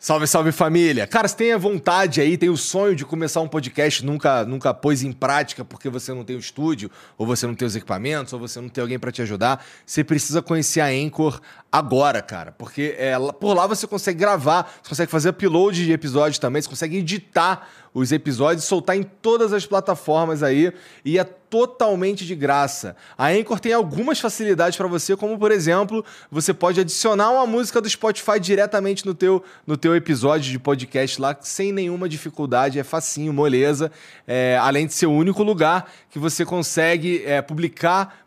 Salve, salve família! Cara, se tem a vontade aí, tem o sonho de começar um podcast, nunca, nunca pôs em prática porque você não tem o estúdio, ou você não tem os equipamentos, ou você não tem alguém para te ajudar, você precisa conhecer a Anchor agora, cara. Porque é, por lá você consegue gravar, você consegue fazer upload de episódios também, você consegue editar os episódios, soltar em todas as plataformas aí e é totalmente de graça. A Anchor tem algumas facilidades para você, como por exemplo, você pode adicionar uma música do Spotify diretamente no teu, no teu episódio de podcast lá sem nenhuma dificuldade, é facinho, moleza. É, além de ser o único lugar que você consegue é, publicar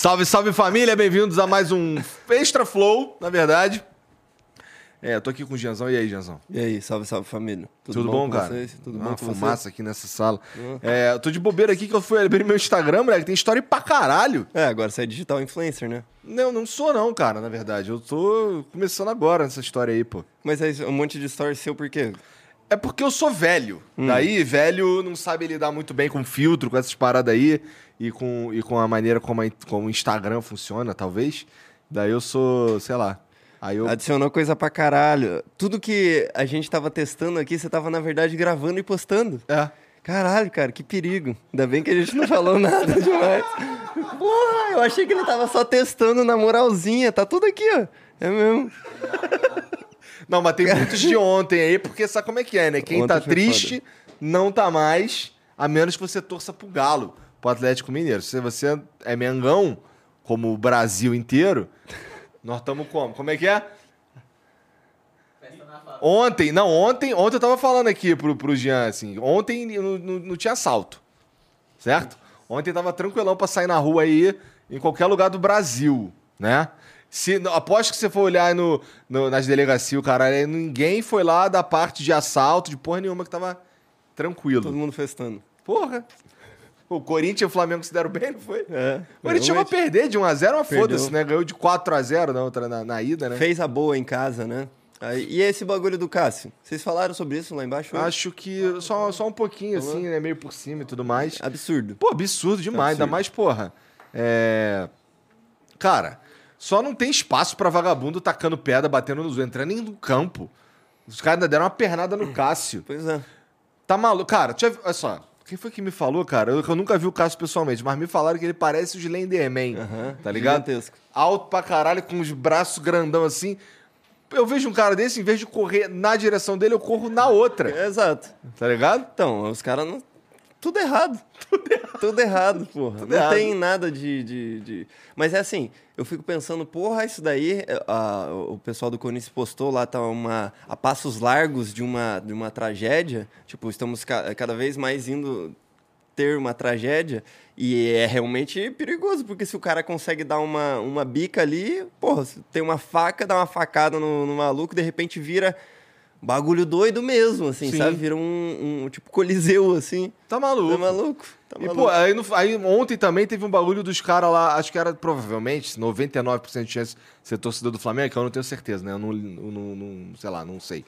Salve, salve família, bem-vindos a mais um Extra Flow, na verdade. É, eu tô aqui com o Gianzão. E aí, Gianzão? E aí, salve, salve família. Tudo, Tudo bom, cara? Vocês? Tudo Uma bom com fumaça aqui nessa sala. Uhum. É, eu tô de bobeira aqui que eu fui abrir meu Instagram, moleque. Tem história pra caralho. É, agora você é digital influencer, né? Não, não sou não, cara, na verdade. Eu tô começando agora nessa história aí, pô. Mas é um monte de story seu por quê? É porque eu sou velho. Hum. Daí, velho não sabe lidar muito bem com filtro, com essas paradas aí e com, e com a maneira como, a, como o Instagram funciona, talvez. Daí eu sou, sei lá. Aí eu... Adicionou coisa pra caralho. Tudo que a gente tava testando aqui, você tava, na verdade, gravando e postando. É. Caralho, cara, que perigo. Ainda bem que a gente não falou nada demais. Porra, eu achei que ele tava só testando na moralzinha. Tá tudo aqui, ó. É mesmo. Não, mas tem muitos de ontem aí, porque sabe como é que é, né? Quem ontem tá triste foda. não tá mais, a menos que você torça pro Galo pro Atlético Mineiro. Se você é Mengão, como o Brasil inteiro, nós estamos como? Como é que é? Ontem, não, ontem, ontem eu tava falando aqui pro, pro Jean, assim, ontem não, não, não tinha assalto, certo? Ontem tava tranquilão pra sair na rua aí, em qualquer lugar do Brasil, né? Se, aposto que você for olhar no, no, nas delegacias, cara, ninguém foi lá da parte de assalto, de porra nenhuma, que tava tranquilo. Todo mundo festando. Porra. O Corinthians e o Flamengo se deram bem, não foi? É. O Corinthians chegou a perder de 1x0, mas foda-se, né? Ganhou de 4x0 na, outra, na, na, ida, né? Fez a boa em casa, né? Aí, e esse bagulho do Cássio? Vocês falaram sobre isso lá embaixo? Hoje? Acho que só, só um pouquinho, Falou? assim, né? Meio por cima e tudo mais. Absurdo. Pô, absurdo demais. Absurdo. Ainda mais, porra. É... Cara, só não tem espaço para vagabundo tacando pedra, batendo nos entrando nem no campo. Os caras ainda deram uma pernada no Cássio. Pois é. Tá maluco? Cara, deixa eu... olha só. Quem foi que me falou, cara? Eu, eu, nunca vi o Cássio pessoalmente, mas me falaram que ele parece o Slenderman, uhum, tá ligado? Gigantesco. Alto pra caralho, com os braços grandão assim. Eu vejo um cara desse, em vez de correr na direção dele, eu corro na outra. exato. Tá ligado? Então, os caras não tudo errado. Tudo errado. Tudo errado, porra. Tudo não errado. tem nada de, de, de, Mas é assim, eu fico pensando, porra, isso daí. A, o pessoal do Conice postou lá, tá uma. A passos largos de uma, de uma tragédia. Tipo, estamos ca, cada vez mais indo ter uma tragédia. E é realmente perigoso, porque se o cara consegue dar uma, uma bica ali, porra, tem uma faca, dá uma facada no, no maluco, de repente vira bagulho doido mesmo, assim, Sim. sabe? Vira um, um, tipo coliseu, assim. Tá maluco. Tá maluco. Tá e, pô, aí, no, aí, ontem também teve um bagulho dos caras lá, acho que era provavelmente 99% de chance de ser torcedor do Flamengo, que eu não tenho certeza, né? Eu não, não, não sei lá, não sei.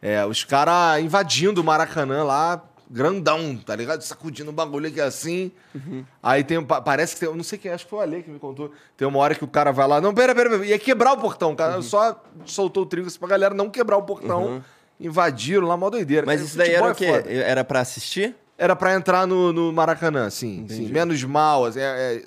É, os caras invadindo o Maracanã lá, grandão, tá ligado? Sacudindo um bagulho aqui assim. Uhum. Aí tem, parece que tem, eu não sei quem, acho que foi o Ale que me contou. Tem uma hora que o cara vai lá, não, pera, pera, pera, ia quebrar o portão, o cara uhum. só soltou o trinco pra galera não quebrar o portão. Uhum invadiram lá, mó doideira. Mas isso daí era o quê? É era pra assistir? Era pra entrar no, no Maracanã, sim, sim. Menos mal, assim, é, é,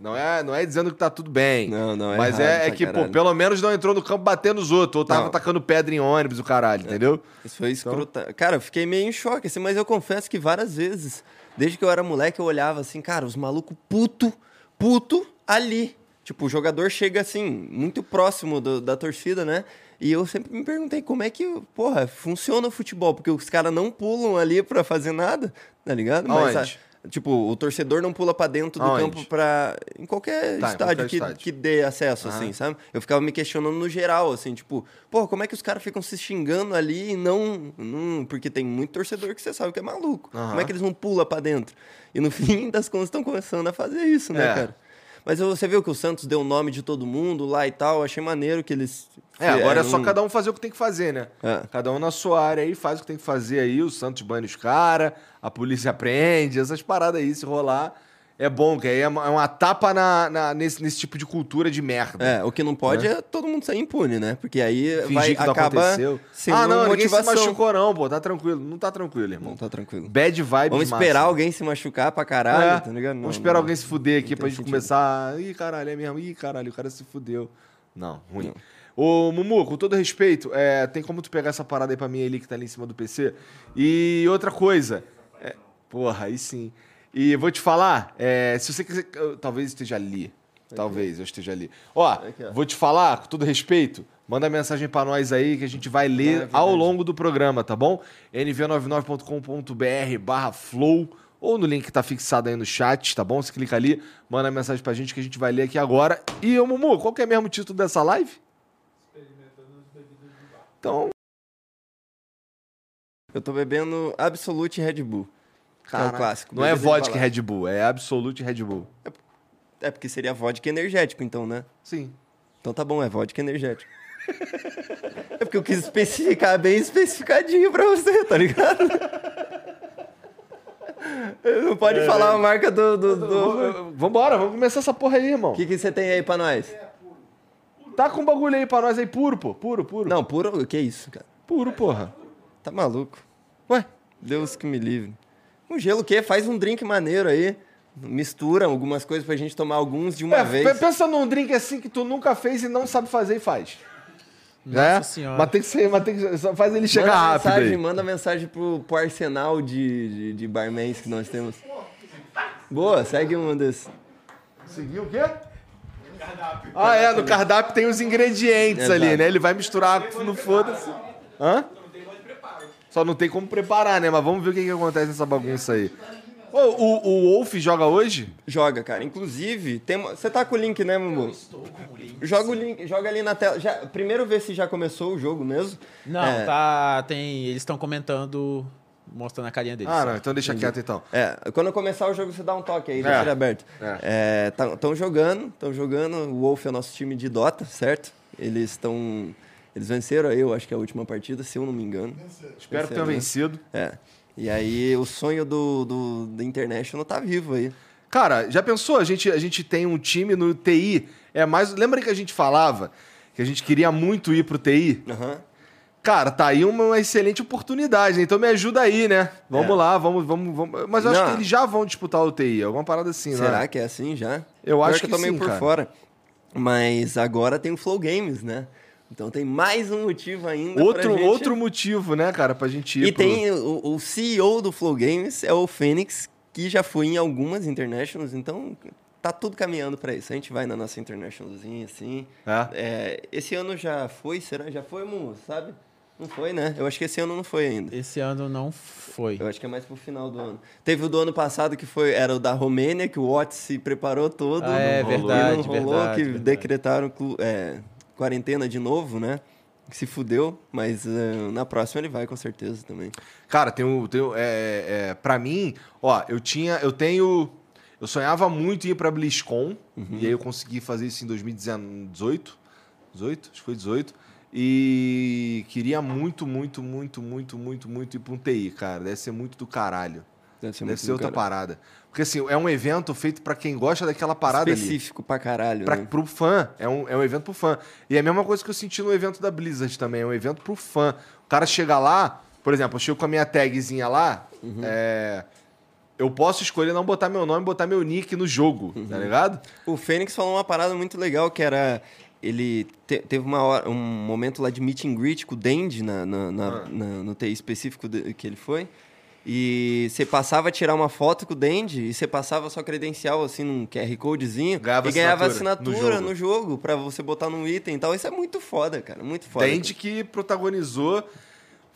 Não é, não é dizendo que tá tudo bem. Não, não, é Mas errado é, é que, pô, caralho. pelo menos não entrou no campo batendo nos outros. Ou tava Não. tacando pedra em ônibus, o caralho, entendeu? Isso foi escrota. Cara, eu fiquei meio em choque, assim, mas eu confesso que várias vezes, desde que eu era moleque, eu olhava assim, cara, os malucos puto, puto ali. Tipo, o jogador chega assim, muito próximo do- da torcida, né? E eu sempre me perguntei como é que, porra, funciona o futebol, porque os caras não pulam ali pra fazer nada, tá ligado? Mas, a- Tipo, o torcedor não pula pra dentro do Aonde? campo pra. Em qualquer Tá, em estádio, qualquer que, estádio. que dê acesso, assim, sabe? Eu ficava me questionando no geral, assim, tipo, pô, como é que os caras ficam se xingando ali e não, não. Porque tem muito torcedor que você sabe que é maluco. Aham. Como é que eles não pulam pra dentro? E no fim das contas estão começando a fazer isso, né, É. cara? Mas você viu que o Santos deu o nome de todo mundo lá e tal. Achei maneiro que eles. É, agora é só um- cada um fazer o que tem que fazer, né? É. Cada um na sua área aí faz o que tem que fazer aí. O Santos banha os caras, a polícia aprende, essas paradas aí, se rolar. É bom, que aí é uma, é uma tapa na, na- nesse, nesse tipo de cultura de merda. É, o que não pode é todo mundo sair impune, né? Porque aí Fingir vai que não acaba aconteceu. sendo Ah, não, ninguém se motivação. machucou não, pô. Tá tranquilo. Não tá tranquilo, irmão. Não, tá tranquilo. Bad vibes Vamos esperar alguém se machucar pra caralho, É, tá ligado? Não, Vamos esperar não. alguém se fuder aqui não pra gente sentido. começar. Ih, caralho, é mesmo. Ih, caralho, o cara se fudeu. Não, ruim. Ô, Mumu, com todo respeito, é, tem como tu pegar essa parada aí pra mim ali que tá ali em cima do PC? E outra coisa. é, porra, aí sim. E vou te falar, é, se você quiser. eu- Talvez esteja ali. Talvez eu esteja ali. Ó, Aqui, ó. vou te falar, com todo respeito, manda mensagem pra nós aí que a gente vai é ler verdade. ao longo do programa, tá bom? nv99.com.br barra flow ou no link que tá fixado aí no chat, tá bom? Você clica ali, manda mensagem pra gente que a gente vai ler aqui agora. E, ô Mumu, qual que é mesmo o título dessa live? Então, Eu tô bebendo Absolute Red Bull. É o clássico. não é vodka. Red Bull, é Absolute Red Bull. É porque seria vodka energético, então, né? Sim. Então tá bom, é vodka energético. é porque eu quis especificar bem especificadinho pra você, tá ligado? Não pode É. falar a marca do. do, do... Vambora, vamos começar essa porra aí, irmão. O que, que você tem aí pra nós? Tá com um bagulho aí pra nós aí, puro, pô. Puro, puro. Não, puro. O que é isso, cara? Puro, porra. Tá maluco? Ué, Deus que me livre. Um gelo o quê? Faz um drink maneiro aí. Mistura algumas coisas pra gente tomar alguns de uma É, vez. pe- pensa num drink assim que tu nunca fez e não sabe fazer e faz. Nossa é? senhora. Mas tem que ser, mas tem que só faz ele chegar manda rápido mensagem, aí. Manda mensagem pro, pro arsenal de, de, de barmans que nós temos. Boa, segue um desses. Seguiu o quê? Ah, é, no cardápio tem os ingredientes Exato. ali, né? Ele vai misturar no foda-se. Hã? Só não tem como preparar, né? Mas vamos ver o que, que acontece nessa bagunça aí. Ô, o, o Wolf joga hoje? Joga, cara. Inclusive, tem você tá com o link, né, Mumu? Joga o link, joga ali na tela. Já... Primeiro ver se já começou o jogo mesmo. Não, É. tá. Tem. Eles estão comentando, mostrando a carinha deles. Ah, não, então deixa quieto então. É, quando começar o jogo, você dá um toque aí, É. deixa ele aberto. É. Estão jogando, estão jogando. O Wolf é o nosso time de Dota, certo? Eles estão. Eles venceram eu acho que é a última partida, se eu não me engano. Espero que tenham né? vencido. É. E aí o sonho do, do, do International tá vivo aí. Cara, já pensou? A gente, a gente tem um time no TI. É mais. Lembra que a gente falava que a gente queria muito ir pro TI? Aham. Cara, tá aí uma excelente oportunidade, né? Então me ajuda aí, né? Vamos É. lá, vamos, vamos, vamos. Mas eu acho Não. que eles já vão disputar o TI, alguma parada assim, Será né? que é assim já? Eu Pior acho que que eu tô meio sim, por cara. fora. Mas agora tem o Flow Games, né? Então tem mais um motivo ainda pra Outro, gente... outro motivo, né, cara, pra gente ir E pro... tem o, o CEO do Flow Games, é o Fênix, que já foi em algumas internationals, então tá tudo caminhando pra isso. A gente vai na nossa internationalzinha, assim. É? É, esse ano já foi, será? Já foi, Mu, sabe? Não foi, né? Eu acho que esse ano não foi ainda. Esse ano não foi. Eu acho que é mais pro final do ano. Teve o do ano passado que foi era o da Romênia, que o Watts se preparou todo. Ah, é não rolou, verdade, e não rolou, verdade, que verdade. decretaram é, quarentena de novo, né? Se fudeu, mas é, na próxima ele vai com certeza também. Cara, tem o. Tem o é, é, pra mim, ó, eu tinha. Eu tenho. Eu sonhava muito em ir pra BlizzCon. Uhum. E aí eu consegui fazer isso em 2018. 18? Acho que foi 18. E queria muito, muito, muito, muito, muito, muito ir pra um TI, cara. Deve ser muito do caralho. Deve ser, Deve muito ser outra caralho. parada. Porque assim, é um evento feito pra quem gosta daquela parada ali. Específico pra caralho, Pra, né? Pro fã. É um, é um evento pro fã. E é a mesma coisa que eu senti no evento da Blizzard também. É um evento pro fã. O cara chega lá, por exemplo, eu chego com a minha tagzinha lá. Uhum. é, eu posso escolher não botar meu nome, botar meu nick no jogo, tá ligado? O Fênix falou uma parada muito legal que era. Ele te- teve uma hora- um momento lá de meet and greet com o Dandy na, na- na- Ah. na- no TI específico de- que ele foi. E você passava a tirar uma foto com o Dandy e você passava sua credencial assim num QR Codezinho Ganhava e ganhava assinatura no assinatura jogo. no jogo, pra você botar num item e tal. Isso é muito foda, cara. Muito foda. Dandy que protagonizou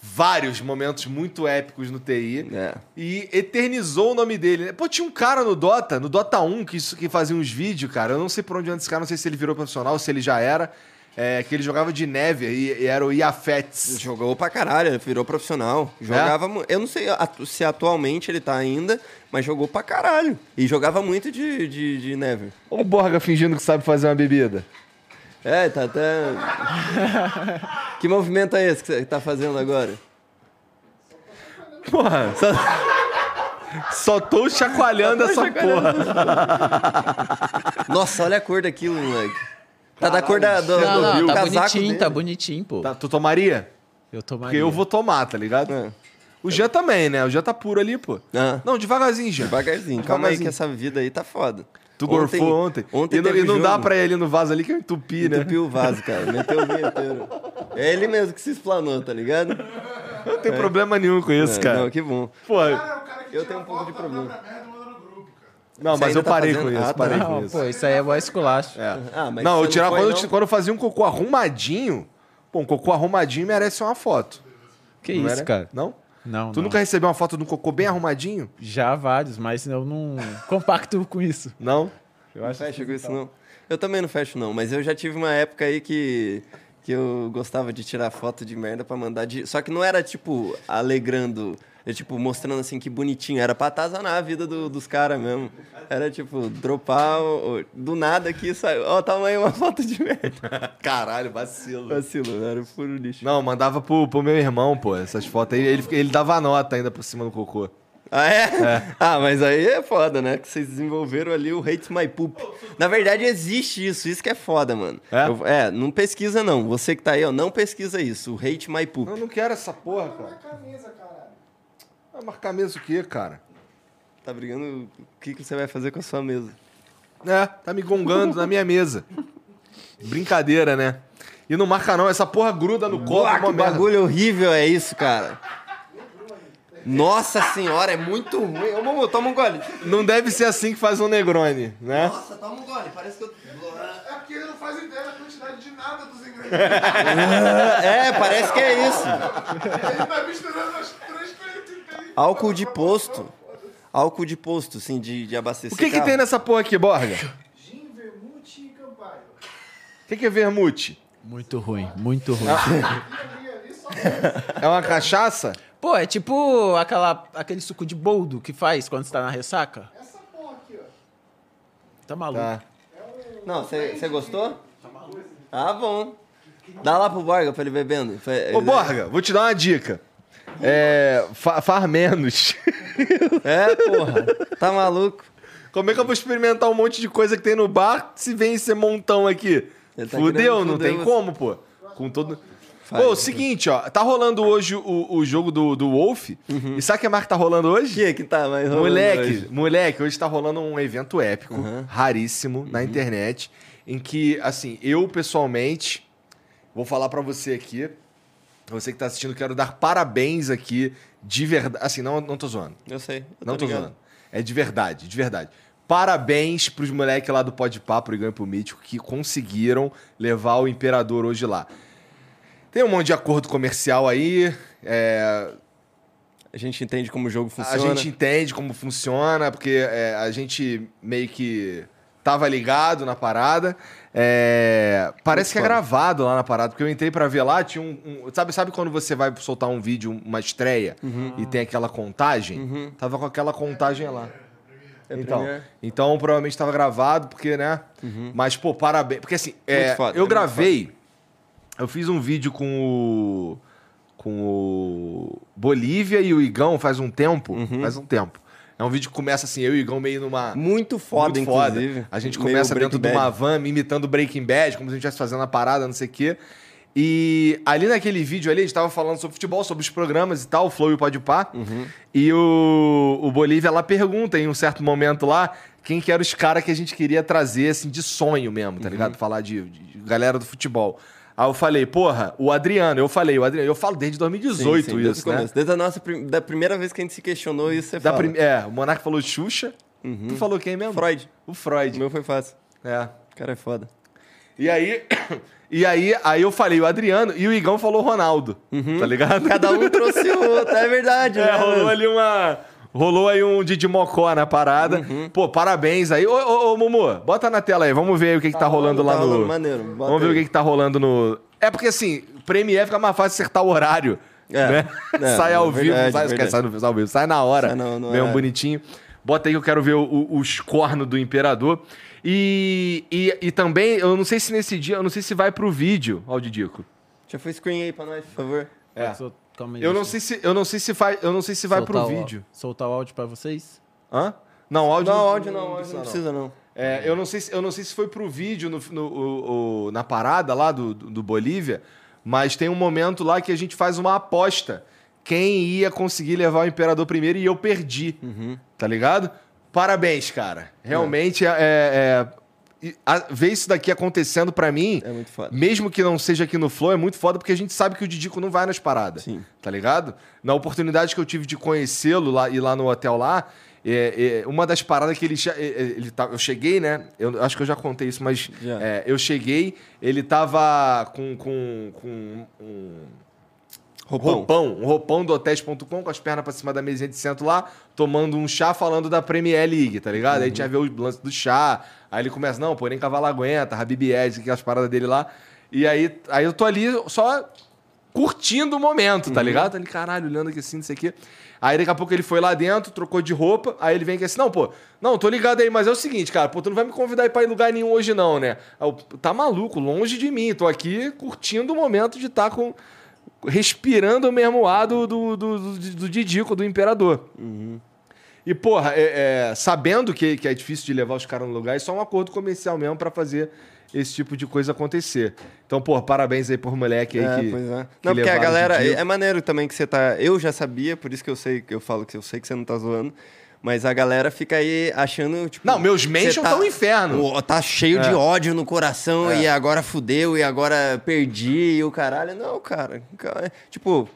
vários momentos muito épicos no TI. É. E eternizou o nome dele. Pô, tinha um cara no Dota, no Dota 1, que, isso- que fazia uns vídeos, cara. Eu não sei por onde anda esse cara, não sei se ele virou profissional, se ele já era. É, que ele jogava de neve e, e era o Iafets. Jogou pra caralho, virou profissional. É? Jogava. mu- Eu não sei atu- se atualmente ele tá ainda, mas jogou pra caralho. E jogava muito de, de, de Never. Olha o Borga fingindo que sabe fazer uma bebida. É, tá até. que movimento é esse que você tá fazendo agora? Porra, só, só tô chacoalhando essa porra. Nossa, olha a cor daquilo, moleque. Tá da cor da, do, Não, não, do tá casaco bonitinho, dele. tá bonitinho, pô. Tá, tu tomaria? Eu tomaria. Porque eu vou tomar, tá ligado? É. O Jean também, né? O Jean tá puro ali, pô. Ah. Não, devagarzinho, Jean. Devagarzinho, calma aí que essa vida aí tá foda. Tu gorfou ontem. Ontem e não, teve e não dá pra ele no vaso ali que eu entupi, né? Entupiu o vaso, cara. Meteu o vinho inteiro. É ele mesmo que se explanou, tá ligado? Não tem problema nenhum com isso, É, cara. Não, que bom. Pô, Cara, é o cara que Eu tenho um pouco de problema. pra merda, manda no grupo, cara. Não, Você mas eu tá parei fazendo? com isso, Ah, tá. parei com Não, isso. pô, isso aí é boa esculacho. É. Ah, mas não, eu tirava foi, quando, não? eu- quando eu fazia um cocô arrumadinho. Pô, um cocô arrumadinho merece uma foto. Que não isso, era? cara? Não? Não, Tu não. nunca recebeu uma foto de um cocô bem arrumadinho? Já vários, mas eu não compacto com isso. Não? Eu Não acho fecha com isso, não. Eu também não fecho, não. Mas eu já tive uma época aí que, que eu gostava de tirar foto de merda pra mandar de... Só que não era, tipo, alegrando... é, tipo, mostrando, assim, que bonitinho. Era pra atazanar a vida do- dos caras mesmo. Era, tipo, dropar... o- o- do nada aqui saiu... Ó, toma aí uma foto de merda. Caralho, vacilo. Vacilo, era puro lixo. Não, mandava pro, pro meu irmão, pô, essas fotos aí. Ele, ele dava nota ainda por cima do cocô. Ah, é? Ah, mas aí é foda, né? Que vocês desenvolveram ali o Hate My Poop. Na verdade, existe isso. Isso que é foda, mano. É? Eu- é, não pesquisa, não. Você que tá aí, ó, não pesquisa isso. O Hate My Poop. Eu não quero essa porra, cara. Vai marcar mesa o quê, cara? Tá brigando o que, que você vai fazer com a sua mesa. É, tá me gongando na minha mesa. Brincadeira, né? E não marca não, essa porra gruda no copo, uma que merda. bagulho horrível é isso, cara. Nossa senhora, é muito ruim. Ô, Momo, toma um gole. Não deve ser assim que faz um Negroni, né? Nossa, toma um gole. Parece que eu... É porque ele não faz ideia da quantidade de nada dos ingredientes. É, parece que é isso. ele tá misturando as três. Álcool de posto. Álcool de posto, assim, de, de abastecer O que que carro. tem nessa porra aqui, Borga? Gin, vermute e campaio. O que que é vermute? Muito ruim, muito ruim. Só É uma cachaça? Pô, é tipo aquela, aquele suco de boldo que faz quando você tá na ressaca. essa porra aqui, ó. Tá maluco. Tá. Não, você gostou? Ah, bom. Dá lá pro Borga pra ele bebendo. Ô, Borga, vou te dar uma dica. É. Fa faz menos. É, porra. Tá maluco? Como é que eu vou experimentar um monte de coisa que tem no bar se vem esse montão aqui? Ele tá Fudeu, não tem você. como, pô. Com todo. Faz. Ô, seguinte, ó. Tá rolando hoje o, o jogo do, do Wolf. E sabe que mais que tá rolando O hoje? que que tá mais rolando Moleque, hoje? moleque, hoje tá rolando um evento épico, raríssimo, na internet, em que, assim, eu pessoalmente, vou falar pra você aqui, você que tá assistindo, quero dar parabéns aqui, de verdade, assim, não, não tô zoando, Eu sei. eu não tô ligado. zoando, é de verdade, de verdade. Parabéns pros moleques lá do Podpah, pro Igão e pro Mítico, que conseguiram levar o Imperador hoje lá. Tem um monte de acordo comercial aí, é, A gente entende como o jogo a funciona. gente entende como funciona, porque é, a gente meio que tava ligado na parada. É, parece que é gravado lá na parada, porque eu entrei pra ver lá, tinha um. um- sabe, sabe quando você vai soltar um vídeo, uma estreia, Uhum. e tem aquela contagem? Tava com aquela contagem lá. É então, então provavelmente estava gravado, porque, né? Mas, pô, parabéns. Porque assim, é, foda, é eu muito gravei. Eu fiz um vídeo com o. Com o Bolívia e o Igão faz um tempo. Uhum. Faz um tempo. É um vídeo que começa assim, eu e o Igão meio numa. Muito foda, muito foda. inclusive. A gente Meio começa Breaking dentro de uma Bad. van imitando Breaking Bad, como se a gente estivesse fazendo a parada, não sei o quê. E ali naquele vídeo ali, a gente tava falando sobre futebol, sobre os programas e tal, o Flow e o Podpah. E o, o Bolívia lá pergunta em um certo momento lá quem que eram os caras que a gente queria trazer, assim, de sonho mesmo, tá ligado? Falar de, de galera do futebol. Aí eu falei, porra, o Adriano. Eu falei, o Adriano. Eu falo desde 2018 Sim, sim, desde isso, o né? começo. Desde a nossa da primeira vez que a gente se questionou isso, você Da fala. prim- É, o Monark falou Xuxa. Tu falou quem mesmo? Freud. O O Freud. meu foi fácil. É. O cara é foda. E aí, e aí, aí eu falei o Adriano e o Igão falou o Ronaldo. Tá ligado? Cada um trouxe o outro, é verdade, É, né? rolou ali uma. Rolou aí um Didi Mocó na parada. Uhum. Pô, parabéns aí. Ô, ô, ô, Mumu, bota na tela aí. Vamos ver aí o que, que tá, rolando lá tá no. rolando maneiro, bota Vamos ver aí. o que, que tá rolando no. É porque assim, Premiere fica mais fácil acertar o horário. É. Né? É, sai ao é vivo, verdade, sai, verdade. esquece, sai no- ao vivo, sai na hora. Sai no- no mesmo horário. bonitinho. Bota aí que eu quero ver o- o- os cornos do imperador. E, e, e também, eu não sei se nesse dia, eu não sei se vai pro vídeo, ó, o Didico. Deixa eu screen aí pra nós, por favor. É. Calma aí, Eu não sei se, eu não sei se vai, eu não sei se vai soltar pro o- vídeo. Soltar o áudio pra vocês? Hã? Não, áudio Não, áudio não, áudio não não. precisa não. É, eu, não sei se, eu não sei se foi pro vídeo no, no- o- o- na parada lá do, do, Bolívia, mas tem um momento lá que a gente faz uma aposta. Quem ia conseguir levar o Imperador primeiro e eu perdi. Tá ligado? Parabéns, cara. Realmente é. é- a- ver isso daqui acontecendo pra mim, É muito foda. mesmo que não seja aqui no Flow, é muito foda porque a gente sabe que o Didico não vai nas paradas. Sim. Tá ligado? Na oportunidade que eu tive de conhecê-lo lá e lá no hotel lá, é, é, uma das paradas que ele, é, é, ele tá, eu cheguei, né? Eu acho que eu já contei isso, mas é, eu cheguei, ele tava com, com, com um Roupão. roupão, um roupão do hotéis.com com as pernas pra cima da mesinha de centro lá, tomando um chá falando da Premier League, tá ligado? Aí tinha a ver o lance do chá, aí ele começa, não, pô, nem cavalo aguenta, Habib Ed, aquelas paradas dele lá. E aí, aí eu tô ali só curtindo o momento, tá ligado? Tá ali, caralho, olhando aqui assim, não sei o quê. Aí daqui a pouco ele foi lá dentro, trocou de roupa, aí ele vem aqui assim, não, pô, não, tô ligado aí, mas é o seguinte, cara, pô, tu não vai me convidar aí pra ir em lugar nenhum hoje não, né? Eu, tá maluco, longe de mim, tô aqui curtindo o momento de estar com respirando o mesmo ar do, do, do, do, do Didico, do Imperador. E, porra, é- é, sabendo que, que é difícil de levar os caras no lugar, isso é um acordo comercial mesmo pra fazer esse tipo de coisa acontecer. Então, porra, parabéns aí por moleque aí É, que. pois é. que Não, porque a galera. É maneiro também que você tá. Eu já sabia, por isso que eu sei que eu falo que eu sei que você não tá zoando. Mas a galera fica aí achando, tipo. Não, meus mentions tão um inferno. Tá cheio de É. ódio no coração É. e agora fudeu e agora perdi e o caralho. Não, cara. ca- Tipo,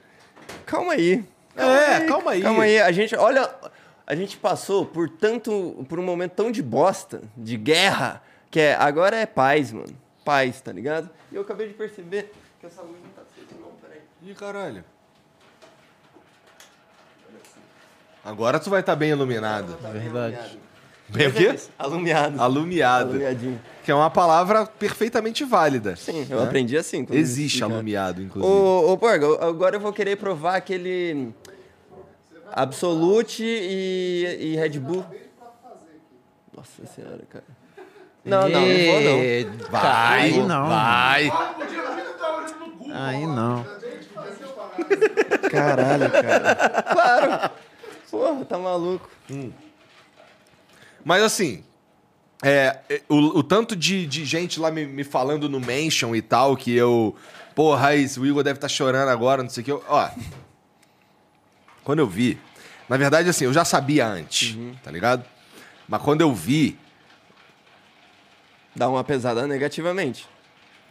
calma aí. É, calma aí. Calma aí. A gente, olha, a gente passou por tanto. Por um momento tão de bosta, de guerra, que é, agora é paz, mano. Paz, tá ligado? E eu acabei de perceber que essa luz não tá acesa, não, peraí. Ih, caralho. Agora tu vai estar bem iluminado. Verdade. Bem o quê? Alumiado. Alumiado. Alumiadinho. Que é uma palavra perfeitamente válida. Sim, eu Né? aprendi assim. Existe explicar. alumiado, inclusive. Ô, ô Porga, eu- agora eu vou querer provar aquele Absolute e, e Red Bull. Nossa senhora, cara. Não, não, não vou não. Vai, aí não. vai. Aí não. Caralho, cara. claro. Porra, tá maluco. Mas assim, é, o, o tanto de, de gente lá me, me falando no mention e tal, que eu. Pô, Raiz, o Igor deve estar chorando agora, não sei o que. eu- Ó. Quando eu vi. Na verdade, assim, eu já sabia antes, tá ligado? Mas quando eu vi, Dá uma pesada negativamente.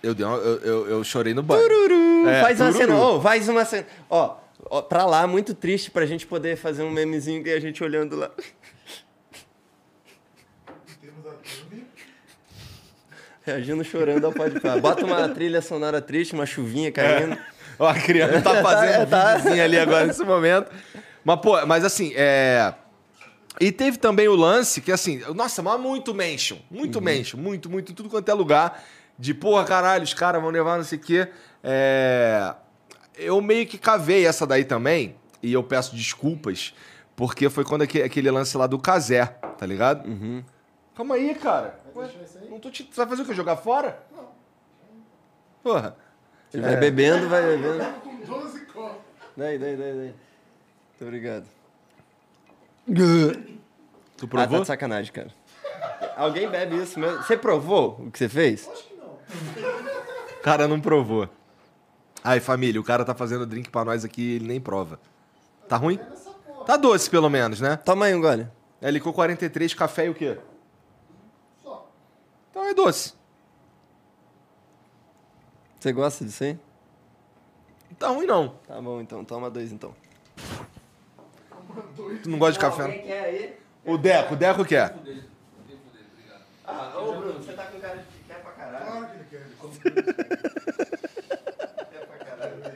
eu, dei uma- eu, eu, eu chorei no banho. Tururu. É, faz uma tururu. cena. Ô, faz uma cena. Ó, ó, pra lá, muito triste pra gente poder fazer um memezinho que a gente olhando lá. Reagindo, chorando ao pode. Bota uma trilha sonora triste, uma chuvinha caindo. Ó, a criança tá fazendo Tá, um videozinho ali agora nesse momento. Mas, pô, mas assim, é. E teve também o lance que, assim, nossa, mas muito mention. Muito mention. Muito, muito, tudo quanto é lugar. De, porra, caralho, os caras vão levar não sei o quê. É... Eu meio que cavei essa daí também. E eu peço desculpas. Porque foi quando aque- aquele lance lá do Casé, tá ligado? Calma aí, cara. Ué, não tô te... Você vai fazer o quê? Jogar fora? Não. Porra. Ele vai bebendo, vai bebendo. Com 12 copos. Daí, daí, daí, daí. Muito obrigado. Tu Ah, provou? tá de sacanagem, cara. Alguém bebe isso mesmo? Você provou o que você fez? O cara não provou. Aí, família, o cara tá fazendo drink pra nós aqui ele nem prova. Tá ruim? Tá doce, pelo menos, né? Toma aí um gole. É licor 43, café e o quê? Então é doce. Você gosta disso aí? Não tá ruim, não. Tá bom, então. Toma dois, então. Tu não gosta de café? não? quer aí? O Deco, o Deco quer. Ah, ô Bruno, você tá com cara de que quer pra caralho. Claro que ele quer. Quer pra caralho.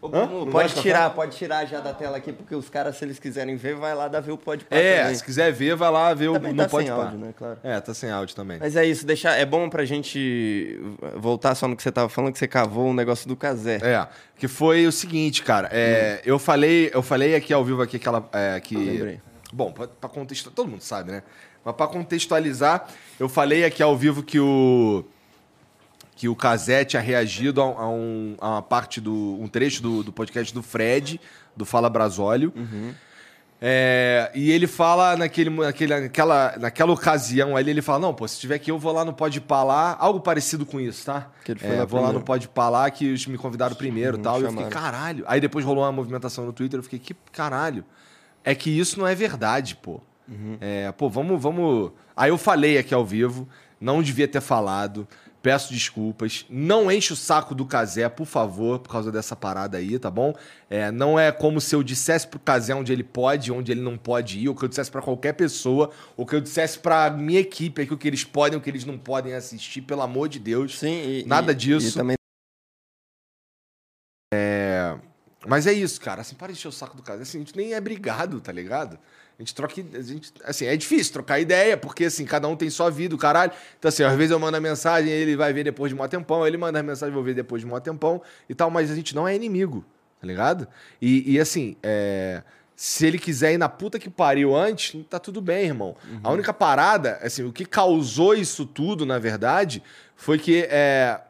Ô, Hã? Pode tirar, pode tirar já da tela aqui, porque os caras, se eles quiserem ver, vai lá dar ver o pode É, se quiser ver, vai lá ver o Também não tá pode sem áudio, né? Claro. É, tá sem áudio também. Mas é isso, deixar, é bom pra gente voltar só no que você tava falando, que você cavou um negócio do casé. É, que foi o seguinte, cara. É, eu falei, eu falei aqui ao vivo aqui aquela é, que Lembrei. Bom, pra, pra contextualizar, todo mundo sabe, né? Mas pra contextualizar, eu falei aqui ao vivo que o que o Casé tinha reagido a, a um, a uma parte do um trecho do, do podcast do Fred, do Fala Brasólio. É, e ele fala naquele, naquele, naquela, naquela ocasião ali, ele fala: Não, pô, se tiver aqui, eu vou lá no Pode Lá, algo parecido com isso, tá? Que ele foi É, lá vou lá no primeiro. Pode Lá, que eles me convidaram primeiro e tal. E eu fiquei, caralho. Aí depois rolou uma movimentação no Twitter, eu fiquei, que caralho. É que isso não é verdade, pô. É, pô, vamos, vamos. Aí eu falei aqui ao vivo, não devia ter falado. Peço desculpas. Não enche o saco do Casé, por favor, por causa dessa parada aí, tá bom? É, não é como se eu dissesse pro Casé onde ele pode, onde ele não pode ir, ou que eu dissesse pra qualquer pessoa, ou que eu dissesse pra minha equipe aqui o que eles podem, o que eles não podem assistir, pelo amor de Deus. Sim, e, Nada e- disso. E também Mas é isso, cara. Assim, para de encher o saco do Casé. Assim, a gente nem é brigado, tá ligado? A gente troca. A gente, assim, é difícil trocar ideia, porque assim, cada um tem sua vida, o caralho. Então, assim, às vezes eu mando a mensagem, ele vai ver depois de um tempão, ele manda a mensagem, eu vou ver depois de um tempão e tal, mas a gente não é inimigo, tá ligado? E, e, assim, é, se ele quiser ir na puta que pariu antes, tá tudo bem, irmão. A única parada, assim, o que causou isso tudo, na verdade, foi que é,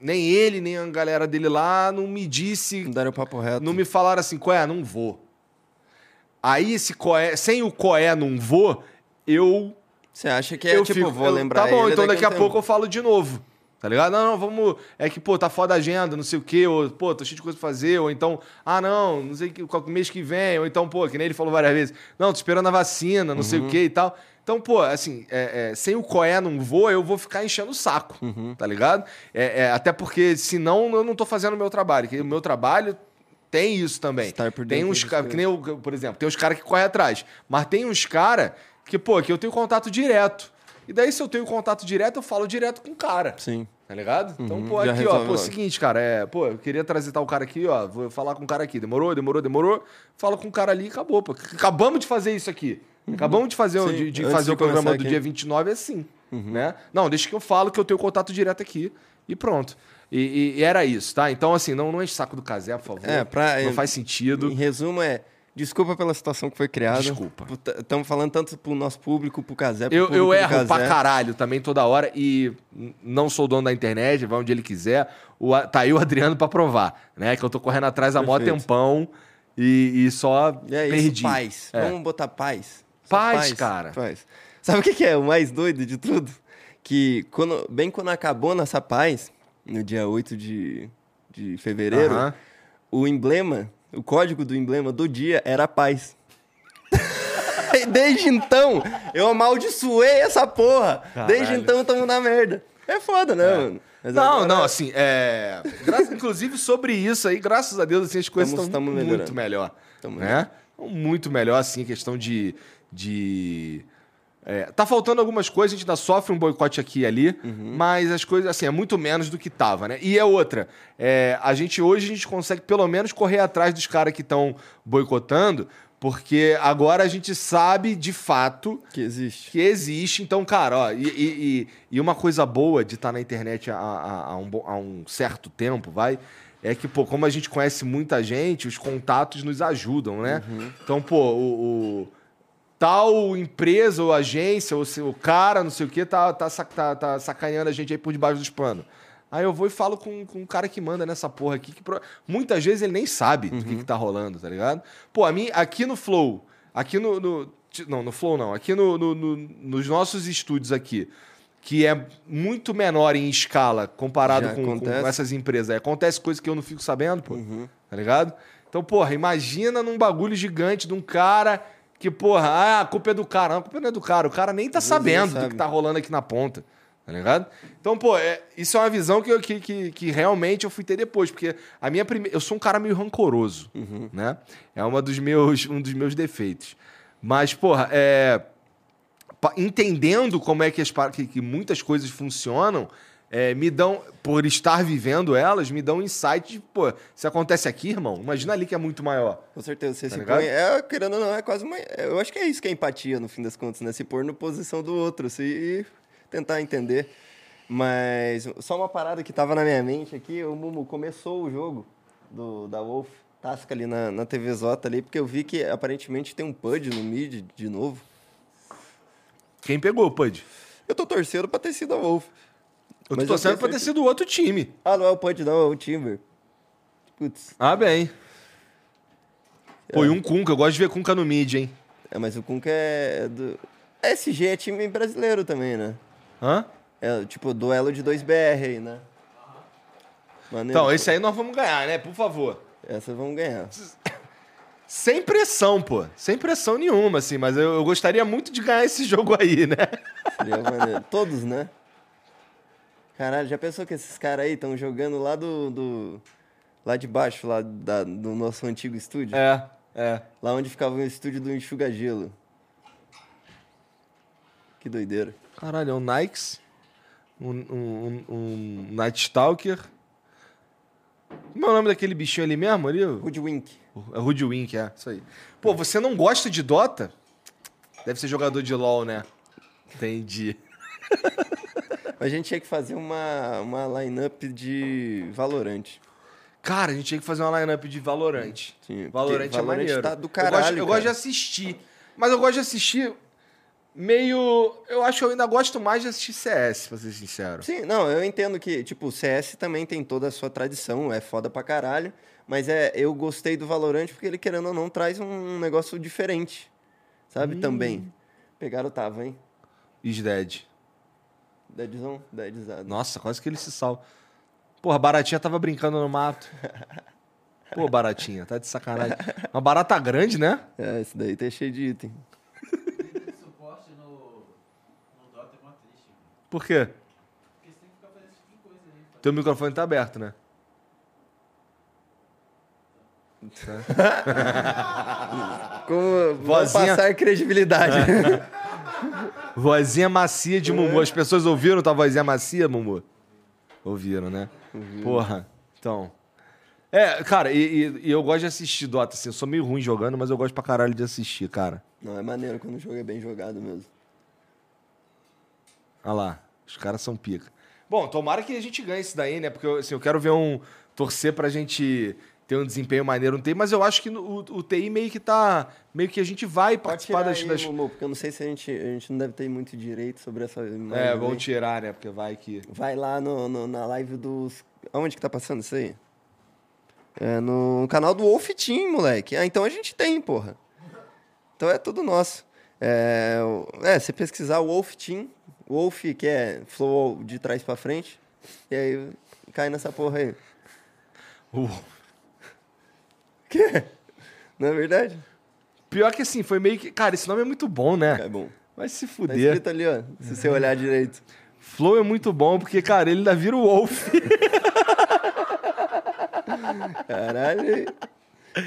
nem ele, nem a galera dele lá não me disse não deram o papo reto. não me falaram assim, Coé, não vou. Aí, esse Coé, sem o Coé não vou, eu. Você acha que é eu tipo, fico- vou eu- lembrar Tá bom, então daqui a um pouco tempo. eu falo de novo. Tá ligado? Não, não, vamos. É que, pô, tá foda a agenda, não sei o quê, ou, pô, tô cheio de coisa pra fazer, ou então, ah, não, não sei que mês que vem, ou então, pô, que nem ele falou várias vezes, não, tô esperando a vacina, não Uhum. sei o quê e tal. Então, pô, assim, é, é, sem o Coé não vou, eu vou ficar enchendo o saco, Uhum. tá ligado? É, é, até porque, senão, eu não tô fazendo o meu trabalho. Que o meu trabalho tem isso também. Tem uns caras, que nem eu, por exemplo, tem uns caras que correm atrás. Mas tem uns caras que, pô, que eu tenho contato direto. E daí, se eu tenho contato direto, eu falo direto com o cara. Sim. Tá ligado? Então, pô, já aqui, ó, pô, logo. seguinte, cara, é, pô, eu queria trazer tal cara aqui, ó, vou falar com o cara aqui. Demorou, demorou, demorou. Fala com o cara ali e acabou, pô. Acabamos de fazer isso aqui. Acabamos de fazer, o- Uhum. Sim, de, de fazer de o programa do aqui. dia 29 assim, né? Não, deixa que eu falo que eu tenho contato direto aqui e pronto. E, e- e era isso, tá? Então, assim, não, não enche saco do Casé, por favor. É, pra- Não faz sentido. Em resumo, é. Desculpa pela situação que foi criada. Desculpa. Estamos falando tanto pro nosso público, pro Casé, pro Eu, público eu erro pra Casé. caralho também toda hora e não sou dono da internet, vai onde ele quiser. O, tá aí o Adriano pra provar, né? Que eu tô correndo atrás há mó Perfeito. tempão e, e só E é perdi. isso, paz. É. Vamos botar paz. Paz, cara. Paz. Sabe o que é o mais doido de tudo? Que quando, bem quando acabou nossa paz, no dia 8 de, de fevereiro, Aham. o emblema, o código do emblema do dia era paz. Desde então, eu amaldiçoei essa porra. Desde Caralho. então, tamo na merda. É foda, né, mano? Mas Não, agora- não, assim, é. gra- Inclusive sobre isso aí, graças a Deus, assim, as coisas estão muito melhor. Tamo né? Muito melhor, assim, questão de. De... é, tá faltando algumas coisas, a gente ainda sofre um boicote aqui e ali, Uhum. mas as coisas, assim, é muito menos do que tava, né? E é outra, é, a gente hoje a gente consegue pelo menos correr atrás dos caras que estão boicotando, porque agora a gente sabe de fato Que existe. que existe. Então, cara, ó, e, e, e- uma coisa boa de estar na internet há, há- há um, há um certo tempo, vai, é que, pô, como a gente conhece muita gente, os contatos nos ajudam, né? Então, pô, o, o- tal empresa ou agência, ou se- o cara, não sei o quê, tá, tá, tá, tá sacaneando a gente aí por debaixo dos panos. Aí eu vou e falo com, com o cara que manda nessa porra aqui, que pro- muitas vezes ele nem sabe do que, que tá rolando, tá ligado? Pô, a mim, aqui no Flow, aqui no. no- não, no Flow não, aqui no, no- no- nos nossos estúdios aqui, que é muito menor em escala comparado com, com essas empresas. Aí Acontece coisa que eu não fico sabendo, pô. Tá ligado? Então, porra, imagina num bagulho gigante de um cara que, porra, ah, a culpa é do cara. Não, a culpa não é do cara. O cara nem tá sabendo nem do que sabe. tá rolando aqui na ponta. Tá ligado? Então, pô, é- isso é uma visão que, eu, que, que, que realmente eu fui ter depois. Porque a minha primeira. Eu sou um cara meio rancoroso, né? É uma dos meus, um dos meus defeitos. Mas, porra, é entendendo como é que, as, que, que muitas coisas funcionam, é, me dão, por estar vivendo elas, me dão insight de, pô, se acontece aqui, irmão, imagina ali que é muito maior. Com certeza, você Tá se ligado? põe. É, querendo ou não, é quase uma. Eu acho que é isso que é empatia, no fim das contas, né? Se pôr na posição do outro, se e tentar entender. Mas só uma parada que tava na minha mente aqui, o Mumu começou o jogo do, da Wolf, tasca ali na, na TV Zota ali, porque eu vi que aparentemente tem um PUD no mid de novo. Quem pegou, Pud? Eu tô torcendo pra ter sido a Wolf. Eu tô Mas torcendo tenho pra ter sido outro time. Ah, não é o PUD, não, é o Timber. Putz, Ah, bem. Pô, e um Kunka, eu gosto de ver Kunka no mid, hein? é, mas o Kunka é do. SG é time brasileiro também, né? Hã? É tipo duelo de 2BR aí, né? Maneiro. Então, esse aí nós vamos ganhar, né? Por favor. Essa vamos ganhar. Sem pressão, pô. Sem pressão nenhuma, assim. Mas eu, eu gostaria muito de ganhar esse jogo aí, né? Seria maneiro. Todos, né? Caralho, já pensou que esses caras aí estão jogando lá do, do. Lá de baixo, lá da- do nosso antigo estúdio? É, é. Lá onde ficava o estúdio do Enxuga Gelo. Que doideira. Caralho, é um Nikes, um, um, um, um Night Stalker. Como é o nome daquele bichinho ali mesmo? Ali? Hoodwink. É Hoodwink, é. Isso aí. Pô, você não gosta de Dota? Deve ser jogador de LoL, né? Entendi. A gente tinha que fazer uma, uma line-up de Valorante. Cara, a gente tinha que fazer uma lineup de Valorant. Sim, Valorant porque é Valorant maneiro. tá do eu gosto, caralho, eu gosto de cara. assistir. Mas eu gosto de assistir meio... Eu acho que eu ainda gosto mais de assistir CS, pra ser sincero. Sim, não, eu entendo que, tipo, o CS também tem toda a sua tradição, é foda pra caralho, mas é, eu gostei do Valorant porque ele, querendo ou não, traz um negócio diferente, sabe? Hum. Também. Pegaram o Tava, hein? Is Dead. Deadzão? Deadzado. Nossa, quase que ele se salva. Porra, a baratinha tava brincando no mato. Pô, baratinha, tá de sacanagem. Uma barata grande, né? É, esse daí tá cheio de item. Suporte no, Dota é mó triste. Por quê? Porque você tem que ficar fazendo esse tipo de coisa aí. Teu microfone tá aberto, né? Como Vozinha... passar credibilidade. Vozinha macia de Mumu. As pessoas ouviram tua vozinha macia, Mumu? Ouviram, né? Porra. Então. É, cara, e, e- e eu gosto de assistir Dota, assim. Eu sou meio ruim jogando, mas eu gosto pra caralho de assistir, cara. não, é maneiro quando o jogo é bem jogado mesmo. Olha lá. Os caras são pica. Bom, tomara que a gente ganhe isso daí, né? Porque assim, eu quero ver um. torcer pra gente ter um desempenho maneiro no TI, mas eu acho que o, o TI meio que tá. Meio que a gente vai participar das. aí, das- Mumu, porque eu não sei se a gente, a gente não deve ter muito direito sobre essa imagem. É, vamos tirar, né? Porque vai que. Vai lá no, no- na live dos. Aonde que tá passando isso aí? É no canal do Wolf Team, moleque. Ah, então a gente tem, porra. Então é tudo nosso. É, é você pesquisar Wolf Team, Wolf, que é flow de trás pra frente, e aí cai nessa porra aí. O- Que? Não é verdade? Pior que assim, foi meio que. Cara, esse nome é muito bom, né? É bom. Vai se Tá fuder. escrito ali, ó. Se você olhar direito. Flow é muito bom, porque, cara, ele ainda vira o Wolf. Caralho.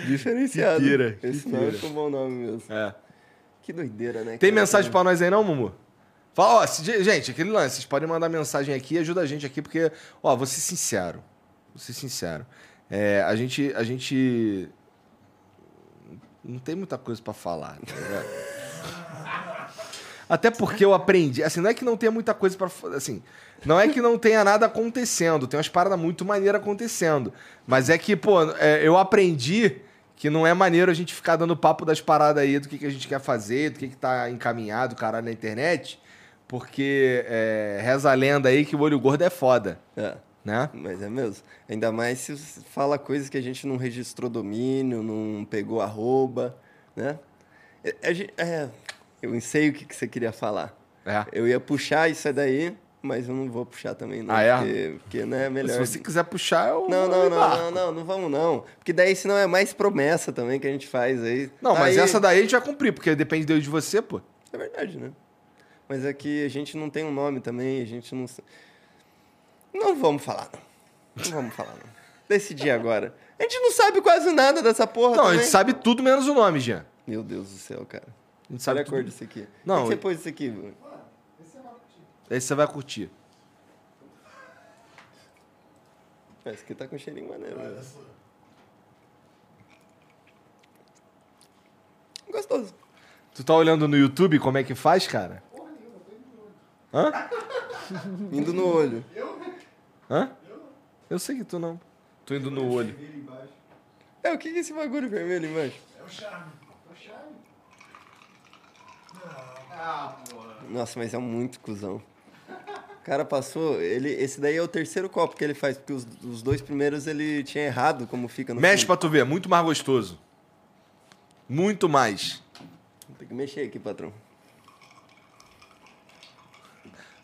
Diferenciado. Que Esse nome pira. ficou um bom nome mesmo. É. Que doideira, né? Tem cara? mensagem pra nós aí, não, Mumu? Fala, ó, se- gente, aquele lance, vocês podem mandar mensagem aqui, ajuda a gente aqui, porque, ó, vou ser sincero. Vou ser sincero. É, a gente. A gente. Não tem muita coisa pra falar, tá? Até porque eu aprendi. Assim, não é que não tenha muita coisa pra. fa- Assim, não é que não tenha nada acontecendo. Tem umas paradas muito maneiras acontecendo. Mas é que, pô, é, eu aprendi que não é maneiro a gente ficar dando papo das paradas aí, do que, que a gente quer fazer, do que, que tá encaminhado, caralho, na internet. Porque é, reza a lenda aí que o olho gordo é foda, É. né? Mas é mesmo. Ainda mais se fala coisas que a gente não registrou domínio, não pegou arroba, né? É, é, eu sei o que, que você queria falar. É. Eu ia puxar isso daí, Mas eu não vou puxar também, não. Ah, é? Porque, porque não é melhor. Se você quiser puxar, eu. Não, não, não, não, não, não vamos não. Porque daí senão é mais promessa também que a gente faz aí. Não, mas essa daí a gente vai cumprir, porque depende de você, pô. É verdade, né? Mas é que a gente não tem um nome também, a gente não. Não vamos falar, não. Não vamos falar, não. Decidi agora. A gente não sabe quase nada dessa porra Não, a também. gente sabe tudo menos o nome, Jean. Meu Deus do céu, cara. A gente sabe Olha a cor tudo. disso aqui. Não, Por que que você pôs isso aqui, Bruno? Aí você vai curtir. Esse aqui tá com cheirinho maneiro. Né? Gostoso. Tu tá olhando no YouTube como é que faz, cara? Hã? Indo no olho. Hã? Eu sei que tu não. Tô indo no olho. É, o que que é esse bagulho vermelho embaixo? É o charme. É o charme. Nossa, mas é muito cuzão. O cara passou, ele, esse daí é o terceiro copo que ele faz, porque os, os dois primeiros ele tinha errado como fica no Mexe fundo. pra tu ver, muito mais gostoso. Muito mais. Tem que mexer aqui, patrão.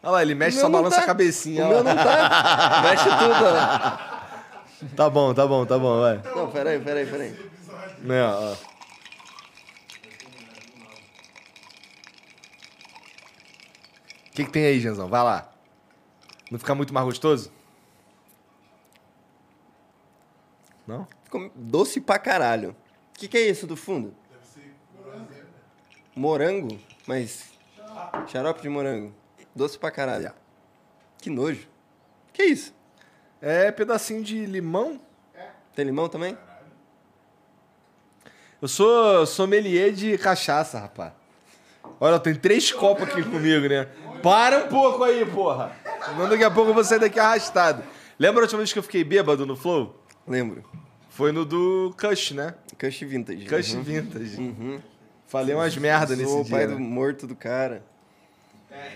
Olha lá, ele mexe só não balança tá. a cabecinha. O meu não tá. Mexe tudo, Tá bom, tá bom, tá bom, vai. ó. Não, peraí, peraí, peraí. Né, ó. O que, que tem aí, Genzão? Vai lá. Não fica muito mais gostoso? Não? Ficou doce pra caralho. O que, que é isso do fundo? Morango? Mas. Xarope de morango. Doce pra caralho. Que nojo. Que isso? É pedacinho de limão. Tem limão também? Eu sou sommelier de cachaça, rapaz. Olha, tem três copos aqui comigo, né? Para um pouco aí, porra. Senão daqui a pouco eu vou sair daqui arrastado. Lembra a última vez que eu fiquei bêbado no Flow? Lembro. Foi no do Cush, né? Cush Vintage. Cush Uhum. Vintage. Uhum. Falei umas merda nesse o pai dia. do né? morto do cara. É,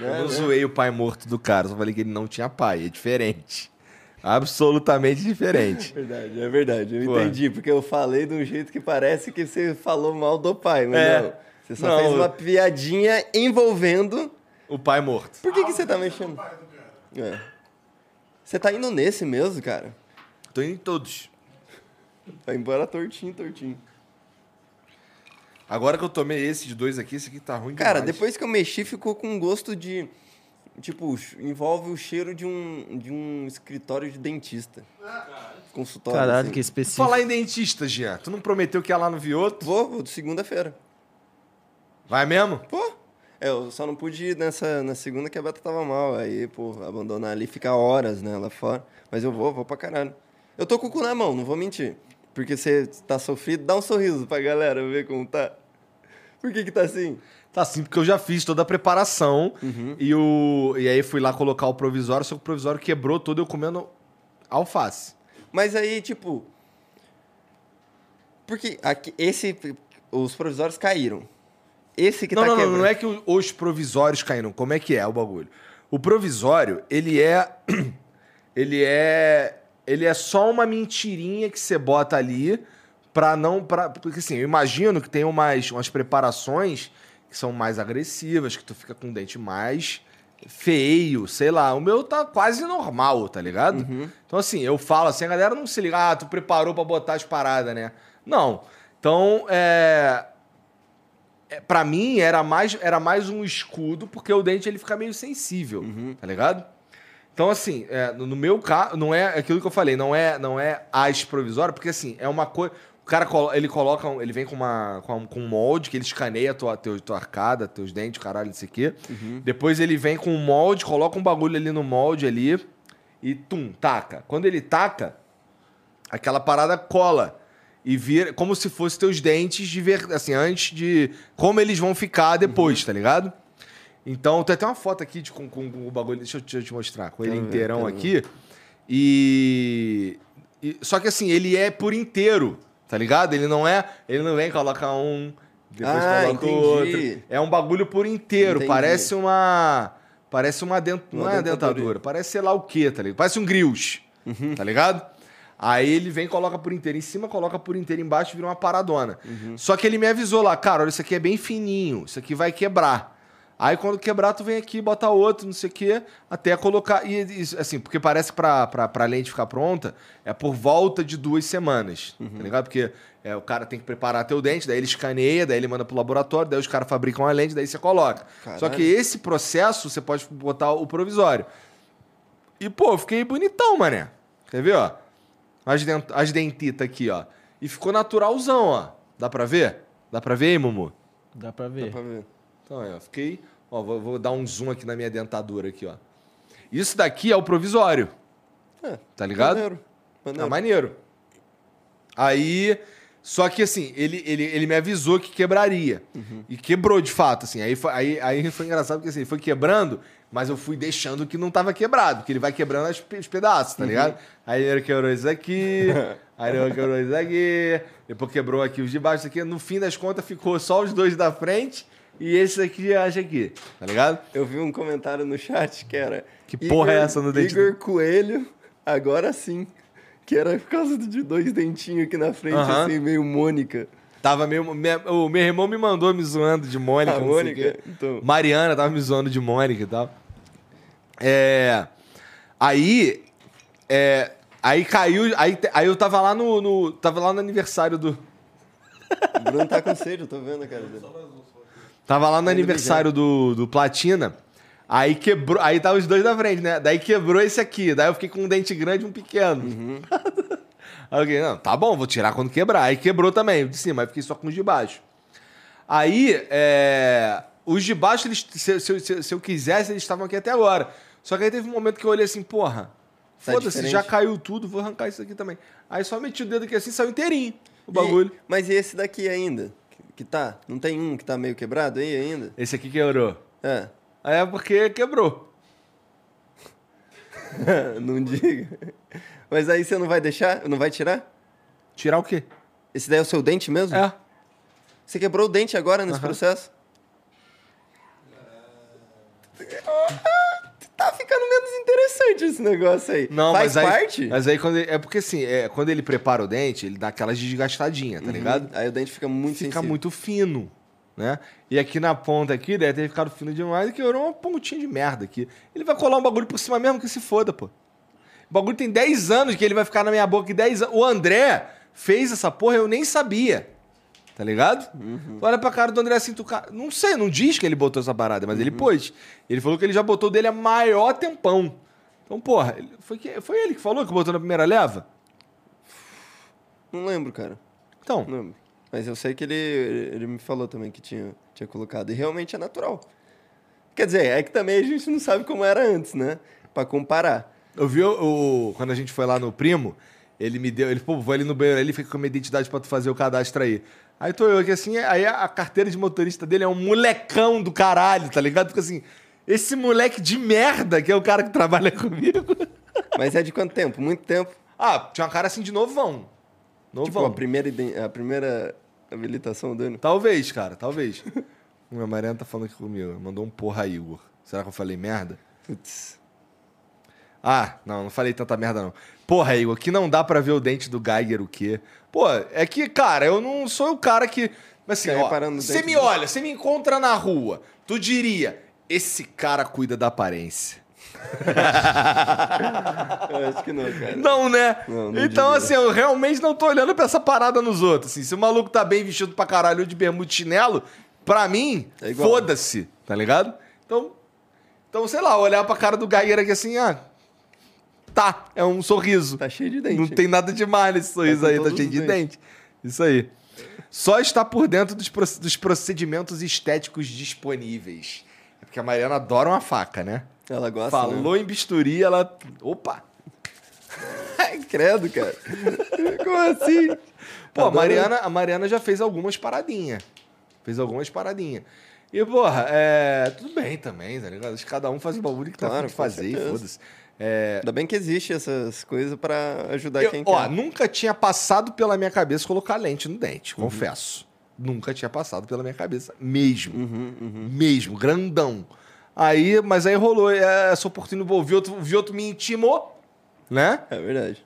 não né? zoei o pai morto do cara, só falei que ele não tinha pai. É diferente. Absolutamente diferente. Verdade, é verdade. Eu Pô. entendi, porque eu falei de um jeito que parece que você falou mal do pai, mas É. não. Você só Não, fez eu- uma piadinha envolvendo. O pai morto. Por que, que você tá mexendo? É. Você tá indo nesse mesmo, cara? Tô indo em todos. Vai embora tortinho, tortinho. Agora que eu tomei esse de dois aqui, esse aqui tá ruim Cara, demais. depois que eu mexi, ficou com um gosto de. Tipo, envolve o cheiro de um, de um escritório de dentista. Consultório. Caralho, assim. que específico. Falar em dentista, Jean. Tu não prometeu que ia lá no Vioto? Vou, vou de segunda-feira. Vai mesmo? Pô, é, eu só não pude ir nessa, na segunda que a Beta tava mal. Aí, pô, abandonar ali, ficar horas, né, lá fora. Mas eu vou, vou pra caralho. Eu tô com o cu na mão, não vou mentir. Porque você tá sofrido, dá um sorriso pra galera ver como tá. Por que que tá assim? Tá sim, porque eu já fiz toda a preparação e, o... e aí fui lá colocar o provisório, só que o provisório quebrou todo eu comendo alface. Mas aí, tipo... Porque aqui, esse... Os provisórios caíram. Esse que não, tá não, não, quebrando... não é que os provisórios caíram. Como é que é o bagulho? O provisório, ele é. Ele é. Ele é só uma mentirinha que você bota ali pra não. Pra, porque assim, eu imagino que tem umas, umas preparações que são mais agressivas, que tu fica com o dente mais feio, sei lá. O meu tá quase normal, tá ligado? Então, assim, eu falo assim, a galera não se liga, ah, tu preparou pra botar as paradas, né? Não. Então, é. é, Pra mim, era mais, era mais um escudo, porque o dente ele fica meio sensível, tá ligado? Então, assim, é, no meu caso, não é aquilo que eu falei, não é, não é as provisórias, porque assim, é uma coisa. O cara colo- ele coloca, ele vem com, uma, com, um- molde que ele escaneia a tua, teu, tua arcada, teus dentes, caralho, não sei o quê. Depois ele vem com um molde, coloca um bagulho ali no molde ali e tum, taca. Quando ele taca, aquela parada cola e vira como se fosse teus dentes de ver, assim, antes de como eles vão ficar depois, tá ligado? Então, tem até uma foto aqui de, com, com- com o bagulho, deixa eu, te- deixa eu te mostrar, com ele ver, inteirão quero aqui. E, e- só que assim, ele é por inteiro, tá ligado? Ele não é, ele não vem colocar um depois Ah, coloca entendi. outro. É um bagulho por inteiro, Entendi. parece uma parece uma dent, Uma não é dentadura. dentadura, parece sei lá o que, tá ligado? Parece um grills, Uhum. tá ligado? Aí ele vem, coloca por inteiro em cima, coloca por inteiro embaixo, vira uma paradona. Uhum. Só que ele me avisou lá, cara, olha, isso aqui é bem fininho, isso aqui vai quebrar. Aí quando quebrar, tu vem aqui, bota outro, não sei o quê, até colocar. E, e, assim, porque parece que pra, pra, pra lente ficar pronta, é por volta de duas semanas. Tá ligado? Porque é, o cara tem que preparar teu dente, daí ele escaneia, daí ele manda pro laboratório, daí os caras fabricam a lente, daí você coloca. Só Caralho. que esse processo você pode botar o provisório. E, pô, eu fiquei bonitão, mané. Quer ver, ó? As, dent as dentitas aqui, ó. E ficou naturalzão, ó. Dá pra ver? Dá pra ver aí, Mumu? Dá pra Dá ver. pra ver. Então, ó, fiquei. Ó, vou, vou dar um zoom aqui na minha dentadura aqui, ó. Isso daqui é o provisório. É, Tá ligado? Maneiro. Maneiro. maneiro. Aí. Só que assim, ele, ele, ele me avisou que quebraria. E quebrou de fato, assim. Aí foi, aí, aí foi engraçado porque assim, ele foi quebrando, mas eu fui deixando que não tava quebrado, porque ele vai quebrando as os pedaços, tá ligado? Aí ele quebrou isso aqui, aí ele quebrou isso aqui, depois quebrou aqui os de baixo, isso aqui. No fim das contas, ficou só os dois da frente e esse aqui acha aqui, tá ligado? Eu vi um comentário no chat que era. Que porra é essa no dente Igor Coelho, agora sim. Que era por causa de dois dentinhos aqui na frente, Aham. assim, meio Mônica. Tava meio. me- o meu irmão me mandou me zoando de Mônica. A não sei o Mônica? quê. Então. Mariana tava me zoando de Mônica e tal. É. Aí. É. Aí caiu. Aí, aí eu tava lá no, no- Tava lá no aniversário do. O Bruno tá com sede, eu tô vendo a cara dele. Tava lá no aniversário do, do Platina. Aí quebrou. Aí tava os dois da frente, né? Daí quebrou esse aqui. Daí eu fiquei com um dente grande e um pequeno. aí eu fiquei, não, tá bom, vou tirar quando quebrar. Aí quebrou também, de cima, aí fiquei só com os de baixo. Aí, é, os de baixo, eles, se, se- se- se eu quisesse, eles estavam aqui até agora. Só que aí teve um momento que eu olhei assim, porra, Tá foda-se, já caiu tudo, vou arrancar isso aqui também. Aí só meti o dedo aqui assim, saiu inteirinho o E- bagulho. mas e esse daqui ainda? Que, tá? Não tem um que tá meio quebrado aí ainda? Esse aqui quebrou. É. Aí é porque quebrou. não diga. Mas aí você não vai deixar? Não vai tirar? Tirar o quê? Esse daí é o seu dente mesmo? É. Você quebrou o dente agora nesse processo? Interessante esse negócio aí. Não, Faz mas aí, parte? Mas aí quando ele, é porque assim, é, quando ele prepara o dente, ele dá aquelas desgastadinhas, tá ligado? Uhum. Aí o dente fica muito Fica sensível. muito fino, né? E aqui na ponta aqui, deve ter ficado fino demais e quebrou uma pontinha de merda aqui. Ele vai colar um bagulho por cima mesmo que se foda, pô. O bagulho tem 10 anos que ele vai ficar na minha boca e 10 anos. O André fez essa porra, eu nem sabia. Tá ligado? Uhum. Tu Olha pra cara do André assim, tu... não sei, não diz que ele botou essa parada, mas Uhum. ele pôs. Ele falou que ele já botou dele a maior tempão. Então, porra, foi, que, foi ele que falou que botou na primeira leva? Não lembro, cara. Então, Não lembro. Mas eu sei que ele, ele me falou também que tinha, tinha colocado. E realmente é natural. Quer dizer, é que também a gente não sabe como era antes, né? Pra comparar. Eu vi o, o- quando a gente foi lá no primo, ele me deu, ele, pô, vou ali no banheiro, ele fica com a minha identidade pra tu fazer o cadastro aí. Aí tô eu aqui assim, aí a, carteira de motorista dele é um molecão do caralho, tá ligado? Fica assim, esse moleque de merda que é o cara que trabalha comigo. Mas é de quanto tempo? Muito tempo. Ah, tinha uma cara assim de novão. Tipo, Novão. a primeira, a primeira habilitação dele. Talvez, cara, talvez. Minha Mariana tá falando aqui comigo, mandou um porra Igor. Será que eu falei merda? Putz. Ah, não, não falei tanta merda não. Porra, Igor, que não dá pra ver o dente do Geiger o quê? Pô, é que, cara, eu não sou o cara que. Mas assim, ó, você me olha, você me encontra na rua, tu diria, esse cara cuida da aparência. Eu acho que não, cara. Não, né? Não, não então, diria. assim, eu realmente não tô olhando pra essa parada nos outros. Assim, se o maluco tá bem vestido pra caralho de bermuda e chinelo, pra mim, É foda-se, tá ligado? Então, então, sei lá, olhar pra cara do Geiger aqui assim, ah, tá, é um sorriso. Tá cheio de dente. Não tem nada demais nesse sorriso com aí, tá todos cheio de dentes. dente. Isso aí. Só está por dentro dos, dos procedimentos estéticos disponíveis. É porque a Mariana adora uma faca, né? Ela gosta, Falou em bisturi, ela. Opa! Credo, cara. Como assim? Pô, a. Mariana, a Mariana já fez algumas paradinhas. Fez algumas paradinhas. E, porra, é. Tudo bem também, tá ligado? Acho que Cada um faz o bagulho que tá Claro, de com fazer e foda-se. É, Ainda bem que existe essas coisas pra ajudar Eu- quem ó, quer. nunca tinha passado pela minha cabeça colocar lente no dente, Uhum. confesso. Nunca tinha passado pela minha cabeça, mesmo. Uhum, Mesmo, grandão. Aí, mas aí rolou é, essa oportunidade, o Vioto, Vioto me intimou, né? É verdade.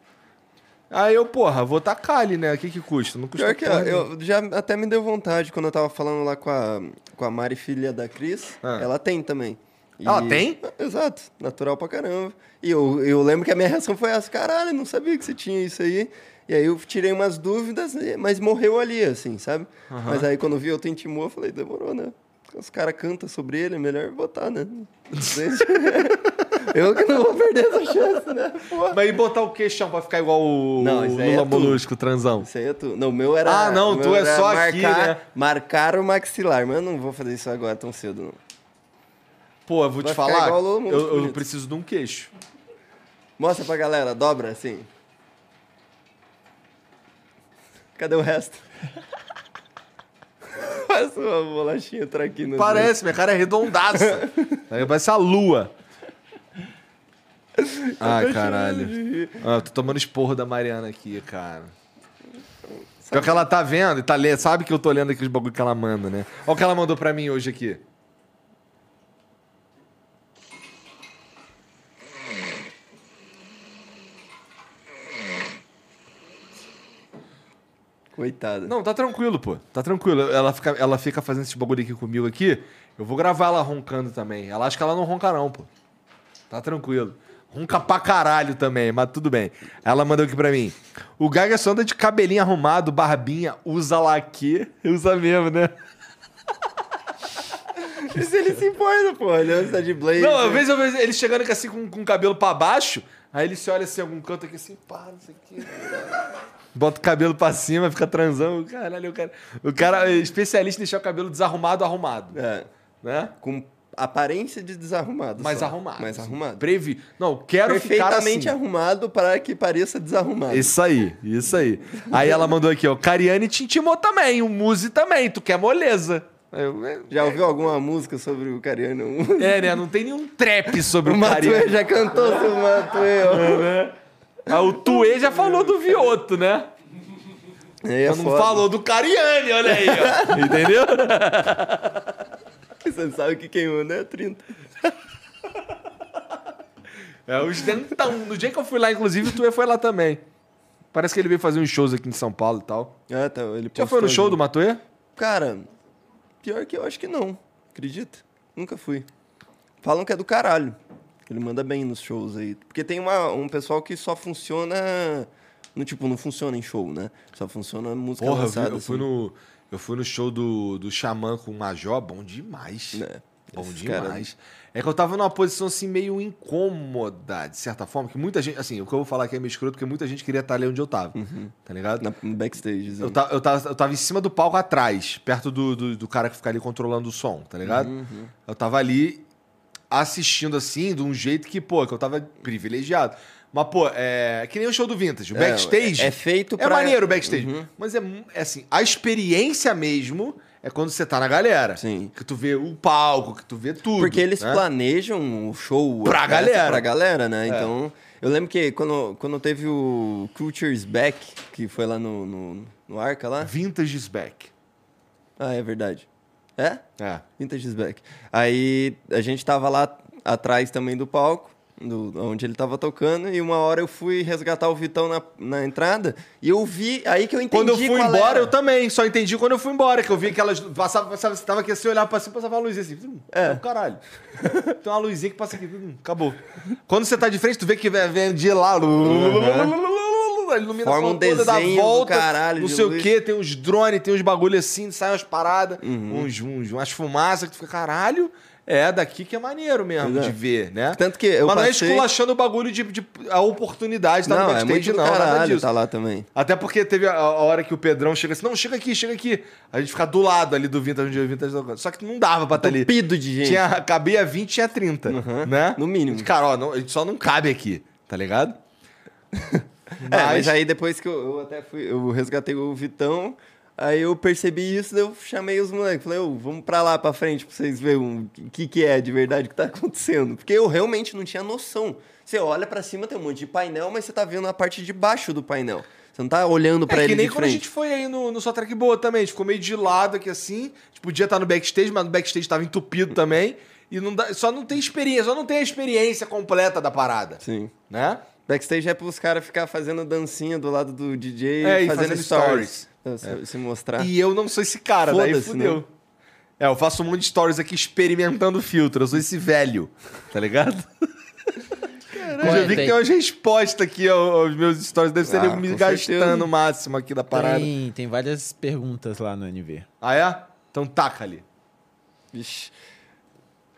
Aí eu, porra, vou tacar ali, né? O que que custa? Não custa Pior que porra nenhuma. eu já até me deu vontade quando eu tava falando lá com a, com a Mari, filha da Cris. Ah. Ela tem também. E- Ela tem? Exato, natural pra caramba. E eu, eu lembro que a minha reação foi essa: caralho, não sabia que você tinha isso aí. E aí eu tirei umas dúvidas, mas morreu ali, assim, sabe? Mas aí quando vi eu intimou, eu falei: demorou, né? Os caras cantam sobre ele, é melhor botar, né? eu que não vou perder essa chance, né? Porra. Mas e botar o queixão pra ficar igual o Não, isso é Lula tu. Molusco, transão? Isso aí é tu. Não, o meu era. Ah, não, tu é só aqui, marcar, né? Marcar o maxilar, mas eu não vou fazer isso agora tão cedo, não. Pô, eu vou Vai te ficar falar, igual o eu, eu bonito. preciso de um queixo. Mostra pra galera, dobra assim. Cadê o resto? Faz uma bolachinha traquina. Parece, minha cara é redondaça. Aí Parece a lua. Ai, caralho. Ah, eu tô tomando esporro da Mariana aqui, cara. Pior que ela tá vendo e tá lendo. Sabe que eu tô lendo aqueles bagulho que ela manda, né? Olha o que ela mandou pra mim hoje aqui. Coitada. Não, tá tranquilo, pô. Tá tranquilo. Ela fica, ela fica fazendo esse bagulho aqui comigo aqui. Eu vou gravar ela roncando também. Ela acha que ela não ronca, não, pô. Tá tranquilo. Ronca pra caralho também, mas tudo bem. Ela mandou aqui pra mim. O Gaga só anda de cabelinho arrumado, barbinha, usa laque. Usa mesmo, né? Se ele se importa, pô. Ele anda de blazer. Não, às vezes eu vejo ele chegando aqui assim com, com o cabelo pra baixo. Aí ele se olha assim, algum canto aqui assim, pá, não sei o quê. Bota o cabelo pra cima, fica transando. Caralho, o cara, o cara é especialista em deixar o cabelo desarrumado, arrumado. É, Né? com aparência de desarrumado. Mais só. arrumado. Mais arrumado. Previ... Não, quero ficar Perfeitamente assim. arrumado para que pareça desarrumado. Isso aí, isso aí. Aí ela mandou aqui, ó. Cariane te intimou também, o Muzi também, tu quer moleza. Aí Eu, é, Já ouviu alguma música sobre o Cariano? é, né? Não tem nenhum trap sobre O o, Matuê Cariane. já cantou sobre o Matuê, ó. Ah, o Tuê já falou do Vioto, né? É não foda. falou do Cariane, olha aí, ó. Entendeu? Você não sabe que quem manda é 30. É, os dentão. No dia que eu fui lá, inclusive, o Tuê foi lá também. Parece que ele veio fazer uns shows aqui em São Paulo e tal. Ah, tá. Ele Já foi no show do Matuê? Cara, pior que eu acho que não. Acredita? Nunca fui. Falam que é do caralho. Ele manda bem nos shows aí. Porque tem uma, um pessoal que só funciona. No, tipo, não funciona em show, né? Só funciona música Porra, eu, vi- lançada. eu fui assim. no, eu fui no show do, do Xamã com o Major, bom demais. É, Bom demais. É que eu tava numa posição assim meio incômoda, de certa forma, que muita gente, assim, o que eu vou falar aqui é meio escroto, porque muita gente queria estar ali onde eu tava, tá ligado? Na, no backstage. assim. Eu, ta- eu, tava, eu tava em cima do palco atrás, perto do, do, do cara que fica ali controlando o som, tá ligado? Uhum, Eu tava ali assistindo assim, de um jeito que, pô, que eu tava privilegiado. Mas, pô, é que nem o show do Vintage. O É, backstage. é- é feito É pra- maneiro o backstage. Uhum. Mas é, é assim, a experiência mesmo é quando você tá na galera. Sim. Que tu vê o palco, que tu vê tudo. Porque eles né? planejam o show Pra galera. É. Pra galera, né? Então, eu lembro que quando, quando teve o Cultures Back, que foi lá no, no, no Arca lá. Vintage is back. Ah, é verdade. É? É. Vintage is Back. Aí a gente tava lá atrás também do palco, do, onde ele tava tocando, e uma hora eu fui resgatar o Vitão na, na entrada, e eu vi, aí que eu entendi Quando eu fui embora, era. eu também. Só entendi quando eu fui embora, que eu vi aquelas. Passava, passava, você tava aqui assim, olhava pra cima, passava uma luzinha assim. Hum, É. oh, caralho. Tem uma luzinha que passa aqui. hum, acabou. Quando você tá de frente, tu vê que vem, de lá. A iluminação Forma um toda desenho do volta. caralho não sei o quê, tem uns drones, tem uns bagulho assim, saem umas paradas, Uhum. uns, uns, umas fumaças que tu fica, caralho. É, daqui que é maneiro mesmo é. de ver, né? Tanto que eu Mas não é passei- esculachando o bagulho de, de a oportunidade, tá no Não, é muito não, nada caralho disso. tá lá também. Até porque teve a, a hora que o Pedrão chega assim, não, chega aqui, chega aqui. A gente fica do lado ali do Vintage, onde o Vintage tocando. Só que não dava pra estar ali. Tupido de gente. Tinha, cabia 20, tinha 30, Uhum, né? no mínimo. Cara, ó, não- a gente só não cabe aqui, tá ligado? É, mas aí depois que eu, eu até fui, eu resgatei o Vitão, aí eu percebi isso, daí eu chamei os moleques, falei, ô, vamos pra lá, pra frente, pra vocês verem o que, que é de verdade que tá acontecendo. Porque eu realmente não tinha noção. Você olha pra cima, tem um monte de painel, mas você tá vendo a parte de baixo do painel. Você não tá olhando pra é ele que nem quando a gente foi aí no, no Só Track Boa também. A gente ficou meio de lado aqui assim. A gente podia estar no backstage, mas no backstage tava entupido também. E não dá- só não tem experiência, só não tem a experiência completa da parada, Sim. né? Backstage é pros caras ficar fazendo dancinha do lado do DJ É, e fazendo fazendo stories. Se, se mostrar. E eu não sou esse cara, daí Foda-se, fudeu. né? É, eu faço um monte de stories aqui experimentando filtro. Eu sou esse velho, tá ligado? Eu já vi que tem- umas respostas aqui ao- aos meus stories. Deve ser Ah, me gastando o máximo aqui da parada. Tem, tem várias perguntas lá no NV. Ah, é? Então taca ali. Vixe.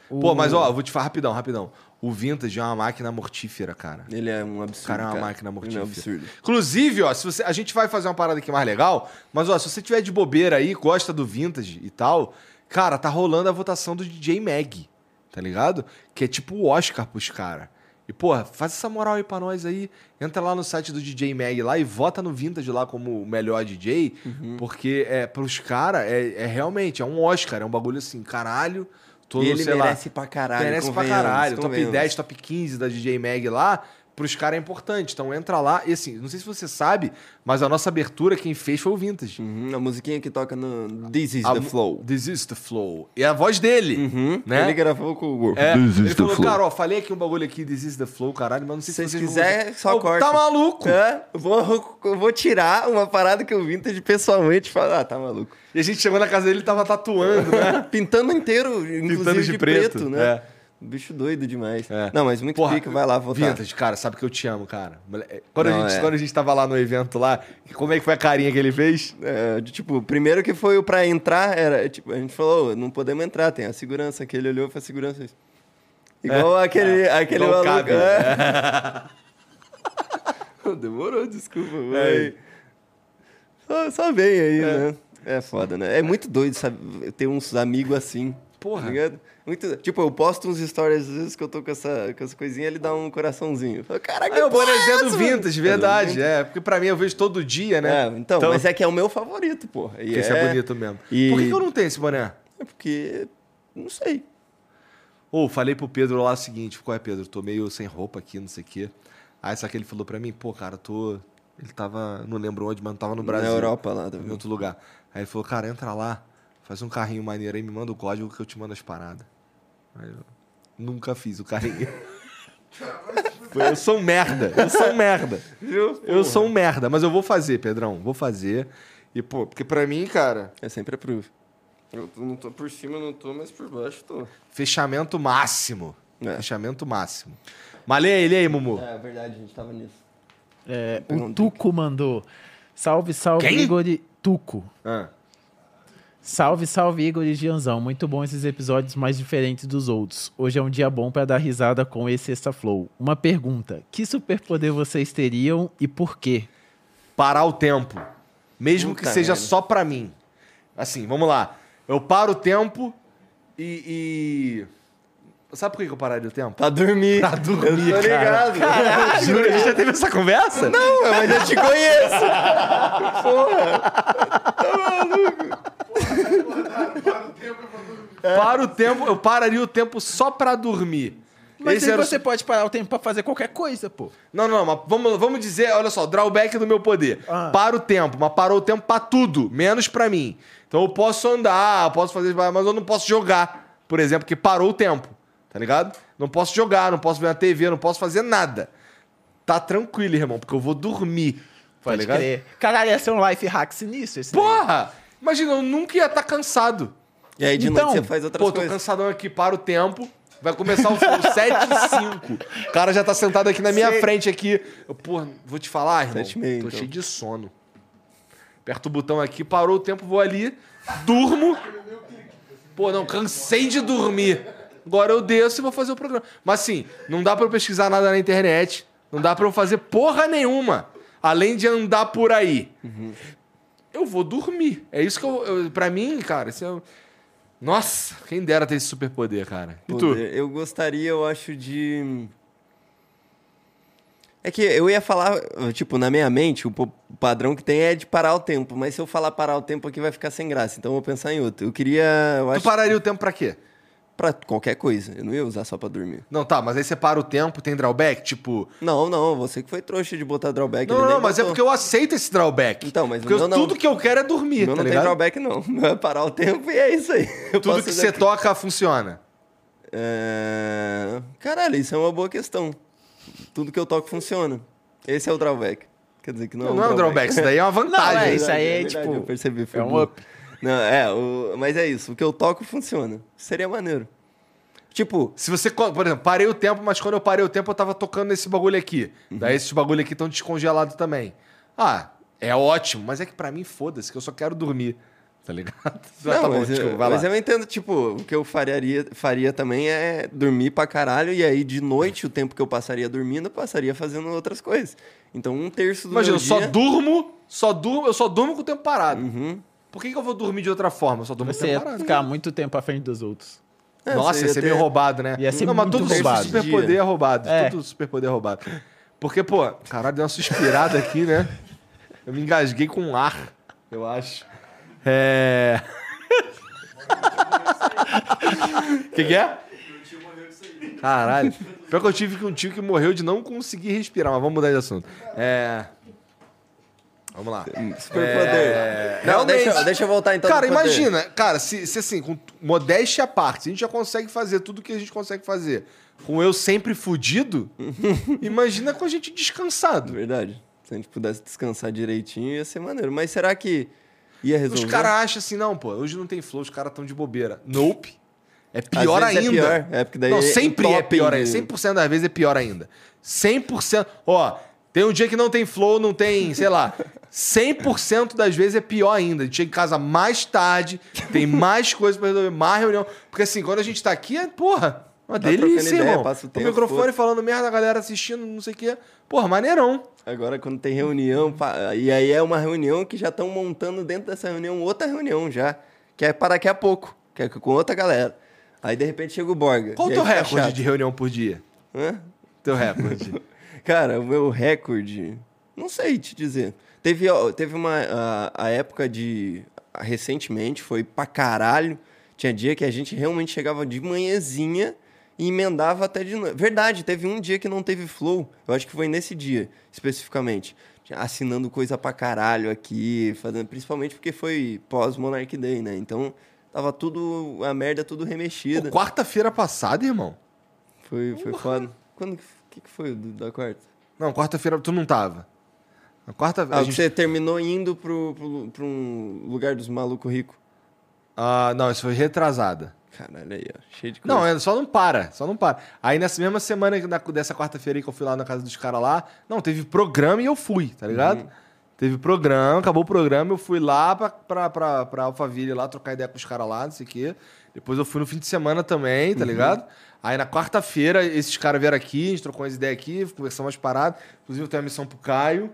Pô, mas ó, eu vou te falar rapidão, rapidão. O Vintage é uma máquina mortífera, cara. Ele é um absurdo. O cara é uma cara. máquina Ele é um mortífera. absurdo. Inclusive, ó, se você, a gente vai fazer uma parada aqui mais legal, mas ó, se você tiver de bobeira aí, gosta do vintage e tal, cara, tá rolando a votação do DJ Mag, tá ligado? Que é tipo o Oscar pros caras. E, porra, faz essa moral aí pra nós aí. Entra lá no site do DJ Mag lá e vota no Vintage lá como o melhor DJ. Uhum. Porque é, pros caras é, é realmente, é um Oscar, é um bagulho assim, caralho. Todo, E ele sei lá, merece pra caralho. Merece pra caralho. Top convenhamos. 10, top 15 da DJ Mag lá, pros caras é importante. Então entra lá. E assim, não sei se você sabe, mas a nossa abertura, quem fez foi o Vintage. Uhum, a musiquinha que toca no This Is A the Flow. This is the flow. E a voz dele. Uhum, Né? Ele gravou com o É, This Is ele the falou, Flow. cara, ó, falei aqui um bagulho aqui, This is the flow, caralho, mas não sei se, Se vocês vão quiser, usar. só Ô, corta. Tá maluco? É, eu vou, vou tirar uma parada que eu Vintage pessoalmente falar, ah, tá maluco. E a gente chegou na casa dele e tale tatuando, né? Pintando inteiro, inclusive Pintando de de, preto, preto, né? é. Bicho doido demais. É. Não, mas muito Porra, pica, vai lá votar. Vintage, cara, sabe que eu te amo, cara. Mole- Quando, Não, a gente, é. quando a gente tava lá no evento lá, como é que foi a carinha que ele fez? É, tipo, primeiro que foi o pra entrar, era, tipo, a gente falou, "Ô, não podemos entrar, tem a segurança, que ele olhou pra segurança. fez, Igual aquele, aquele É. Igual o maluco. Cabe. é. Demorou, desculpa, vai. Só, só vem aí, né? É foda, né? É muito doido, sabe? Ter uns amigos assim. Porra. Tá ligado? Muito, tipo, eu posto uns stories às vezes que eu tô com essa, com essa coisinha, ele dá um coraçãozinho. Falo, Caraca, o que porra bonezinho é do essa, mano?" Vintage, É, verdade. do. É, porque pra mim eu vejo todo dia, né? É, então, mas é que é o meu favorito, porra. E Porque esse é bonito mesmo. E- Por que, eu não tenho esse boné? É porque. Não sei. Ô, falei pro Pedro lá o seguinte, qual é, Pedro? Tô meio sem roupa aqui, não sei o quê. Aí só que ele falou pra mim, pô, cara, tô... Ele tava, não lembro onde, mas tava no Brasil. Na Europa lá Em também. outro lugar. Aí ele falou, cara, entra lá, faz um carrinho maneiro aí, me manda o código que eu te mando as paradas. Aí eu nunca fiz o carrinho. Eu sou um merda, eu sou um merda. Viu? Eu sou um merda, mas eu vou fazer, Pedrão, vou fazer. E, pô, porque pra mim, cara, É sempre approve. Eu não tô por cima, não tô, mas por baixo tô. fechamento máximo. É. Fechamento máximo. Mas lê aí, lê aí, Mumu. É verdade, a gente tava nisso. É, o. Tuco mandou. Salve, salve, Quem? Igor e- Tuco. Ah. Salve, salve, Igor e Gianzão. Muito bom esses episódios mais diferentes dos outros. Hoje é um dia bom para dar risada com esse Extra Flow. Uma pergunta: que superpoder vocês teriam e por quê? parar o tempo. Mesmo que Puta seja merda. só pra mim. Assim, vamos lá. Eu paro o tempo e. e- Sabe por que que eu pararia o tempo? Pra dormir. Pra dormir, Eu tô cara. ligado. Juro, a gente já teve essa conversa? Não, mas eu te conheço. Para o tempo vou dormir. Para o tempo, eu pararia o tempo só pra dormir. Mas Esse aí era você pode parar o tempo para fazer qualquer coisa, pô. Não, não, mas vamos, vamos dizer, olha só, drawback do meu poder. Ah. Para o tempo, mas parou o tempo pra tudo, menos pra mim. Então eu posso andar, eu posso fazer, mas eu não posso jogar, por exemplo, porque parou o tempo, tá ligado? Não posso jogar, não posso ver na TV, não posso fazer nada. Tá tranquilo, irmão, porque eu vou dormir, tá Pode ligado? crer. Caralho, ia ser um life hack sinistro esse daí. Imagina, eu nunca ia estar cansado. E aí de Então, noite você faz outras Pô, tô coisas. cansadão aqui, para o tempo. Vai começar o, o 7 e 5. O cara já tá sentado aqui na minha Sei. frente aqui. Eu, pô, vou te falar, irmão. Sete e meia, tô então. cheio de sono. Aperto o botão aqui, parou o tempo, vou ali, durmo. Pô, não, cansei de dormir. Agora eu desço e vou fazer o programa. Mas assim, não dá pra eu pesquisar nada na internet. Não dá pra eu fazer porra nenhuma. Além de andar por aí. Eu vou dormir. É isso que eu. eu pra mim, cara, isso é. Nossa, quem dera ter esse superpoder, cara. E tu? Eu gostaria, eu acho, de. É que eu ia falar, tipo, na minha mente, o padrão que tem é de parar o tempo, mas se eu falar parar o tempo aqui vai ficar sem graça, então eu vou pensar em outro. Eu queria, eu Tu acho, pararia o tempo pra quê? Pra qualquer coisa, eu não ia usar só pra dormir. Não, tá, mas aí você para o tempo, tem drawback? Tipo. Não, não, você que foi trouxa de botar drawback. Não, não, não, mas é botou. porque eu aceito esse drawback. Então, mas o porque eu- meu não. tudo que eu quero é dormir, meu tá não tem ligado? drawback, não. Meu é parar o tempo e é isso aí. Eu Tudo que você aqui. toca funciona. É... Caralho, isso é uma boa questão. tudo que eu toco funciona. Esse é o drawback. Quer dizer que não, Não, é um drawback, isso daí é uma vantagem. Não, é isso aí é, verdade, tipo, Eu percebi, foi é um up. Não, é, o- mas é isso. O que eu toco funciona. Seria maneiro. Tipo, Se você, por exemplo, parei o tempo, mas quando eu parei o tempo eu tava tocando esse bagulho aqui. Uhum. Daí esses bagulho aqui estão descongelados também. Ah, é ótimo, mas é que pra mim foda-se, que eu só quero dormir. Tá ligado? Não, tá bom, mas, desculpa, eu, mas eu entendo, tipo, o que eu faria, faria também é dormir pra caralho e aí de noite, o tempo que eu passaria dormindo, eu passaria fazendo outras coisas. Então um terço do Imagina, eu meu só dia... durmo, só durmo, eu só durmo com o tempo parado. Uhum. Por que, que eu vou dormir de outra forma? Eu só durmo Você ia ficar muito tempo à frente dos outros. É, Nossa, você ia ser ter- meio roubado, né? Ia ser não, mas tudo roubado. superpoder é roubado. É. Tudo superpoder é roubado. Porque, pô, caralho, deu uma suspirada aqui, né? Eu me engasguei com um ar, eu acho. É. O que, que é? Caralho. Pior que eu tive que um tio que morreu de não conseguir respirar, mas vamos mudar de assunto. É. Vamos lá. Superpoder. É, Não, deixa, deixa eu voltar então. Cara, imagina, cara, se, se assim, com modéstia à parte, se a gente já consegue fazer tudo que a gente consegue fazer com eu sempre fudido, imagina com a gente descansado. Verdade. Se a gente pudesse descansar direitinho, ia ser maneiro. Mas será que ia resolver? Os caras acham assim, não, pô, hoje não tem flow, os caras estão de bobeira. Nope. É pior é ainda. pior, é, porque daí não, é sempre é pior ainda. 100% das vezes é pior ainda. 100%. Ó, tem um dia que não tem flow, não tem, sei lá. 100% das vezes é pior ainda. A gente chega em casa mais tarde, tem mais coisa pra resolver, mais reunião. Porque assim, quando a gente tá aqui, é, porra, uma Tá delícia, ideia, irmão. passa o o tempo, microfone foda. falando merda, a galera assistindo, não sei o quê. Porra, maneirão. Agora, quando tem reunião, e aí é uma reunião que já estão montando dentro dessa reunião outra reunião já, que é para daqui a pouco, que é com outra galera. Aí, de repente, chega o Borga. Qual o teu recorde chato. de reunião por dia? Hã? Teu recorde. Cara, o meu recorde, não sei te dizer. Teve, teve uma a, a época de recentemente foi pra caralho. Tinha dia que a gente realmente chegava de manhãzinha e emendava até de noite. Verdade, teve um dia que não teve flow. Eu acho que foi nesse dia, especificamente. Assinando coisa pra caralho aqui, fazendo, principalmente porque foi pós Monarch Day, né? Então tava tudo a merda tudo remexida. Quarta-feira passada, irmão. Foi foi foda. Quando que, que foi do- da quarta? Não, quarta-feira tu não tava. Na quarta Ah, a que gente... você terminou indo pro, pro, pro um lugar dos malucos ricos. Ah, não, isso foi retrasada. Caralho, aí, ó. Cheio de coisa. Não, é, só não para, só não para. Aí nessa mesma semana na- dessa quarta-feira aí que eu fui lá na casa dos caras lá, não, teve programa e eu fui, tá ligado? Uhum. Teve programa, acabou o programa, eu fui lá pra, pra, pra, pra Alphaville lá, trocar ideia com os caras lá, não sei o quê. Depois eu fui no fim de semana também, Uhum. tá ligado? Aí na quarta-feira esses caras vieram aqui, a gente trocou umas ideias aqui, conversamos umas paradas. Inclusive eu tenho uma missão pro Caio.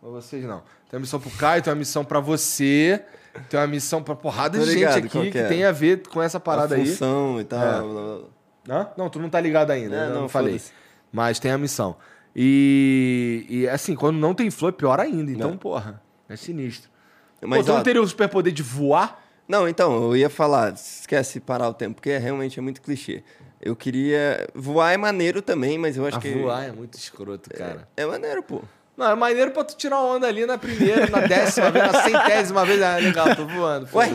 Pra vocês não. Tem uma missão pro Caio, tem uma missão pra você, tem uma missão pra porrada de gente aqui que é? tem a ver com essa a parada aí. função e tal. É. blá, blá. Hã? Não, tu não tá ligado ainda, É, não, não, falei. Mas tem a missão. E, e assim, quando não tem flow é pior ainda. Então, Não. porra, é sinistro. Mas, Pô, tu ó, não teria o superpoder de voar? Não, então, eu ia falar, esquece parar o tempo, porque é, realmente é muito clichê. Eu queria. Voar é maneiro também, mas eu acho A que. voar é muito escroto, cara. É maneiro, pô. Não, é maneiro pra tu tirar uma onda ali na primeira, na décima vez, na centésima vez. Ah, legal, tô voando. Ué,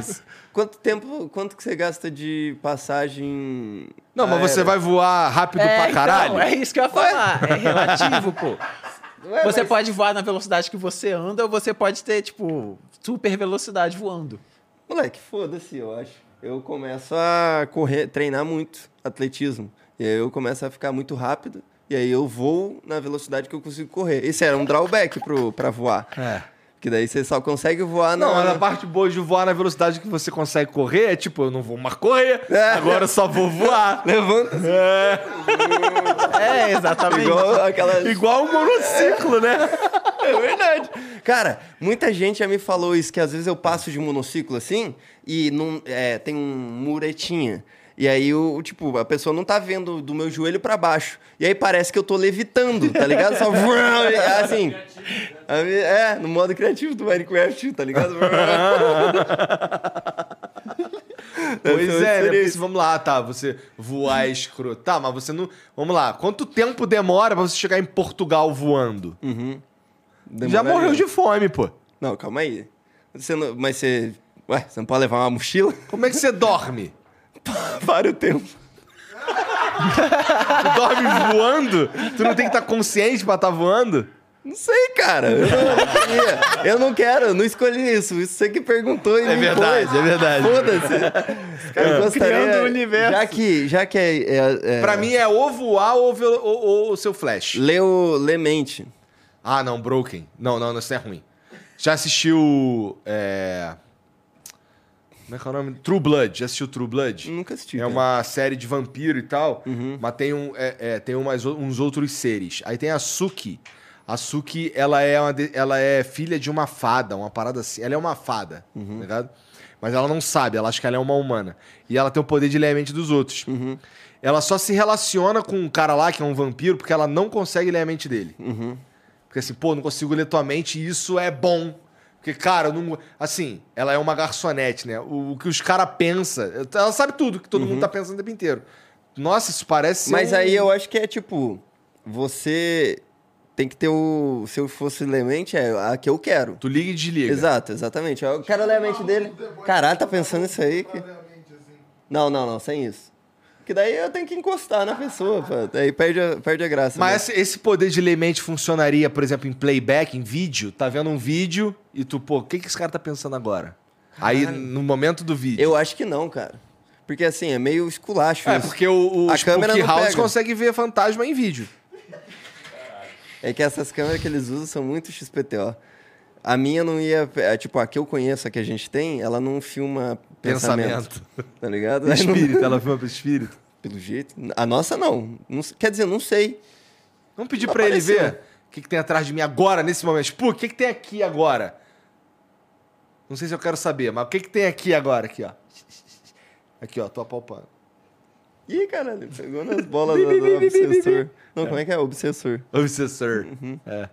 quanto tempo. Quanto que você gasta de passagem. Não, mas você vai voar rápido É, pra caralho? Então, é isso que eu ia falar. É relativo, pô. Ué, Você mas- pode voar na velocidade que você anda ou você pode ter, tipo, super velocidade voando. Moleque, foda-se, eu acho. Eu começo a correr, treinar muito atletismo. E aí eu começo a ficar muito rápido. E aí eu vou na velocidade que eu consigo correr. Esse era um drawback pro, pra voar. É. Que daí você só consegue voar na. Não, a parte boa de voar na velocidade que você consegue correr é tipo, eu não vou mais correr, É. agora eu só vou voar. Levanta É. É, exatamente. igual aquela. Igual um monociclo, né? É verdade. Cara, muita gente já me falou isso, que às vezes eu passo de monociclo assim e não, é, tem um muretinha. E aí, o, tipo, a pessoa não tá vendo do meu joelho pra baixo. E aí parece que eu tô levitando, tá ligado? Só assim. É, no modo criativo do Minecraft, tá ligado? Pois Essa é, né? vamos lá, tá, você voar é escroto. Tá, mas você não... Vamos lá, quanto tempo demora pra você chegar em Portugal voando? Uhum. Já morreu de fome, pô. Não, calma aí. Você não- Mas você. Ué, você não pode levar uma mochila? Como é que você dorme? Para o tempo. tu dorme voando? Tu não tem que estar consciente pra estar voando? Não sei, cara. Eu não, eu não quero, eu não escolhi isso. Isso você que perguntou e É me verdade, impôs. é verdade. Foda-se. Eu gostaria... Criando o universo. Já que, já que é... é, é Pra mim é ou voar ou, ou- ou o seu flash. Lê o Lemente. Ah, não, Broken. Não, não, isso é ruim. Já assistiu. É... Como é que é o nome? True Blood. Já assistiu True Blood? Nunca assisti. É cara. uma série de vampiro e tal, Uhum. mas tem, um, é, é, tem umas, uns outros seres. Aí tem a Suki. A Suki, ela é, uma ela é filha de uma fada, uma parada assim. Ela é uma fada, Uhum. tá ligado? Mas ela não sabe, ela acha que ela é uma humana. E ela tem o poder de ler a mente dos outros. Uhum. Ela só se relaciona com um cara lá, que é um vampiro, porque ela não consegue ler a mente dele. Uhum. Porque assim, pô, não consigo ler tua mente e isso é bom. Porque, cara, não. Assim, ela é uma garçonete, né? O, o que os caras pensam. Ela sabe tudo que todo mundo tá pensando o tempo inteiro. Nossa, isso parece. Mas um- aí eu acho que é tipo... Você tem que ter o... Se eu fosse Lemente, é a que eu quero. Tu liga e desliga. Exato, exatamente. Eu quero ler a mente dele. Caralho, tá pensando nisso aí? Que... Não, não, não, sem isso. Porque daí eu tenho que encostar na pessoa, pô. Daí perde a, perde a graça. né? Mas esse, esse poder de ler mente funcionaria, por exemplo, em playback, em vídeo? Tá vendo um vídeo e tu, pô, o que, que esse cara tá pensando agora? Aí, no momento do vídeo. Eu acho que não, cara. Porque assim, é meio esculacho É, isso. porque o, o A câmera Spooky não House pega. consegue ver fantasma em vídeo. É que essas câmeras que eles usam são muito XPTO. A minha não ia. é, Tipo, a que eu conheço, a que a gente tem, ela não filma pensamento. Pensamento. Tá ligado? Espírito, ela filma pro espírito. Pelo jeito. A nossa não. Não Quer dizer, não sei. Vamos pedir pra ele ver o que, que tem atrás de mim agora, nesse momento. Pô, o que, que tem aqui agora? Não sei se eu quero saber, mas o que, que tem aqui agora? Aqui, ó. Aqui, ó, tô apalpando. Ih, caralho, pegou nas bolas do, do obsessor. Não, como é que é? Obsessor. Obsessor. Uhum. É.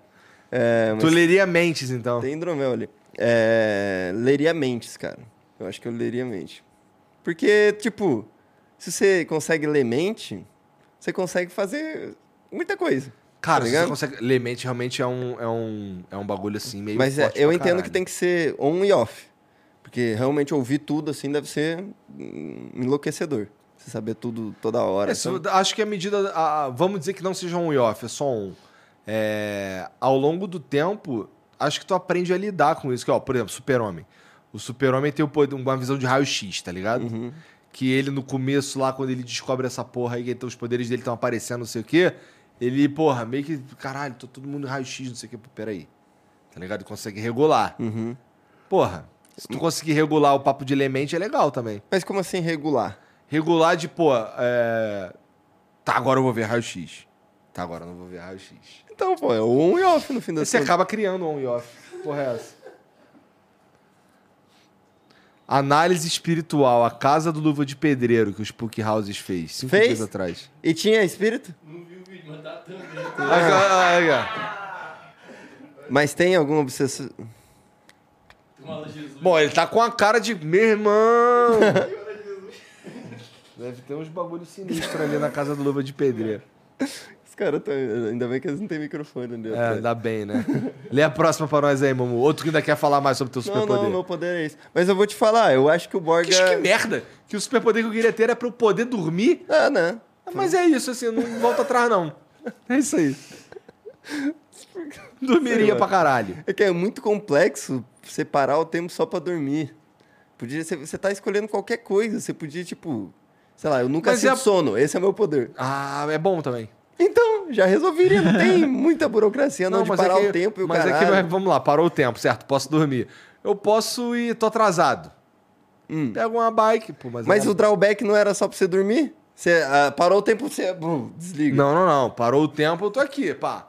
É, mas Tu leria mentes, então. tem hidromel ali. É, leria mentes, cara. Eu acho que eu leria mente. Porque, tipo, se você consegue ler mente, você consegue fazer muita coisa. Cara, tá você consegue. Ler mente realmente é um, é um, é um bagulho assim, meio. Mas é, eu entendo caralho. que tem que ser on e off. Porque realmente ouvir tudo assim deve ser enlouquecedor. Você saber tudo toda hora. É, sabe? acho que a medida. a- vamos dizer que não seja um e off, é só um. É, ao longo do tempo, acho que tu aprende a lidar com isso. Que, ó, por exemplo, Super-Homem. O Super-Homem tem uma visão de raio-x, tá ligado? Uhum. Que ele, no começo, lá, quando ele descobre essa porra aí, que então os poderes dele estão aparecendo, não sei o quê, ele, porra, meio que. Caralho, tô todo mundo em raio-x, não sei o quê. Pô, Peraí. Tá ligado? Consegue regular. Uhum. Porra, se tu conseguir regular o papo de elemente, é legal também. Mas como assim regular? Regular de, pô, é... Tá, agora eu vou ver raio-x. Tá, agora eu não vou ver raio-x. Então, pô, é on e off no fim das você acaba criando on e off. Porra é essa? Análise espiritual, a casa do Luva de Pedreiro que o Spook Houses fez. Cinco Fez? dias atrás. E tinha espírito? Aí, aí, aí, Mas tem algum obsessor? Bom, ele tá com a cara de meu irmão. Deve ter uns bagulhos sinistros ali na casa do Luva de Pedreiro. Os caras tão... Ainda bem que eles não têm microfone ali É, atrás. dá bem, né? Lê a próxima pra nós aí, Mamu. Outro que ainda quer falar mais sobre teu Não, superpoder. não, meu poder é esse. Mas eu vou te falar, eu acho que o Borga... Que, que merda! Que o superpoder que eu queria ter era pra eu poder dormir. Ah, né? Mas é isso, assim, não volta atrás, não. É isso aí. Dormiria pra caralho. É que é muito complexo separar o tempo só pra dormir. Podia ser, você tá escolhendo qualquer coisa. Você podia, tipo, sei lá, eu nunca Mas sinto é sono. Esse é meu poder. Ah, é bom também. Então, já resolveria. Não tem muita burocracia não, de mas parar é que, o tempo e o Mas é caralho. que, não é- vamos lá, parou o tempo, certo? Posso dormir. Eu posso ir, tô atrasado. Hum. Pego uma bike, pô, mas... Mas é- o drawback não era só pra você dormir? Você ah, parou o tempo, você bum, desliga. Não, não, não. Parou o tempo, eu tô aqui, pá.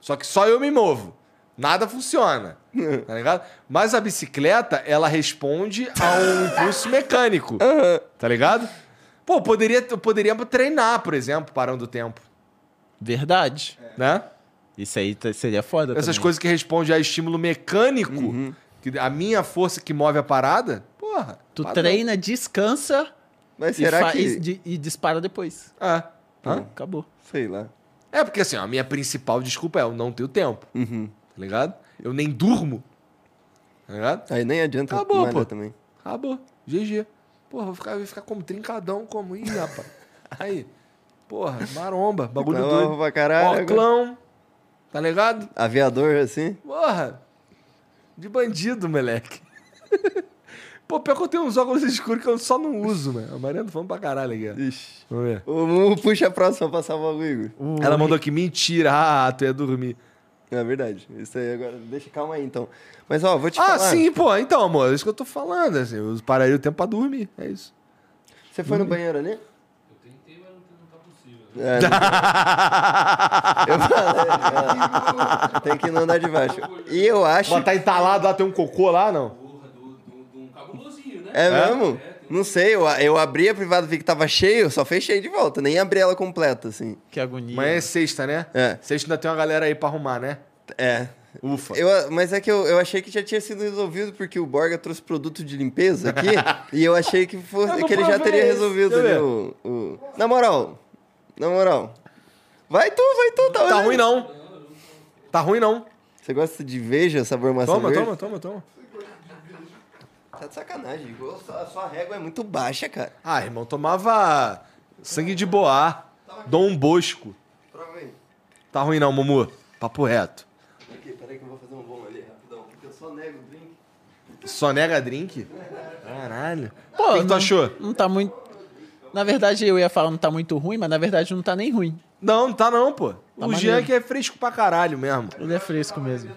Só que só eu me movo. Nada funciona. Tá ligado? Mas a bicicleta, ela responde a um impulso mecânico. Tá ligado? Pô, poderia, poderia treinar, por exemplo, parando o tempo. Verdade. Né? Isso aí tá- seria foda Essas também. coisas que respondem a estímulo mecânico, que a minha força que move a parada, porra. Tu padrão. treina, descansa Mas e, será fa- que... e e dispara depois. É. Hã? Acabou. Sei lá. É porque assim, a minha principal desculpa é eu não tenho tempo. Uhum. Tá ligado? Eu nem durmo. Tá ligado? Aí nem adianta Acabou, pô. também. Acabou. GG. Porra, vou ficar, vou ficar como trincadão, como. Ih, rapaz. Aí. Porra, maromba, bagulho Reclamava doido. pra caralho, Oclão, tá ligado? Aviador, assim. Porra, de bandido, moleque. Pô, pior que eu tenho uns óculos escuros que eu só não uso, mano. A Mariana tá falando pra caralho aqui. Ixi. ó. Vamos ver. O Mumu puxa a próxima pra salvar o Igor. O Ela mandou aqui, mentira, ah, tu ia dormir. É verdade. Isso aí agora. Deixa calma aí, então. Mas, ó, vou te Ah, falar. sim, pô, então, amor, é isso que eu tô falando, assim, eu pararia o tempo pra dormir, é isso. Você foi no banheiro ali? Eu tentei, mas não, não tá possível. É, eu falei, é, tem que não andar de baixo. E eu acho. Mas tá entalado lá, tem um cocô lá, não? Porra, do, do, de um cabulosinho, né? É mesmo? Não sei, eu, eu abri a privada, vi que tava cheio, só fechei de volta, nem abri ela completa, assim. Que agonia. Amanhã é sexta, né? É. Sexta ainda tem uma galera aí pra arrumar, né? É. Ufa. Eu, mas é que eu, eu achei que já tinha sido resolvido porque o Borga trouxe produto de limpeza aqui e eu achei que, fosse, que ele já teria resolvido ali o, o- Na moral, na moral. Vai tu, vai tu, tá Tá olhando? ruim não. Tá ruim não. Você gosta de veja, sabor maçã Toma, verde? toma, toma, toma. Tá de sacanagem, Igor. A sua régua é muito baixa, cara. Ah, irmão, tomava sangue de boá. Dom Bosco. Prova aí. Tá ruim não, Mumu. Papo reto. Aqui, peraí que eu vou fazer um bom ali, rapidão. Porque eu só nego o drink. Só nega drink? Caralho. Pô, o que, que tu achou? Não tá muito. Na verdade, eu ia falar não tá muito ruim, mas na verdade não tá nem ruim. Não, não tá não, pô. o maneiro. Jean que é fresco pra caralho mesmo. Ele é fresco mesmo.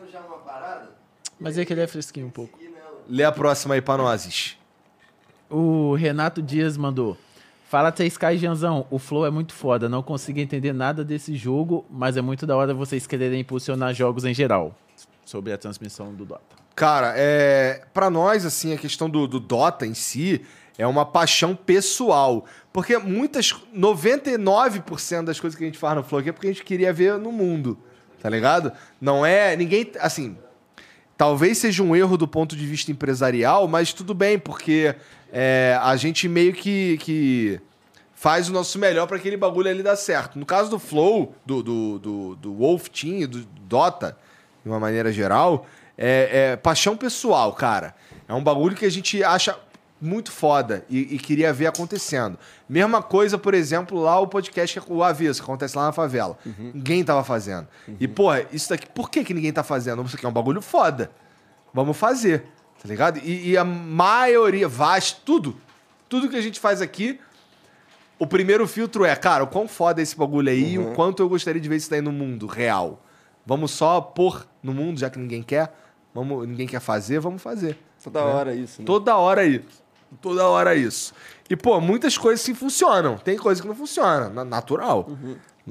Mas é que ele é fresquinho um pouco. Lê a próxima aí pra nós. O Renato Dias mandou. Fala 3K Janzão, o Flow é muito foda, não consigo entender nada desse jogo, mas é muito da hora vocês quererem impulsionar jogos em geral. Sobre a transmissão do Dota. Cara, é, para nós, assim, a questão do, do Dota em si é uma paixão pessoal. Porque muitas, 99% das coisas que a gente faz no Flow aqui é porque a gente queria ver no mundo, tá ligado? Não é, ninguém, assim, talvez seja um erro do ponto de vista empresarial, mas tudo bem, porque é, a gente meio que, que faz o nosso melhor para aquele bagulho ali dar certo. No caso do Flow, do, do, do, do Wolf Team, do Dota, de uma maneira geral, é, é paixão pessoal, cara. É um bagulho que a gente acha muito foda e, e queria ver acontecendo. Mesma coisa, por exemplo, lá o podcast é o Avesso, que acontece lá na favela. Ninguém tava fazendo. E, porra, isso daqui, por que, que ninguém tá fazendo? Isso aqui é um bagulho foda. Vamos fazer, tá ligado? E, e a maioria, vasto, tudo, tudo que a gente faz aqui, o primeiro filtro é, cara, o quão foda é esse bagulho aí e o quanto eu gostaria de ver isso daí no mundo real. Vamos só pôr no mundo, já que ninguém quer, vamos, ninguém quer fazer, vamos fazer. Toda hora isso, né? Toda hora isso. Toda hora isso. E, pô, muitas coisas sim funcionam. Tem coisa que não funciona. na- Natural.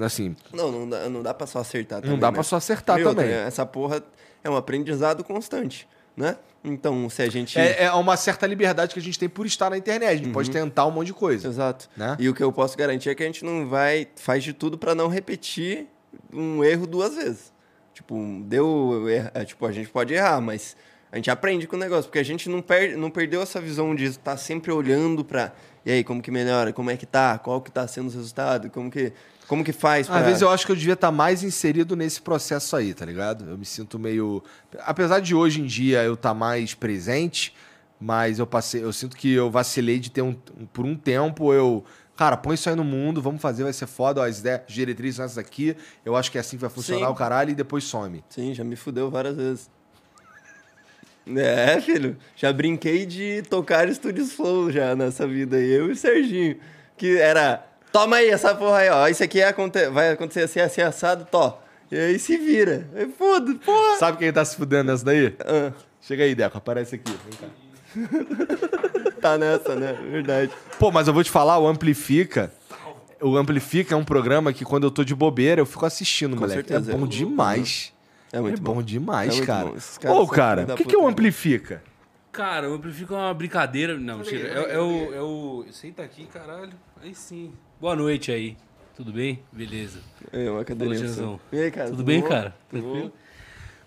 Assim, Não, não dá, não dá pra só acertar também, não dá né? pra só acertar outra, também. Essa porra é um aprendizado constante, né? Então, se a gente... É, é uma certa liberdade que a gente tem por estar na internet. A gente pode tentar um monte de coisa. Exato. Né? E o que eu posso garantir é que a gente não vai... Faz de tudo pra não repetir um erro duas vezes. Tipo, deu... erra- é, Tipo, a gente pode errar, mas a gente aprende com o negócio. Porque a gente não, per, não perdeu essa visão de estar sempre olhando pra... E aí, como que melhora? Como é que tá? Qual que tá sendo os resultados? Como que, como que faz pra... Às vezes eu acho que eu devia estar mais inserido nesse processo aí, tá ligado? Eu me sinto meio. Apesar de hoje em dia eu estar mais presente, mas eu passei. Eu sinto que eu vacilei de ter um. Por um tempo eu. Cara, põe isso aí no mundo, vamos fazer, vai ser foda, ó, as ideias, as diretrizes são essas aqui, eu acho que é assim que vai funcionar Sim. o caralho e depois some. Sim, já me fudeu várias vezes. É, filho. Já brinquei de tocar estúdios flow já nessa vida aí. Eu e o Serginho. Que era. Toma aí essa porra aí, ó. Isso aqui é vai acontecer assim, assim, assado, tó. E aí se vira. Aí foda, porra. Sabe quem tá se fudendo nessa daí? Ah, Chega aí, Deco, aparece aqui. Vem cá. tá nessa, né? Verdade. Pô, mas eu vou te falar, o Amplifica. O Amplifica é um programa que quando eu tô de bobeira, eu fico assistindo, Com moleque. certeza. É bom demais. É muito é bom, bom. demais, É muito cara. bom. Esses caras Ô, são cara, filho da o que, que puta, é o né? Amplifica? Cara, o Amplifica é uma brincadeira. Não, mentira. É, é o, é o. Senta aqui, caralho. Aí sim. Boa noite aí. Tudo bem? Beleza. É, uma cadeirinha. Você. tiazão. E aí, cara? Tudo bem, bom? cara? Tudo Tranquilo?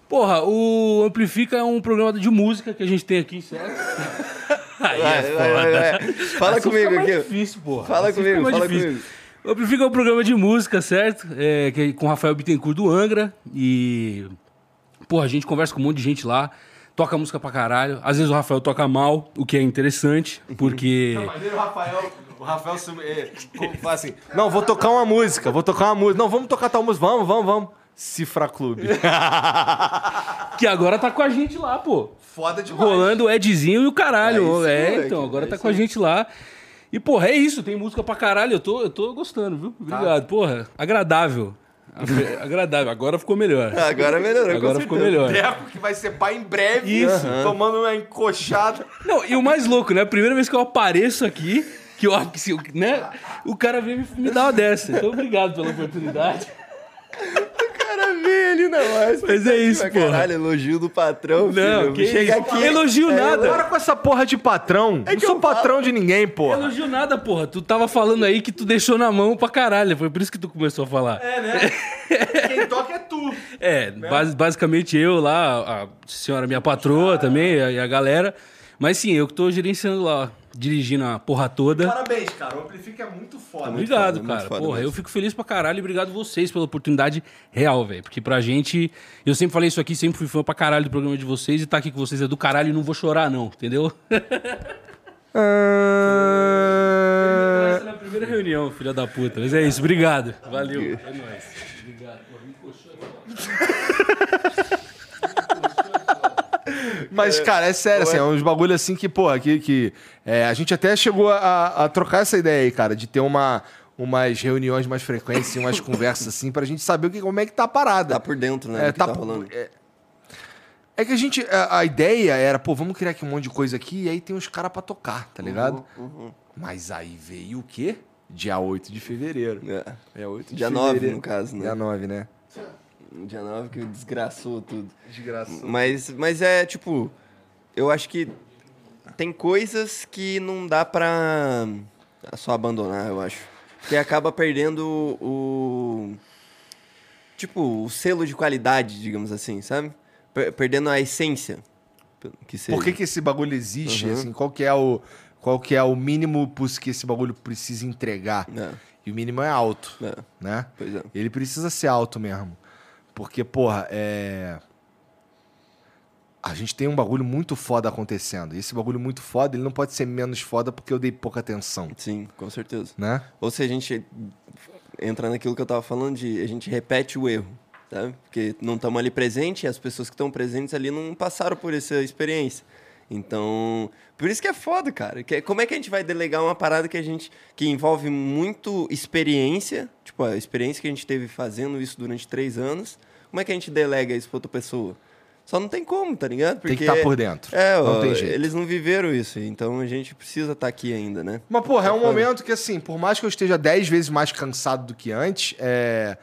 Porra, o Amplifica é um programa de música que a gente tem aqui, certo? Aí Vai, é vai, foda. vai, vai. Fala Assim comigo fica mais aqui. difícil, porra. Fala Assim fica comigo, mais fala difícil. comigo. O Amplifica é um programa de música, certo? É, que é com o Rafael Bittencourt do Angra. E. Porra, a gente conversa com um monte de gente lá. toca música pra caralho. Às vezes o Rafael toca mal, o que é interessante, porque. Maneiro, o Rafael. O Rafael se- é, fala assim: Não, vou tocar uma música, vou tocar uma música. Não, vamos tocar tal música. Vamos, vamos, vamos. Cifra Clube. Que agora tá com a gente lá, pô. Foda demais. Rolando o Edzinho e o caralho. É É, isso, moleque, então, agora é tá com a gente lá. E, porra, é isso, tem música pra caralho. Eu tô, eu tô gostando, viu? Obrigado, porra. Agradável. Agra- Agradável. Agora ficou melhor. Agora melhorou, Agora ficou melhor. Deco que vai ser pai em breve. Isso. Tomando uma encoxada. Não, e o mais louco, né? A primeira vez que eu apareço aqui, que eu, que se- né? O cara veio me, me dar uma dessa. Então, obrigado pela oportunidade. Veio ali na mais. Mas é isso, porra. Caralho, elogio do patrão, Não, filho. que Chega isso. aqui. Elogio nada. Para com essa porra de patrão. não que sou eu falo. patrão de ninguém, porra. Elogio nada, porra. Tu tava falando aí que tu deixou na mão pra caralho. Foi por isso que tu começou a falar. É, né? Quem toca é tu. É, bas- basicamente eu lá, a senhora minha patroa também, a- e a galera. Mas sim, eu que tô gerenciando lá, dirigindo a porra toda. Parabéns, cara. O Amplifica é muito foda. Obrigado, foda, muito cara. foda Porra, mesmo. eu fico feliz pra caralho e obrigado vocês pela oportunidade real, velho. Porque pra gente, eu sempre falei isso aqui, sempre fui fã pra caralho do programa de vocês e tá aqui com vocês é do caralho e não vou chorar, não, entendeu? Essa é na primeira reunião, filha da puta. Mas é isso, obrigado. Valeu. É nóis. Obrigado. Pô, me encoxou aqui, ó. Mas, cara, é sério, assim, é uns bagulho assim que, porra, que, que é, a gente até chegou a, a trocar essa ideia aí, cara, de ter uma, umas reuniões mais frequentes, assim, umas conversas assim, pra gente saber o que, como é que tá a parada. Tá por dentro, né? É, tá tá rolando. é, é que a gente. A, a ideia era, pô, vamos criar aqui um monte de coisa aqui e aí tem uns caras pra tocar, tá ligado? Uhum, Mas aí veio o quê? Dia 8 de fevereiro. É. É 8 de Dia 9, fevereiro. no caso, né? Dia 9, né? Dia 9 que desgraçou tudo. Desgraça. Mas, mas é tipo, eu acho que tem coisas que não dá pra só abandonar, eu acho. Que acaba perdendo o. Tipo, o selo de qualidade, digamos assim, sabe? Per- Perdendo a essência. Que seja. Por que, que esse bagulho existe? Uhum. Assim, qual que é o. Qual que é o mínimo que esse bagulho precisa entregar? É, E o mínimo é alto, é, né? pois é. Ele precisa ser alto mesmo. Porque, porra, é. A gente tem um bagulho muito foda acontecendo. E esse bagulho muito foda, ele não pode ser menos foda porque eu dei pouca atenção, Sim, com certeza. né? Ou se a gente entra naquilo que eu tava falando de a gente repete o erro, sabe? Porque não estamos ali presente e as pessoas que estão presentes ali não passaram por essa experiência. Então, por isso que é foda, cara. Que, como é que a gente vai delegar uma parada que a gente que envolve muito experiência, tipo a experiência que a gente teve fazendo isso durante três anos? Como é que a gente delega isso pra outra pessoa? Só não tem como, tá ligado? Tem que estar por dentro. É, não ó, tem jeito. eles não viveram isso, então a gente precisa estar aqui ainda, né? Mas, porra, é um momento que, assim, por mais que eu esteja dez vezes mais cansado do que antes, é,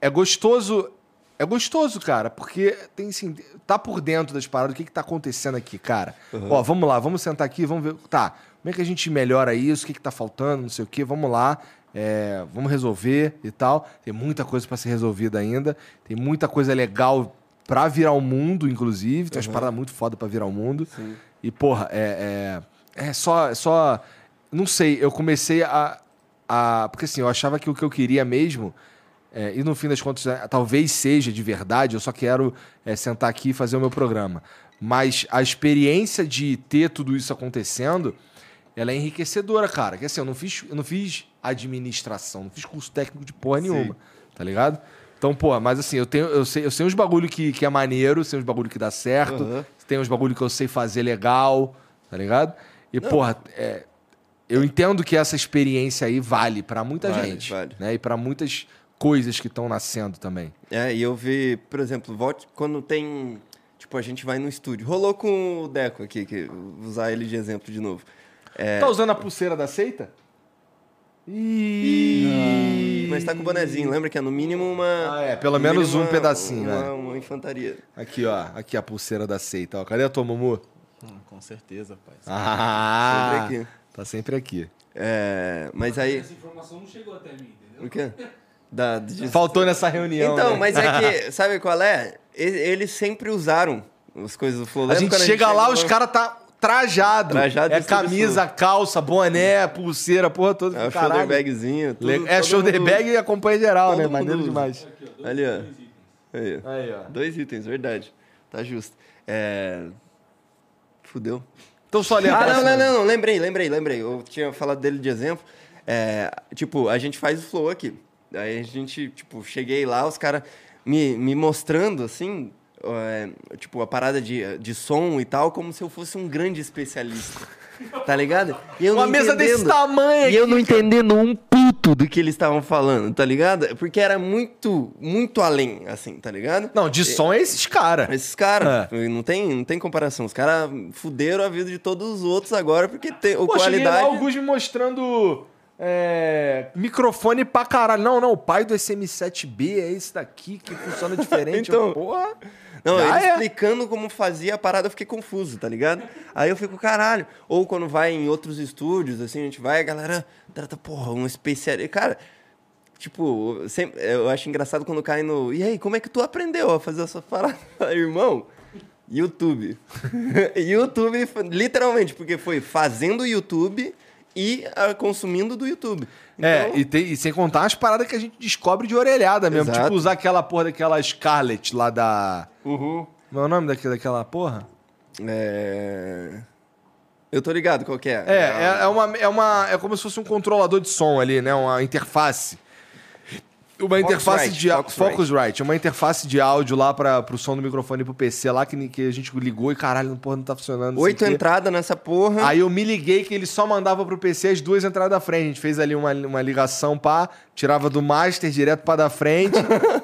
é gostoso. É gostoso, cara, porque tem assim, tá por dentro das paradas, o que que tá acontecendo aqui, cara? Ó, vamos lá, vamos sentar aqui, vamos ver. Tá, como é que a gente melhora isso? O que que tá faltando? Não sei o quê, vamos lá. É, vamos resolver e tal. Tem muita coisa pra ser resolvida ainda. Tem muita coisa legal pra virar o mundo, inclusive. Tem umas paradas muito foda pra virar o mundo. E, porra, é, é, é só, é só. Não sei, eu comecei a, a. Porque assim, eu achava que o que eu queria mesmo. é, e no fim das contas, é, talvez seja de verdade, eu só quero é, sentar aqui e fazer o meu programa. Mas a experiência de ter tudo isso acontecendo, ela é enriquecedora, cara. Que assim, eu não fiz, eu não fiz administração, não fiz curso técnico de porra nenhuma, tá ligado? Então, pô, mas assim, eu tenho, eu sei, eu sei uns bagulho que, que é maneiro, sei uns bagulho que dá certo, Aham. tem uns bagulho que eu sei fazer legal, tá ligado? E, porra, é, eu entendo que essa experiência aí vale pra muita Vale, gente, vale. né? E pra muitas coisas que estão nascendo também. É, e eu vi, por exemplo, volte quando tem. Tipo, a gente vai no estúdio. Rolou com o Deco aqui, que vou usar ele de exemplo de novo. É, Tá usando a pulseira da seita? Ih. mas tá com o bonezinho, lembra que é no mínimo uma. Ah, é, pelo no menos um pedacinho, Uma, né? uma infantaria. Aqui, ó. Aqui a pulseira da seita, ó. Cadê a tua Mumu? Hum, com certeza, pai. Ah, Sempre aqui. tá sempre aqui. É, mas aí. Essa informação não chegou até mim, entendeu? O quê? Da, de- Faltou nessa reunião. Então, né? mas é que, sabe qual é? Eles sempre usaram as coisas do Flow. A gente chega lá, chegou- os caras tá trajado. Trajado é camisa, calça, boné, pulseira, porra toda. É o shoulder bagzinho. tudo- É shoulder mundo- bag e acompanha geral, todo né? mundo Maneiro usa. demais. Ali, ó. Aí, ó. Aí, ó. Dois itens, verdade. Tá justo. É... Fudeu. Então só lê a Ah, não, não, não, não, lembrei, lembrei, lembrei. Eu tinha falado dele de exemplo. É, tipo, a gente faz o flow aqui. Aí a gente, tipo, cheguei lá, os caras me, me mostrando, assim, é, tipo, a parada de, de som e tal, como se eu fosse um grande especialista. Tá ligado? E eu Uma não mesa desse entendendo. tamanho E eu aqui, não entendendo um puto do que eles estavam falando, tá ligado? Porque era muito, muito além, assim, tá ligado? Não, de som é esses caras. Esses caras, não, tem, não tem comparação. Os caras fuderam a vida de todos os outros agora, porque tem o Pô, cheguei lá, qualidade. o Gus me mostrando é, microfone pra caralho. Não, não, o pai do SM7B é esse daqui que funciona diferente. Então, Eu, Porra. Não, ele é. explicando como fazia a parada, eu fiquei confuso, tá ligado? Aí eu fico, caralho. Ou quando vai em outros estúdios, assim, a gente vai, a galera trata, porra, um especial. Cara, tipo, sempre, eu acho engraçado quando cai no. E aí, como é que tu aprendeu a fazer essa parada? Irmão, YouTube. YouTube, literalmente, porque foi fazendo YouTube e ah, consumindo do YouTube. É, Então, e, tem- e sem contar as paradas que a gente descobre de orelhada mesmo. Exato. Tipo, usar aquela porra daquela Scarlett lá da. Uhum. Não é o nome daquela, daquela porra? É... Eu tô ligado qual que é. É, é, é uma, é uma. É como se fosse um controlador de som ali, né? Uma interface. Uma interface Focusrite, de Focusrite. Focusrite, uma interface de áudio lá para pro som do microfone e pro PC lá que, que a gente ligou e caralho, porra, não tá funcionando. não Oito entradas nessa porra. Aí eu me liguei que ele só mandava pro PC as duas entradas da frente. A gente fez ali uma, uma ligação pá, tirava do master direto pra da frente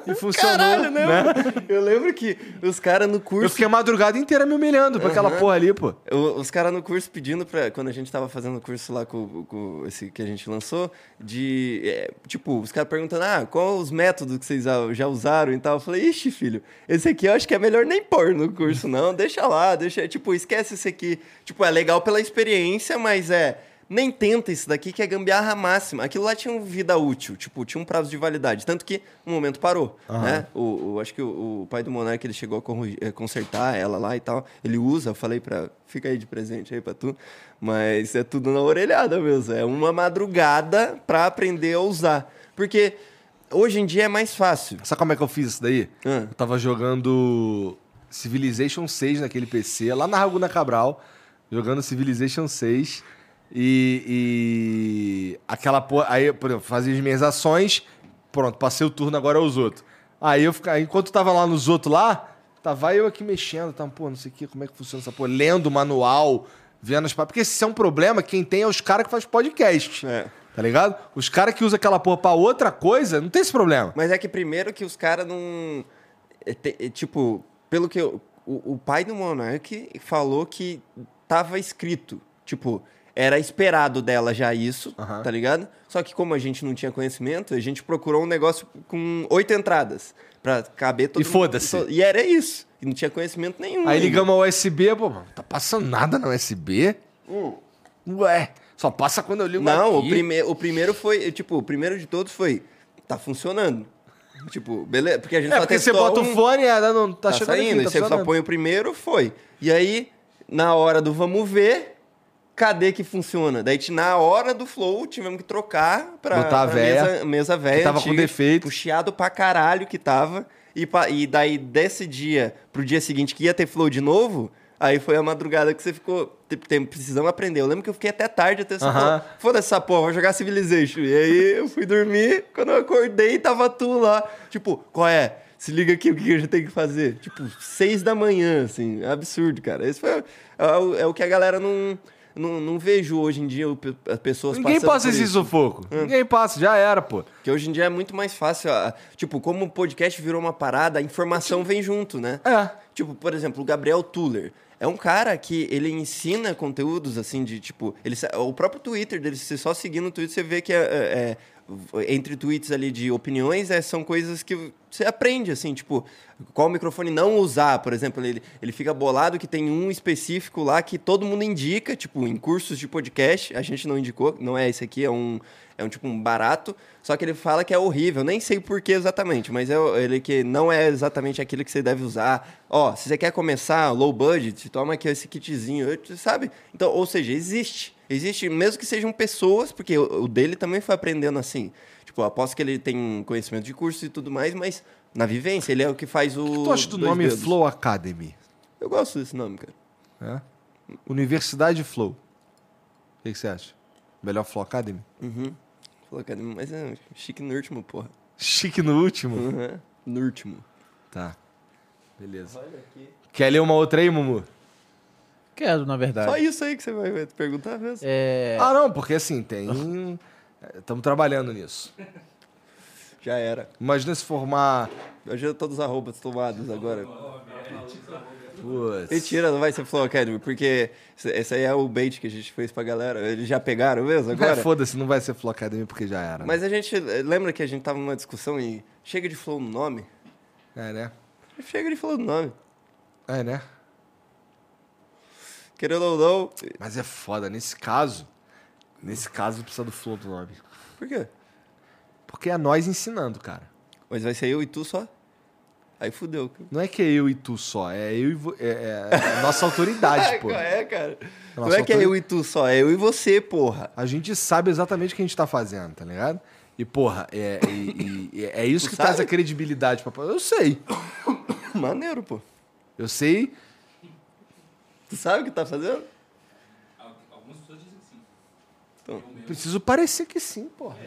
e funcionou. Caralho, né? né? Eu lembro que os caras no Eu curso. fiquei a madrugada inteira me humilhando pra aquela Aham. porra ali, pô. Os caras no curso pedindo pra. Quando a gente tava fazendo o curso lá com, com esse que a gente lançou, de. é, tipo, os caras perguntando, ah, qual os métodos que vocês já- usaram e tal. Eu falei, ixi, filho, esse aqui eu acho que é melhor nem pôr no curso, não. Deixa lá, deixa. Tipo, esquece esse aqui. Tipo, é legal pela experiência, mas é. Nem tenta isso daqui, que é gambiarra máxima. Aquilo lá tinha uma vida útil, tipo, tinha um prazo de validade. Tanto que um momento parou, né? O, o- acho que o, o pai do Monark, ele chegou a eh, consertar ela lá e tal. Ele usa, eu falei pra... Fica aí de presente aí pra tu. Mas é tudo na orelhada mesmo. É uma madrugada pra aprender a usar. Porque hoje em dia é mais fácil. Sabe como é que eu fiz isso daí? Ah. Eu tava jogando Civilization 6 naquele PC, lá na Raguna Cabral, jogando Civilization 6. E, e aquela porra. Aí, por exemplo, fazia as minhas ações, pronto, passei o turno agora aos outros. Aí eu ficava, enquanto tava lá nos outros lá, tava eu aqui mexendo, tava, pô, não sei o que, como é que funciona essa porra, lendo o manual, vendo as Porque se é um problema, quem tem é os caras que faz podcast. É. Tá ligado? Os caras que usam aquela porra pra outra coisa, não tem esse problema. Mas é que primeiro que os caras não. é, te- é, tipo, pelo que eu- o, o pai do Monark falou que tava escrito. Tipo, era esperado dela já isso, tá ligado? Só que como a gente não tinha conhecimento, a gente procurou um negócio com oito entradas. Pra caber todo E foda-se. E era isso. E não tinha conhecimento nenhum. Aí ainda. ligamos ao USB, pô, mano, tá passando nada no USB? Ué, só passa quando eu ligo Não, aqui. o, prime o primeiro foi, tipo, o primeiro de todos foi, tá funcionando. Tipo, beleza, porque a gente É, só porque você bota um- o fone e é, não, tá, tá, chegando saindo, aqui, e tá você só funcionando. põe o primeiro, foi. E aí, na hora do vamos ver, cadê que funciona? Daí, na hora do flow, tivemos que trocar pra, Botar a pra véia, mesa, mesa velha. que tava com antiga, defeito. Puxado pra caralho que tava. E, pa- e daí, desse dia pro dia seguinte que ia ter flow de novo, aí foi a madrugada que você ficou. Tipo, tem, precisamos aprender. Eu lembro que eu fiquei até tarde até essa porra. Foda-se essa porra, vou jogar Civilization. E aí eu fui dormir, quando eu acordei, tava tu lá. Tipo, qual é? Se liga aqui o que a gente tem que fazer. Tipo, seis da manhã, assim. Absurdo, cara. Esse foi, é, o- é o que a galera não, não, não vejo hoje em dia, as pessoas Ninguém passa esse sufoco. Ninguém passa, já era, pô. Porque hoje em dia é muito mais fácil. a- Tipo, como o podcast virou uma parada, a informação vem junto, né? É. Tipo, por exemplo, o Gabriel Tuller. É um cara que ele ensina conteúdos assim de tipo. Ele, o próprio Twitter dele, se você só seguir no Twitter, você vê que é, é- é- entre tweets ali de opiniões é, são coisas que você aprende, assim, tipo, qual microfone não usar, por exemplo, ele, ele fica bolado que tem um específico lá que todo mundo indica, tipo, em cursos de podcast, a gente não indicou, não é esse aqui, é um, é um tipo um barato, só que ele fala que é horrível, nem sei por que exatamente, mas é ele que não é exatamente aquilo que você deve usar. Ó, se você quer começar low budget, toma aqui esse kitzinho, sabe? Então, ou seja, existe. Existe, mesmo que sejam pessoas, porque o, dele também foi aprendendo assim. Tipo, aposto que ele tem conhecimento de curso e tudo mais, mas Na vivência, ele é o que faz o. O que tu acha do nome dedos. Flow Academy? Eu gosto desse nome, cara. É? Universidade Flow. O que, que você acha? Melhor Flow Academy? Uhum. Falou, cara, mas é chique no último, porra. Chique no último. Uhum. No último. Tá. Beleza. Quer ler uma outra aí, Mumu? Quero, na verdade. Só isso aí que você vai perguntar mesmo. É, Ah, não, porque assim, tem. Estamos trabalhando nisso. Já era. Imagina se formar. Eu já todos os arrobas tomados agora. Putz. Mentira, não vai ser Flow Academy, porque esse- aí é o bait que a gente fez pra galera. Eles já pegaram mesmo agora? É, foda-se, não vai ser Flow Academy porque já era. né? Mas a gente. Lembra que a gente tava numa discussão e chega de Flow no nome? É, né? Chega de Flow no nome. É, né? Querendo ou não. Mas é foda, nesse caso. Nesse caso precisa do Flow do nome. Por quê? Porque é nós ensinando, cara. Mas vai ser eu e tu só? Aí fudeu. Não é que é eu e tu só, é eu e vo... é, é a nossa autoridade, pô. É, cara. Não Nossa, é que é eu e tu só, é eu e você, porra. A gente sabe exatamente o que a gente tá fazendo, tá ligado? E, porra, é, e- e- é isso Tu que traz sabe? a credibilidade pra. Eu sei. Maneiro, pô. Eu sei. Tu sabe o que tá fazendo? Algumas pessoas dizem que sim. Então, Preciso parecer que sim, porra.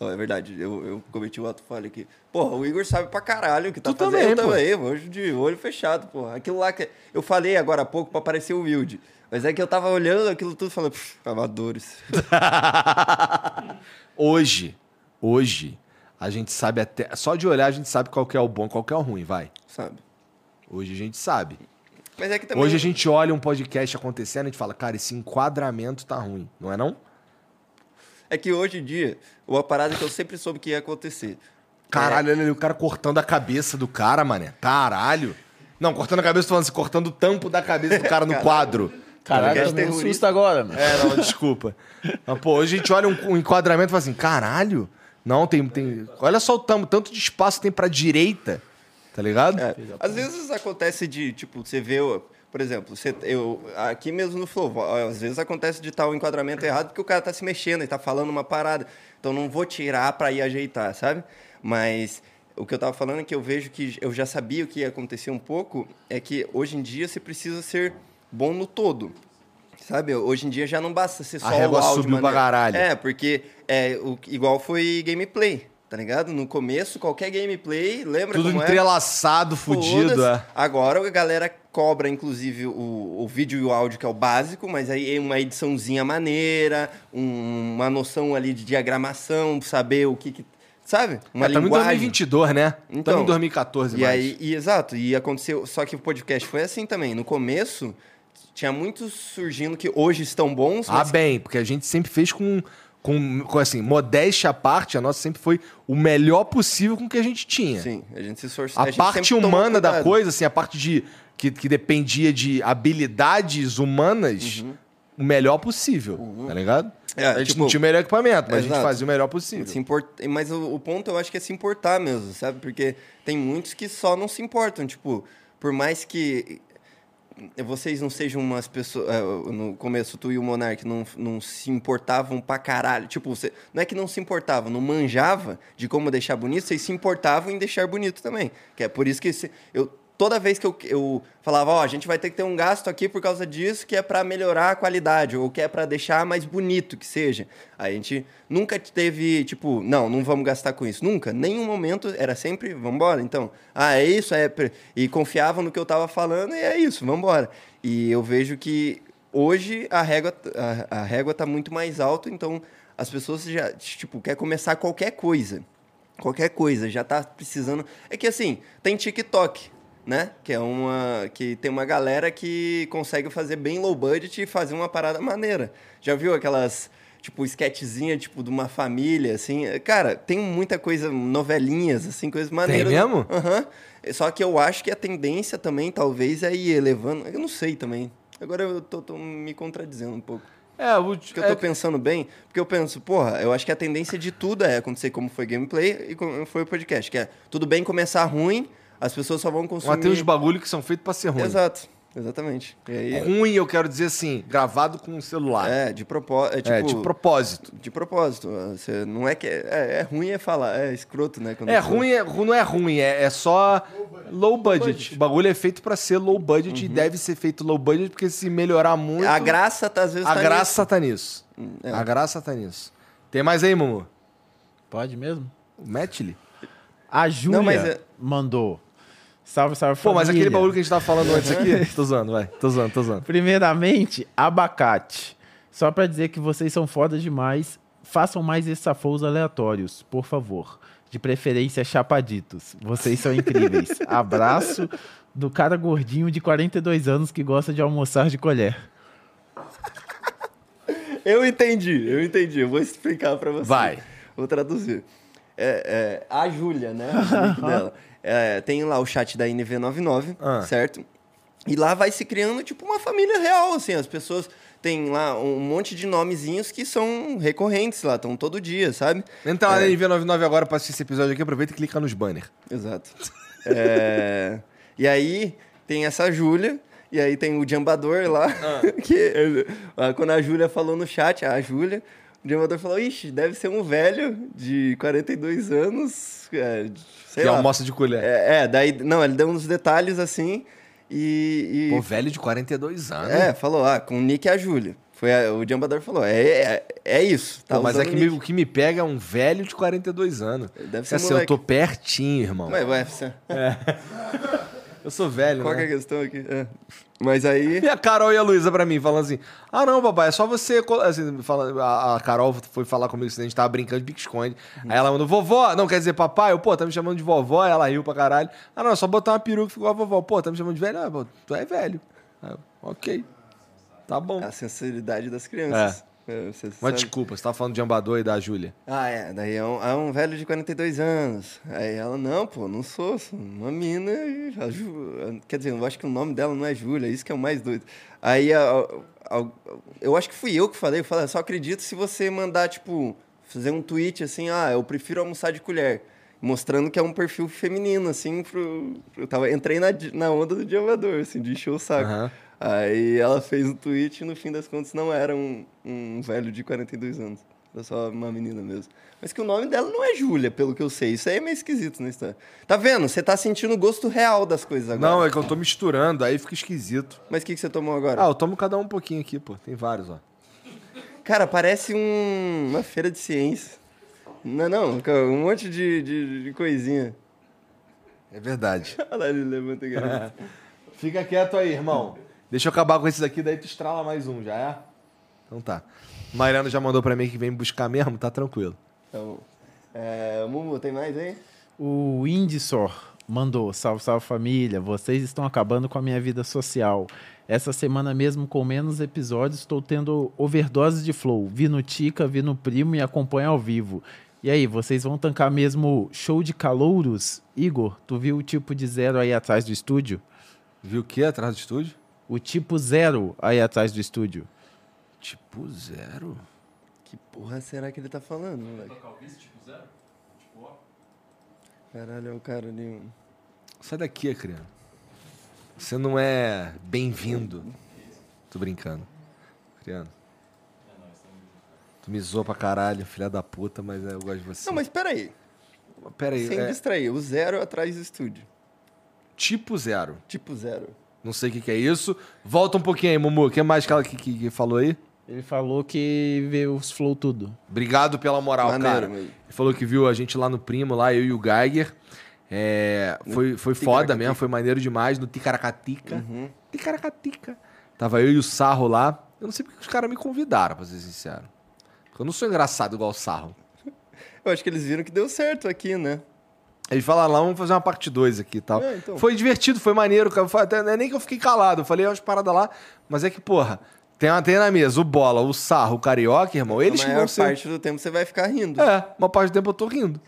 ó, é verdade, eu, eu cometi o ato falha aqui. Porra, o Igor sabe pra caralho o que tá Tu fazendo. também, eu pô. também, hoje de olho fechado, porra. Aquilo lá que eu falei agora há pouco pra parecer humilde. Mas é que eu tava olhando aquilo tudo e falando, "Pff, amadores. Hoje, hoje, a gente sabe até. Só de olhar a gente sabe qual que é o bom, qual que é o ruim, vai. Sabe? Hoje a gente sabe. Mas é que também. Hoje a gente olha um podcast acontecendo e a gente fala, cara, esse enquadramento tá ruim, não é não? É que hoje em dia, uma parada que eu sempre soube que ia acontecer. Caralho, olha ali o cara cortando a cabeça do cara, mané. Caralho. Não, cortando a cabeça, tô falando assim, cortando o tampo da cabeça do cara no quadro. Caralho, um terrorista. susto agora, mano. É, não, desculpa. Mas, pô, hoje a gente olha um, um enquadramento e fala assim, caralho. Não, tem, tem. Olha só o tam- tanto de espaço que tem pra direita. Tá ligado? É, às vezes acontece de, tipo, você vê, o- por exemplo, você, eu, aqui mesmo no Flow, às vezes acontece de estar o enquadramento errado porque o cara tá se mexendo e tá falando uma parada. Então não vou tirar pra ir ajeitar, sabe? Mas o que eu tava falando é que eu vejo que eu já sabia o que ia acontecer um pouco, é que hoje em dia você precisa ser bom no todo. Sabe, hoje em dia já não basta ser só A régua o áudio subiu pra caralho. É, porque é, o, igual foi gameplay, tá ligado? No começo, qualquer gameplay, lembra Tudo como é? entrelaçado, fudido. É. Agora a galera cobra, inclusive, o, o vídeo e o áudio, que é o básico, mas aí é uma ediçãozinha maneira, um- uma noção ali de diagramação, saber o que. que- sabe? Uma É, Estamos em linguagem. 2022, né? Estamos Então, em 2014 E mais. aí, e, exato, e aconteceu. Só que o podcast foi assim também. No começo, tinha muitos surgindo que hoje estão bons, Ah, mas bem, porque a gente sempre fez com, com, com assim, modéstia à parte, a nossa sempre foi o melhor possível com o que a gente tinha. sim, a gente se esforçou. A, gente parte humana da coisa, assim, a parte de que, que dependia de habilidades humanas, o melhor possível, tá ligado? É, a gente tipo, não tinha o melhor equipamento, mas a gente exato. fazia o melhor possível. Se import... Mas o, o ponto eu acho que é se importar mesmo, sabe? Porque tem muitos que só não se importam. Tipo, por mais que vocês não sejam umas pessoas. é, No começo, tu e o Monark não, não se importavam pra caralho. Tipo, você... não é que não se importavam, não manjava de como deixar bonito, vocês se importavam em deixar bonito também. Que é por isso que eu. Toda vez que eu, eu falava, ó, a gente vai ter que ter um gasto aqui por causa disso, que é pra melhorar a qualidade, ou que é pra deixar mais bonito que seja. A gente nunca teve, tipo, não, não vamos gastar com isso. Nunca. Nenhum momento era sempre, vamos embora. Então, ah, é isso, é. E confiavam no que eu tava falando, e é isso, vamos embora. E eu vejo que hoje a régua, a, a régua tá muito mais alta, então as pessoas já, tipo, quer começar qualquer coisa. Qualquer coisa, já tá precisando. É que assim, tem TikTok, né? Que é uma. Que tem uma galera que consegue fazer bem low budget e fazer uma parada maneira. Já viu aquelas. Tipo, sketchzinha, tipo, de uma família, assim. Cara, tem muita coisa, novelinhas, assim, coisas maneiras. mesmo? Aham. Só que eu acho que a tendência também, talvez, é ir elevando. Eu não sei também. Agora eu tô, tô me contradizendo um pouco. É, o, Porque eu tô pensando bem, porque eu penso, porra, eu acho que a tendência de tudo é acontecer como foi gameplay e como foi o podcast, que é tudo bem começar ruim, as pessoas só vão consumir. mas tem uns bagulho que são feitos pra ser ruim. Exato. Exatamente. E aí, Ruim, eu quero dizer assim, gravado com um celular. é, de propósito. É, tipo, É, de propósito. de propósito. Você, não é que. É, é ruim é falar, é escroto, né? quando É ruim, é, não é ruim, é, é só low budget. O bagulho é feito pra ser low budget e deve ser feito low budget, porque se melhorar muito. A graça, tá, às vezes, a tá graça tá nisso. é. A graça tá nisso. Tem mais aí, Mumu? Pode mesmo? Mete-lhe. A Júlia Não, mas é- mandou. Salve, salve, Pô, mas aquele bagulho que a gente tava falando antes aqui. tô zoando, vai. Tô zoando, tô zoando. Primeiramente, abacate. Só pra dizer que vocês são foda demais. Façam mais esses safos aleatórios, por favor. De preferência, chapaditos. Vocês são incríveis. Abraço do cara gordinho de 42 anos que gosta de almoçar de colher. Eu entendi, eu entendi. Eu vou explicar pra você. Vai. Vou traduzir. É, é, a Júlia, né? O dela. É, tem lá o chat da NV99, Ah. certo? E lá vai se criando, tipo, uma família real, assim. As pessoas têm lá um monte de nomezinhos que são recorrentes lá, estão todo dia, sabe? Entra lá É. na NV99 agora pra assistir esse episódio aqui, aproveita e clica nos banners. Exato. É, E aí tem essa Júlia, e aí tem o Jambador lá, que ah, quando a Júlia falou no chat, a Júlia, o Jambador falou, ixi, deve ser um velho de 42 anos, é, sei que lá. almoça de colher. É, é, daí, não, ele deu uns detalhes assim, e... e- Pô, velho de 42 anos. é, falou, ah, com o Nick e a Júlia. Foi a- o Jambador falou, é, é, é isso. Tá Pô, mas é que o me- o que me pega é um velho de 42 anos. Deve ser assim, eu tô pertinho, irmão. Ué, ué, você- Eu sou velho, qual que é né? a questão aqui? É. Mas aí... E a Carol e a Luísa pra mim, falando assim: Ah, não, papai, é só você. co-" Assim, fala, a, a Carol foi falar comigo a gente tava brincando de pique-esconde. Aí ela mandou, vovó, não quer dizer papai? Eu, pô, tá me chamando de vovó, ela riu pra caralho. Ah, não, é só botar uma peruca e ficou a vovó. Pô, tá me chamando de velho? Ah, pô, tu é velho. Aí eu, ok. Tá bom. A sensibilidade das crianças. É, você Mas desculpa, você tava falando de Ambador e da Júlia. Ah, é. Daí é um, é um velho de 42 anos. Aí ela, não, pô, não sou, sou uma mina. a Ju- Quer dizer, eu acho que o nome dela não é Júlia, isso que é o mais doido. Aí a- a- eu acho que fui eu que falei, eu falei, "Eu só acredito se você mandar, tipo, fazer um tweet assim, ah, eu prefiro almoçar de colher. Mostrando que é um perfil feminino, assim, pro. Eu tava, entrei na, na onda do diabador, assim, de encher o saco. Aham. Aí ela fez um tweet e no fim das contas não era um, um velho de 42 anos. Era só uma menina mesmo. Mas que o nome dela não é Júlia, pelo que eu sei. Isso aí é meio esquisito na história. Tá vendo? Você tá sentindo o gosto real das coisas agora. Não, é que eu tô misturando, aí fica esquisito. Mas o que, que você tomou agora? Ah, eu tomo cada um um pouquinho aqui, pô. Tem vários, ó. Cara, parece um- uma feira de ciência. Não, não, um monte de, de, de coisinha. É verdade. Olha lá, ele levanta a. Fica quieto aí, irmão. Deixa eu acabar com esses aqui, daí tu estrala mais um, já é? Então tá. Mariano já mandou pra mim que vem buscar mesmo, tá tranquilo. Tá bom. É, Mumu, tem mais aí? O Indisor mandou: Salve, salve família. Vocês estão acabando com a minha vida social. Essa semana mesmo, com menos episódios, estou tendo overdose de flow. Vi no Tica, vi no Primo e acompanho ao vivo. E aí, vocês vão tancar mesmo show de calouros? Igor, tu viu o tipo de zero aí atrás do estúdio? Viu o que atrás do estúdio? O tipo zero aí atrás do estúdio. Tipo zero. Que porra será que ele tá falando, moleque? Caralho, é o cara ali. Sai daqui, criança. Você não é bem-vindo. Tô brincando. Criando. Me zoou pra caralho, filha da puta, mas eu gosto de você. Não, mas peraí. Pera aí, Sem é distrair. O zero atrás do estúdio. tipo zero. Tipo zero. Não sei o que, que é isso. Volta um pouquinho aí, Mumu. O que mais que ela que, que- que falou aí? Ele falou que vê os flow tudo. Obrigado pela moral, Maneiro, cara. mano. Ele falou que viu a gente lá no Primo, lá, eu e o Geiger. É, foi foi foda mesmo, foi maneiro demais no Ticaracatica. Uhum. Ticaracatica. Tava eu e o Sarro lá. Eu não sei porque os caras me convidaram, pra ser sincero. Eu não sou engraçado igual o Sarro. Eu acho que eles viram que deu certo aqui, né? Eles falaram lá, vamos fazer uma parte 2 aqui e tal. É, então. Foi divertido, foi maneiro. até, é nem que eu fiquei calado, eu falei umas paradas lá, mas é que, porra, tem, uma- tem na mesa o Bola, o Sarro, o Carioca, irmão, eles a que maior vão ser... parte do tempo você vai ficar rindo. É, uma parte do tempo eu tô rindo.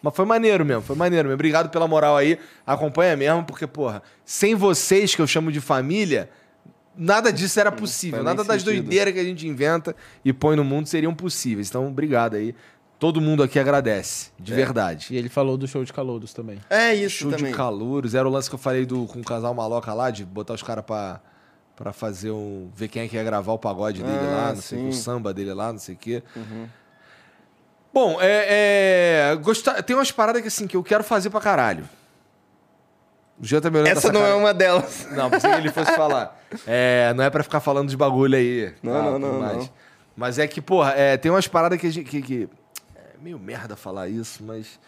Mas foi maneiro mesmo, foi maneiro mesmo. Obrigado pela moral aí. Acompanha mesmo, porque, porra, sem vocês, que eu chamo de família, nada disso era possível. Nada das sentido. doideiras que a gente inventa e põe no mundo seriam possíveis. Então, obrigado aí. Todo mundo aqui agradece, de verdade. E ele falou do show de calouros também. É isso Show também. de calouros. Era o lance que eu falei do, com o casal maloca lá, de botar os caras pra, pra fazer um. ver quem é que ia gravar o pagode dele Ah, lá, não sei o que, o sim. samba dele lá, não sei o quê. Bom, é. é gostar, tem umas paradas que assim, que eu quero fazer pra caralho. O Jean tá me olhando Essa não é cara- uma delas. Não, pensei que ele fosse falar. É, não é pra ficar falando de bagulho aí. Não, tá, não, não, mais. não. Mas é que, porra, é, tem umas paradas que gente. Que, que- é meio merda falar isso, mas.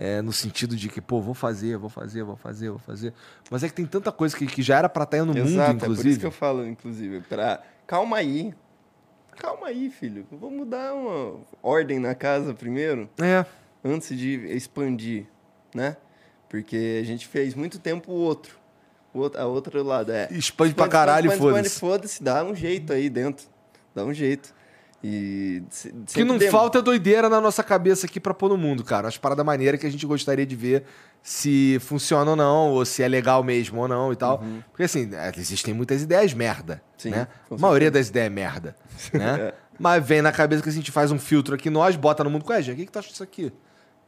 É, no sentido de que, pô, vou fazer, vou fazer, vou fazer, vou fazer. Mas é que tem tanta coisa que, que já era pra estar no mundo, Exato, é por inclusive. isso que eu falo, inclusive. Pra... Calma aí. Calma aí, filho. Vamos dar uma ordem na casa primeiro, É. antes de expandir, né? Porque a gente fez muito tempo o outro. O outro a outro lado, é. Expande pra caralho e foda-se. foda-se, dá um jeito aí dentro. Dá um jeito. E. que não dem- falta é doideira na nossa cabeça aqui pra pôr no mundo, cara. Umas paradas maneiras que a gente gostaria de ver se funciona ou não, ou se é legal mesmo ou não e tal. Porque assim, é, existem muitas ideias merda, Sim, né? com A maioria das ideias é merda, né? Mas vem na cabeça que a gente faz um filtro aqui, nós bota no mundo, qual é, gente? O que, que tu acha disso aqui?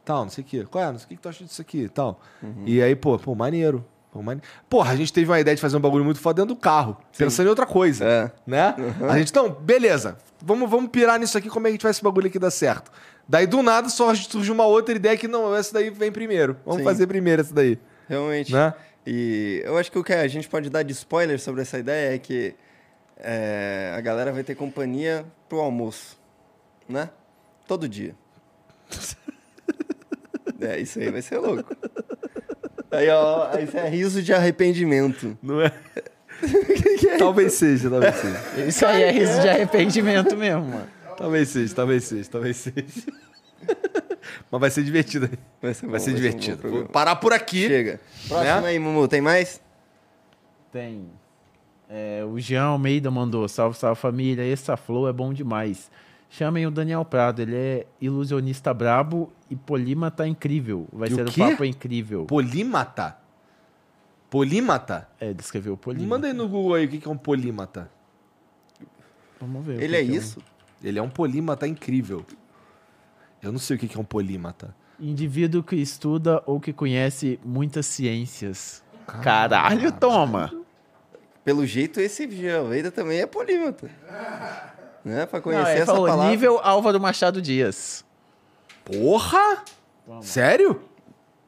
Tal, não sei o quê. Qual é? Não sei o que, que tu acha disso aqui? Tal. E aí, pô, pô, maneiro. Pô, mane... Porra, a gente teve uma ideia de fazer um bagulho muito foda dentro do carro, pensando em outra coisa É. né? A gente, então, beleza, vamos, vamos pirar nisso aqui, como é que a gente faz esse bagulho aqui dar certo. Daí, do nada, só surge uma outra ideia que, não, essa daí vem primeiro. Vamos Sim. fazer primeiro essa daí, Realmente. né? E eu acho que o que a gente pode dar de spoiler sobre essa ideia é que é, a galera vai ter companhia pro almoço, né? Todo dia. é, isso aí vai ser louco. Aí, ó, isso é riso de arrependimento. Não é? talvez seja, talvez seja. Isso aí é riso de arrependimento mesmo, mano. Talvez seja, talvez seja, talvez seja. Mas vai ser divertido. Vai ser, bom, Vai ser um bom divertido. programa. Vou parar por aqui. Chega. Próximo Né? aí, Mumu, tem mais? Tem. É, o Jean Almeida mandou, salve, salve família, essa flow é bom demais. Chamem o Daniel Prado, ele é ilusionista brabo e polímata incrível. Vai E o ser um papo incrível. Polímata? Polímata? É, ele escreveu polímata. Manda aí no Google aí o que é um polímata. Vamos ver. Ele que é que um- isso? Ele é um polímata incrível. Eu não sei o que é um polímata. Indivíduo que estuda ou que conhece muitas ciências. Caralho, toma! Pelo jeito, esse Jean Almeida também é polímata. Né? Pra Não, conhecer ele essa falou palavra. nível Álvaro Machado Dias. Porra! Sério?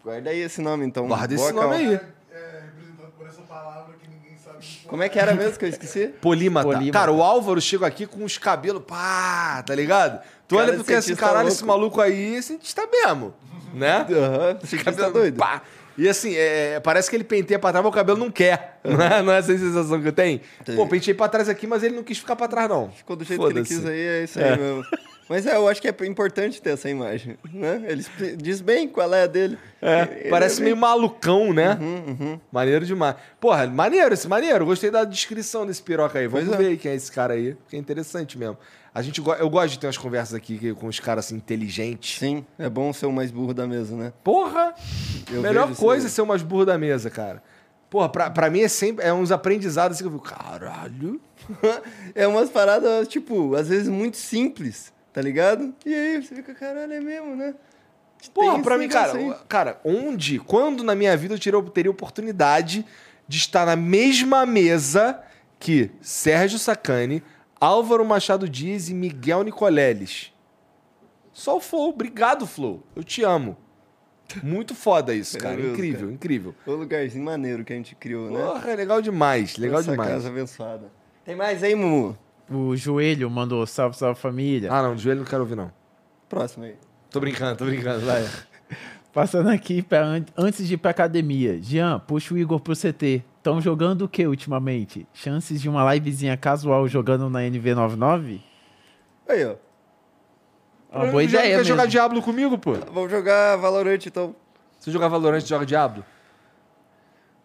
Guarda aí esse nome, então. Guarda Boa esse nome calma. aí. É representado por essa palavra que ninguém sabe. Como é que era mesmo que eu esqueci? Polímata. Polímata. Cara, o Álvaro chega aqui com os cabelos, pá, tá ligado? Tu Cara, olha pro que assim, cientista caralho, louco. esse maluco aí, cientista mesmo, né? Aham, você tá doido. Pá. E assim, é, parece que ele penteia pra trás, mas o cabelo não quer. Não é, não é essa a sensação que eu tenho? Sim. Pô, pentei pra trás aqui, mas ele não quis ficar pra trás, não. Ficou do jeito que ele quis aí, é isso aí É. mesmo. Mas é, eu acho que é importante ter essa imagem, né? Ele diz bem qual é a dele. É, parece bem- meio malucão, né? Uhum, Maneiro demais. Porra, maneiro esse maneiro. Gostei da descrição desse piroca aí. Vamos Pois é. ver quem é esse cara aí, porque é interessante mesmo. A gente, eu gosto de ter umas conversas aqui com os caras assim, inteligentes. Sim, é bom ser o mais burro da mesa, né? Porra! Eu melhor coisa é ser o mais burro da mesa, cara. Porra, pra, pra mim é sempre é uns aprendizados assim que eu fico, caralho. é umas paradas, tipo, às vezes muito simples, tá ligado? E aí você fica, caralho, é mesmo, né? Porra, pra mim, cara, aí. cara, onde, quando na minha vida eu tirei- teria oportunidade de estar na mesma mesa que Sérgio Sacani, Álvaro Machado Dias e Miguel Nicoleles? Só o Flow. Obrigado, Flow. Eu te amo. Muito foda isso, É cara. mesmo, incrível, cara. incrível. O lugarzinho maneiro que a gente criou, né? Porra, é legal demais, legal Essa demais. casa abençoada. Tem mais aí, Mumu? O Joelho mandou salve, salve família. Ah, não, joelho não quero ouvir, não. Próximo aí. Tô brincando, tô brincando, vai. Passando aqui pra an- antes de ir pra academia. Jean, puxa o Igor pro CT. Estão jogando o que ultimamente? Chances de uma livezinha casual jogando na NV99? Aí, ó. Uma boa ideia quer mesmo. jogar Diablo comigo, pô? Vamos jogar Valorant, então. Se jogar Valorant, joga Diablo?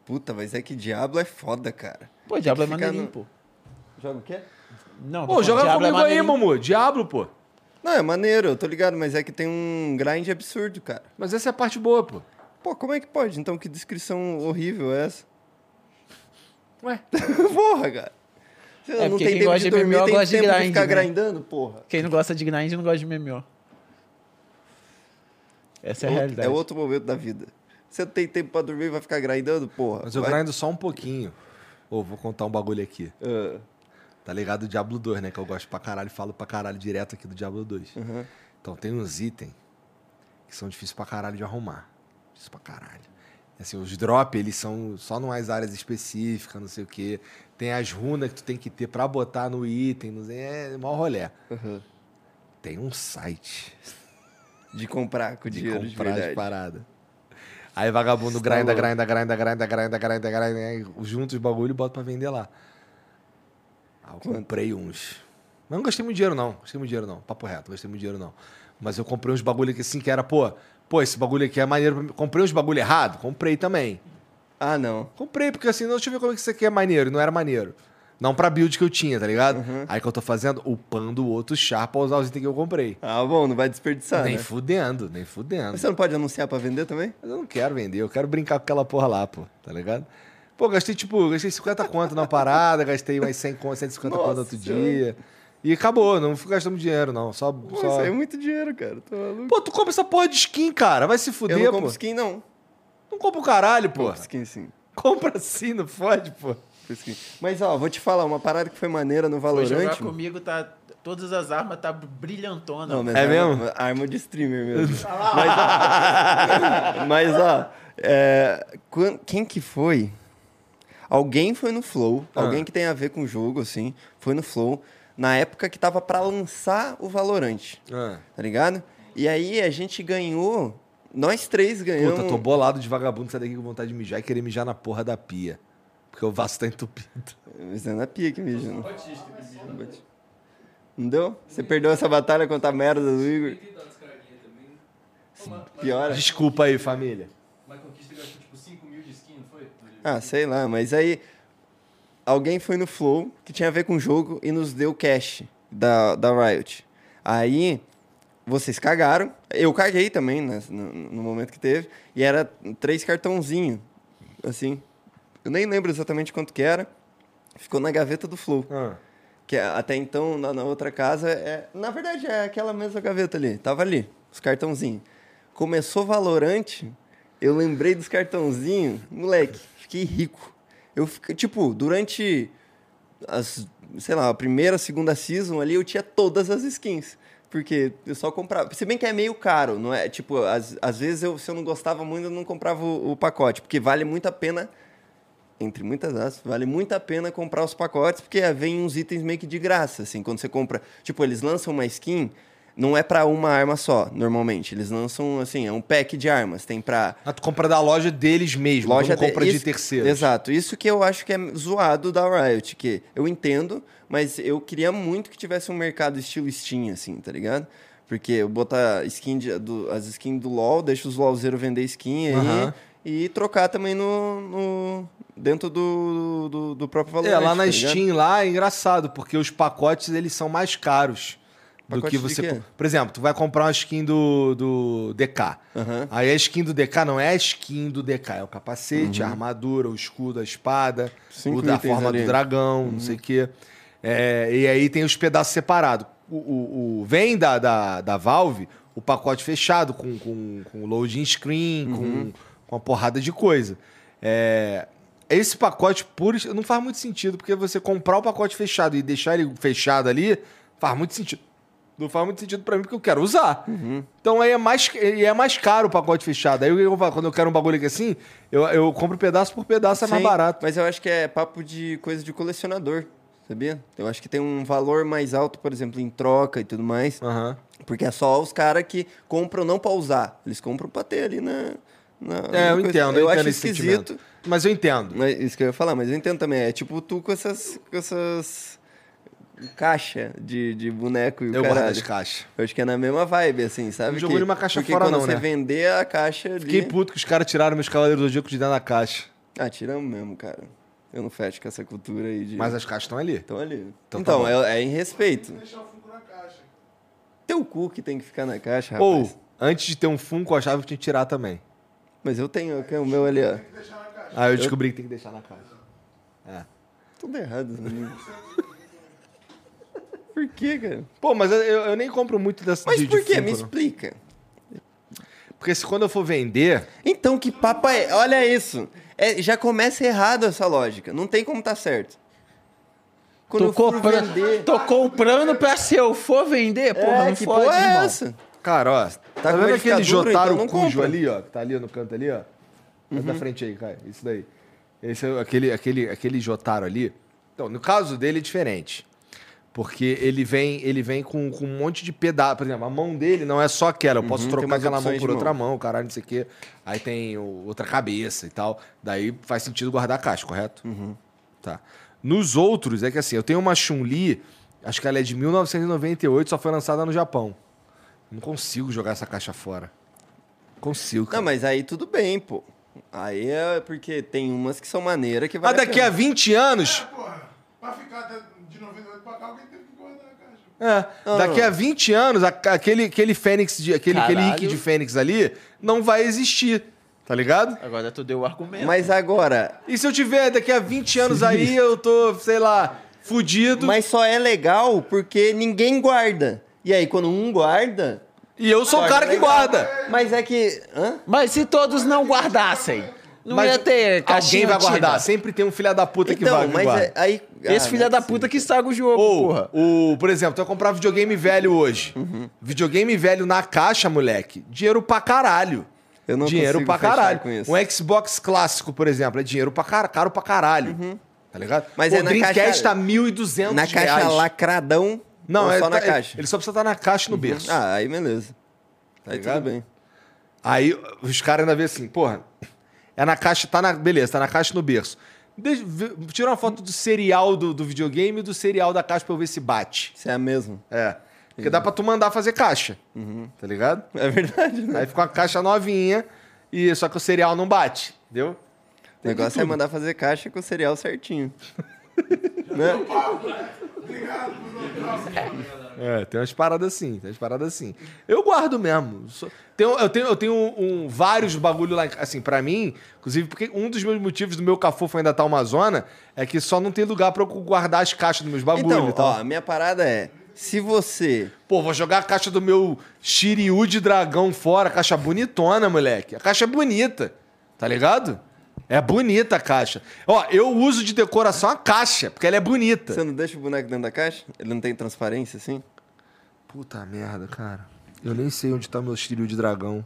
Puta, mas é que Diablo é foda, cara. Pô, Diablo é maneirinho, no- pô. Joga o quê? Não, Pô, falando, joga Diablo é comigo aí, maneirinho. Momo. Diablo, pô. Não, é maneiro, eu tô ligado, mas é que tem um grind absurdo, cara. Mas essa é a parte boa, pô. Pô, como é que pode? Então, que descrição horrível é essa? Ué. porra, cara. Você É, não tem quem tempo gosta de de dormir, MMO tem gosta de tempo de grind, ficar né? grindando, porra. Quem não gosta de grind não gosta de MMO. Essa é a outro- realidade. É outro momento da vida. Você não tem tempo pra dormir e vai ficar grindando, porra. Mas eu Vai- grindo só um pouquinho. Ô, vou contar um bagulho aqui. Ah, Tá ligado o Diablo 2, né? Que eu gosto pra caralho, falo pra caralho direto aqui do Diablo 2. aham. Então tem uns itens que são difíceis pra caralho de arrumar. Difícil pra caralho. Assim, os drop, eles são só numas áreas específicas, não sei o quê. Tem as runas que tu tem que ter pra botar no item, não sei, é maior rolé. aham. Tem um site De comprar com de dinheiro de comprar as verdade. paradas. Aí vagabundo tá grinda, grinda, grinda, grinda, grinda, grinda, grinda, aí junta os bagulho e bota pra vender lá. Ah, eu comprei uns. Mas não gastei muito dinheiro, não. Gastei muito dinheiro, não. Papo reto, não gastei muito dinheiro, não. Mas eu comprei uns bagulho aqui assim que era, pô, pô, esse bagulho aqui é maneiro. pra mim. Comprei uns bagulho errado? Comprei também. Ah, não. Comprei, porque assim, não, deixa eu ver como é que isso aqui é maneiro. e Não era maneiro. Não pra build que eu tinha, tá ligado? Uhum. Aí que eu tô fazendo, upando o outro char pra usar os itens que eu comprei. Ah, bom, não vai desperdiçar, nem né? fudendo, nem fudendo. Mas você não pode anunciar pra vender também? Mas eu não quero vender, eu quero brincar com aquela porra lá, pô, tá ligado? Pô, gastei tipo, gastei 50 conto na parada, gastei mais 100 conto, 150 conto no Nossa outro Senhora. dia. E acabou, não fui gastando dinheiro, não. Só. Pô, só... isso aí é muito dinheiro, cara. Tô maluco. Pô, tu compra essa porra de skin, cara. Vai se eu fuder, não pô. compro skin, não. Não compra o caralho, pô. Compro skin, sim. Compra sim, não fode, pô. Mas, ó, vou te falar, uma parada que foi maneira no Foi jogar Valorant... comigo, tá. Todas as armas tá brilhantona. Não, mas É arma- mesmo? Arma de streamer mesmo. mas, ó, mas, ó, é, quem que foi? Alguém foi no Flow, Ah. alguém que tem a ver com o jogo, assim, foi no Flow, na época que tava pra lançar o Valorant, Ah. tá ligado? E aí a gente ganhou, nós três ganhamos... Puta, tô bolado de vagabundo sair daqui com vontade de mijar e querer mijar na porra da pia. Porque o vaso tá entupido. Mas é na pia que mija, não. Não deu? Você perdeu essa batalha contra a merda do Igor? Piora. Desculpa aí, família. Mas conquista gastou tipo 5 mil de skin, não foi? Ah, sei lá, mas aí alguém foi no Flow que tinha a ver com o jogo e nos deu cash da, da Riot. Aí vocês cagaram, eu caguei também né, no, no momento que teve, e era três cartãozinhos, assim. Eu nem lembro exatamente quanto que era. Ficou na gaveta do Flow. Ah. Que é- até então, na, na outra casa, é, na verdade é aquela mesma gaveta ali. Tava ali, os cartãozinhos. Começou Valorante, eu lembrei dos cartãozinhos, moleque, fiquei rico. Eu fiquei, tipo, durante as, sei lá, a primeira, segunda season ali, eu tinha todas as skins. Porque eu só comprava. Se bem que é meio caro, não é? Tipo, às, às vezes eu, se eu não gostava muito, eu não comprava o, o pacote. Porque vale muito a pena entre muitas aspas, vale muito a pena comprar os pacotes, porque vem uns itens meio que de graça, assim, quando você compra, tipo, eles lançam uma skin, não é pra uma arma só, normalmente, eles lançam, assim, é um pack de armas, tem pra Ah, tu compra da loja deles mesmo, loja não compra de, de, isso- terceiros. Exato, isso que eu acho que é zoado da Riot, que eu entendo, mas eu queria muito que tivesse um mercado estilo Steam, assim, tá ligado? Porque eu botar skin de- do- as skins do LoL, deixa os LoLzeiros vender skin aí, Aham. e trocar também no, no- dentro do, do, do próprio Valorant, É, lá na tá? Steam lá é engraçado, porque os pacotes eles são mais caros do Pacote que você. Por exemplo, tu vai comprar uma skin do, do DK. Aham. Aí a skin do DK não é a skin do DK, é o capacete, a Uhum. armadura, o escudo, a espada, Cinco o da forma ali. Uhum. do dragão, não sei o quê. É, e aí tem os pedaços separados. O, o- o- vem da, da, da Valve o pacote fechado, com, com, com loading screen, Uhum. com, com uma porrada de coisa. É, esse pacote puro não faz muito sentido, porque você comprar o pacote fechado e deixar ele fechado ali, faz muito sentido. Não faz muito sentido pra mim, porque eu quero usar. Uhum. Então aí é mais, é mais caro o pacote fechado. Aí eu, quando eu quero um bagulho aqui assim, eu, eu compro pedaço por pedaço, é mais Sim, barato. Mas eu acho que é papo de coisa de colecionador, sabia? Eu acho que tem um valor mais alto, por exemplo, em troca e tudo mais. Aham. Porque é só os caras que compram não pra usar. Eles compram pra ter ali na. na É, eu coisa. entendo, eu, Eu entendo acho esquisito. sentimento. Mas eu entendo. Mas isso que eu ia falar, mas eu entendo também. É tipo tu com essas. Com essas caixa de, de boneco e o Eu guardo caralho. as caixas. Eu acho que é na mesma vibe, assim, sabe? Não jogou Que- nenhuma caixa porque fora quando não, você né? vender a caixa ali... Fiquei puto que os caras tiraram meus Cavaleiros do Zodíaco de dentro da caixa. Ah, tiramos mesmo, cara. Eu não fecho com essa cultura aí de... Mas as caixas estão ali. Estão ali. Então Então, tá bom. é, é em respeito. Deixar o Funko na caixa. Teu cu que tem que ficar na caixa, rapaz. Ou, antes de ter um Funko, eu achava que tinha que tirar também. Mas eu tenho aqui o meu ali, ó. Tem que deixar na caixa. Aí eu descobri que tem que deixar na caixa. É. Tudo errado, né? Por quê, cara? Pô, mas eu, eu nem compro muito dessa Mas de, por? Funko, Me não. explica. Porque se quando eu for vender. Então, que papo é? Olha isso. É, já começa errado essa lógica. Não tem como tá certo. Quando Tô, eu for compra- vender... tô comprando pra se eu for vender? Porra, é, não que fode, porra é irmão. essa? Cara, ó. Tá, com vendo aquele duro, Jotaro então Cujo compra. ali, ó? Que tá ali no canto ali, ó? Uhum. Da frente aí, cara. Isso daí. Esse é aquele, aquele, aquele Jotaro ali. Então, no caso dele é diferente. Porque ele vem, ele vem com, com um monte de pedaço. Por exemplo, a mão dele não é só aquela. Eu posso Uhum, trocar aquela mão por outra mão. mão, caralho, não sei o quê. Aí tem o- outra cabeça e tal. Daí faz sentido guardar a caixa, correto? Uhum. Tá. Nos outros, é que assim, eu tenho uma Chun-Li, acho que ela é de 1998, só foi lançada no Japão. Não consigo jogar essa caixa fora. Consigo. Cara. Não, mas aí tudo bem, pô. Aí é porque tem umas que são maneiras que vai. Mas daqui a 20 anos. Porra, pra ficar até de 98 pra cá, alguém teve que guardar a caixa. É, daqui a 20 anos, aquele, aquele Fênix, de, aquele, aquele. Rick de Fênix ali não vai existir. Tá ligado? Agora tu deu o argumento. Mas agora, E se eu tiver daqui a 20 anos aí, eu tô, sei lá, fudido. mas só é legal porque ninguém guarda. E aí, quando um guarda. E eu sou o cara que guarda. Mas é que. Hã? Mas se todos não guardassem, não Mas ia ter alguém caixinha vai guardar. Sempre tem um filho da puta que Então, vai que mas guarda. é- aí. Esse Ah, filho não da é puta que estraga o jogo, Ou, porra. o, por exemplo, tu vai comprar videogame velho hoje. Uhum. Videogame velho na caixa, moleque. Dinheiro pra caralho. Eu não dinheiro pra caralho. com isso. Um Xbox clássico, por exemplo, é dinheiro pra car caro pra caralho. Tá ligado? Uhum. Mas Pô, é na Dreamcast caixa- tá 1.200 Na caixa reais. lacradão. Não, é só na tá- caixa. Ele só precisa estar na caixa e no berço. Ah, aí beleza. Aí ligado? tudo bem. Aí os caras ainda vê assim, porra, é na caixa, tá na. Beleza, tá na caixa no berço. Deixa- tira uma foto do serial do, do videogame e do serial da caixa pra eu ver se bate. Isso é a mesma. É. Porque dá pra tu mandar fazer caixa. Uhum. Tá ligado? É verdade, né? Aí fica uma caixa novinha, e só que o cereal não bate, entendeu? O negócio é mandar fazer caixa com o cereal certinho. né? É, tem umas paradas assim, tem umas paradas assim. Eu guardo mesmo. Tenho- eu tenho, eu tenho um, vários bagulho lá, assim, pra mim, inclusive, porque um dos meus motivos do meu cafofo ainda tá uma zona é que só não tem lugar pra eu guardar as caixas dos meus bagulhos Então, e tal. ó, a minha parada é: se você. Pô, vou jogar a caixa do meu Shiryu de dragão fora, caixa bonitona, moleque. A caixa é bonita, tá ligado? É bonita a caixa. Ó, eu uso de decoração a caixa, porque ela é bonita. Você não deixa o boneco dentro da caixa? Ele não tem transparência assim? Puta merda, cara. Eu nem sei onde tá meu Shiryu de dragão.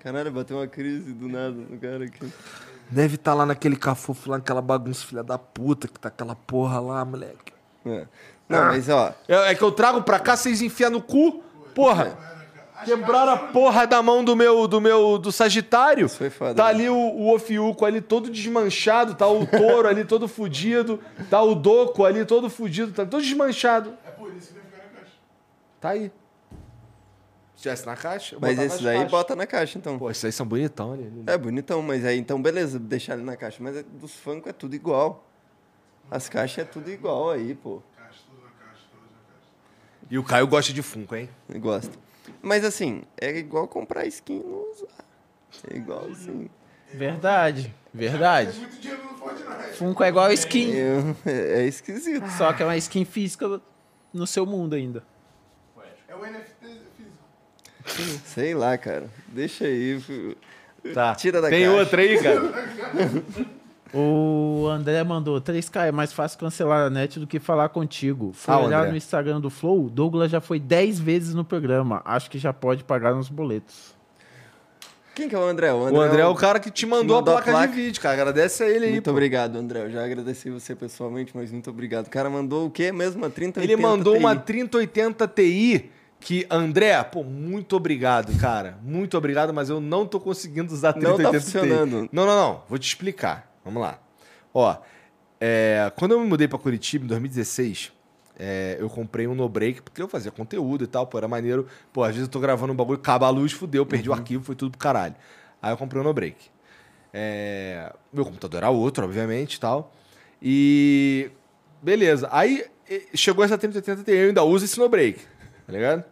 Caralho, bateu uma crise do nada no cara aqui. Deve estar lá naquele cafofo, lá naquela bagunça filha da puta, que tá aquela porra lá, moleque. É. Não, mas ó, É, é que eu trago pra cá, vocês enfiam no cu. Porra. Quebraram a porra da mão do meu, do meu, do Sagitário. Isso foi foda, Tá né? ali o, o Ofiuco ali todo desmanchado, tá o touro ali todo fudido, tá o Doco ali todo fudido, tá todo desmanchado. É por isso que vai ficar na caixa. Tá aí. Se tivesse na caixa, eu mas botava esse nas daí caixas. bota na caixa então. Pô, esses aí são bonitão, né? É bonitão, mas aí então beleza, deixar ele na caixa. Mas é- dos Funko é tudo igual. As caixas é tudo igual aí, pô. Caixa, tudo na caixa, tudo na caixa. E o Caio gosta de Funko, hein? Eu gosto. Mas assim, é igual comprar skin e não usar. É igual assim. Verdade, verdade. Muito dinheiro no Fortnite. Funko é igual skin, Eu- é, é esquisito. só que é uma skin física no seu mundo ainda. É o NFT físico. Sei lá, cara. Deixa aí. Tá. Tira da Tem caixa. outra aí, cara? O André mandou 3K, é mais fácil cancelar a net do que falar contigo. Foi Ah, olhar André. no Instagram do Flow, Douglas já foi 10 vezes no programa. Acho que já pode pagar nos boletos. Quem que é o André? O André é o cara que te mandou, mandou a a placa, placa. de vídeo, cara. Agradece a ele aí. Muito pô. obrigado, André. Eu já agradeci você pessoalmente, mas muito obrigado. O cara mandou o quê mesmo? A 30 Ele mandou uma 3080 Ti que, André, pô, muito obrigado, cara. Muito obrigado, mas eu não tô conseguindo usar a Não tá 3080 funcionando. Ti. Não, não, não. Vou te explicar. Vamos lá. Ó, é, quando eu me mudei pra Curitiba em 2016, é, eu comprei um no-break, porque eu fazia conteúdo e tal, pô, era maneiro. Pô, às vezes eu tô gravando um bagulho, acaba a luz, fudeu, perdi Uhum. o arquivo, foi tudo pro caralho. Aí eu comprei um no-break. É, meu computador era outro, obviamente e tal. E. Beleza. Aí chegou essa 3080 Ti, eu ainda uso esse no-break. Tá ligado?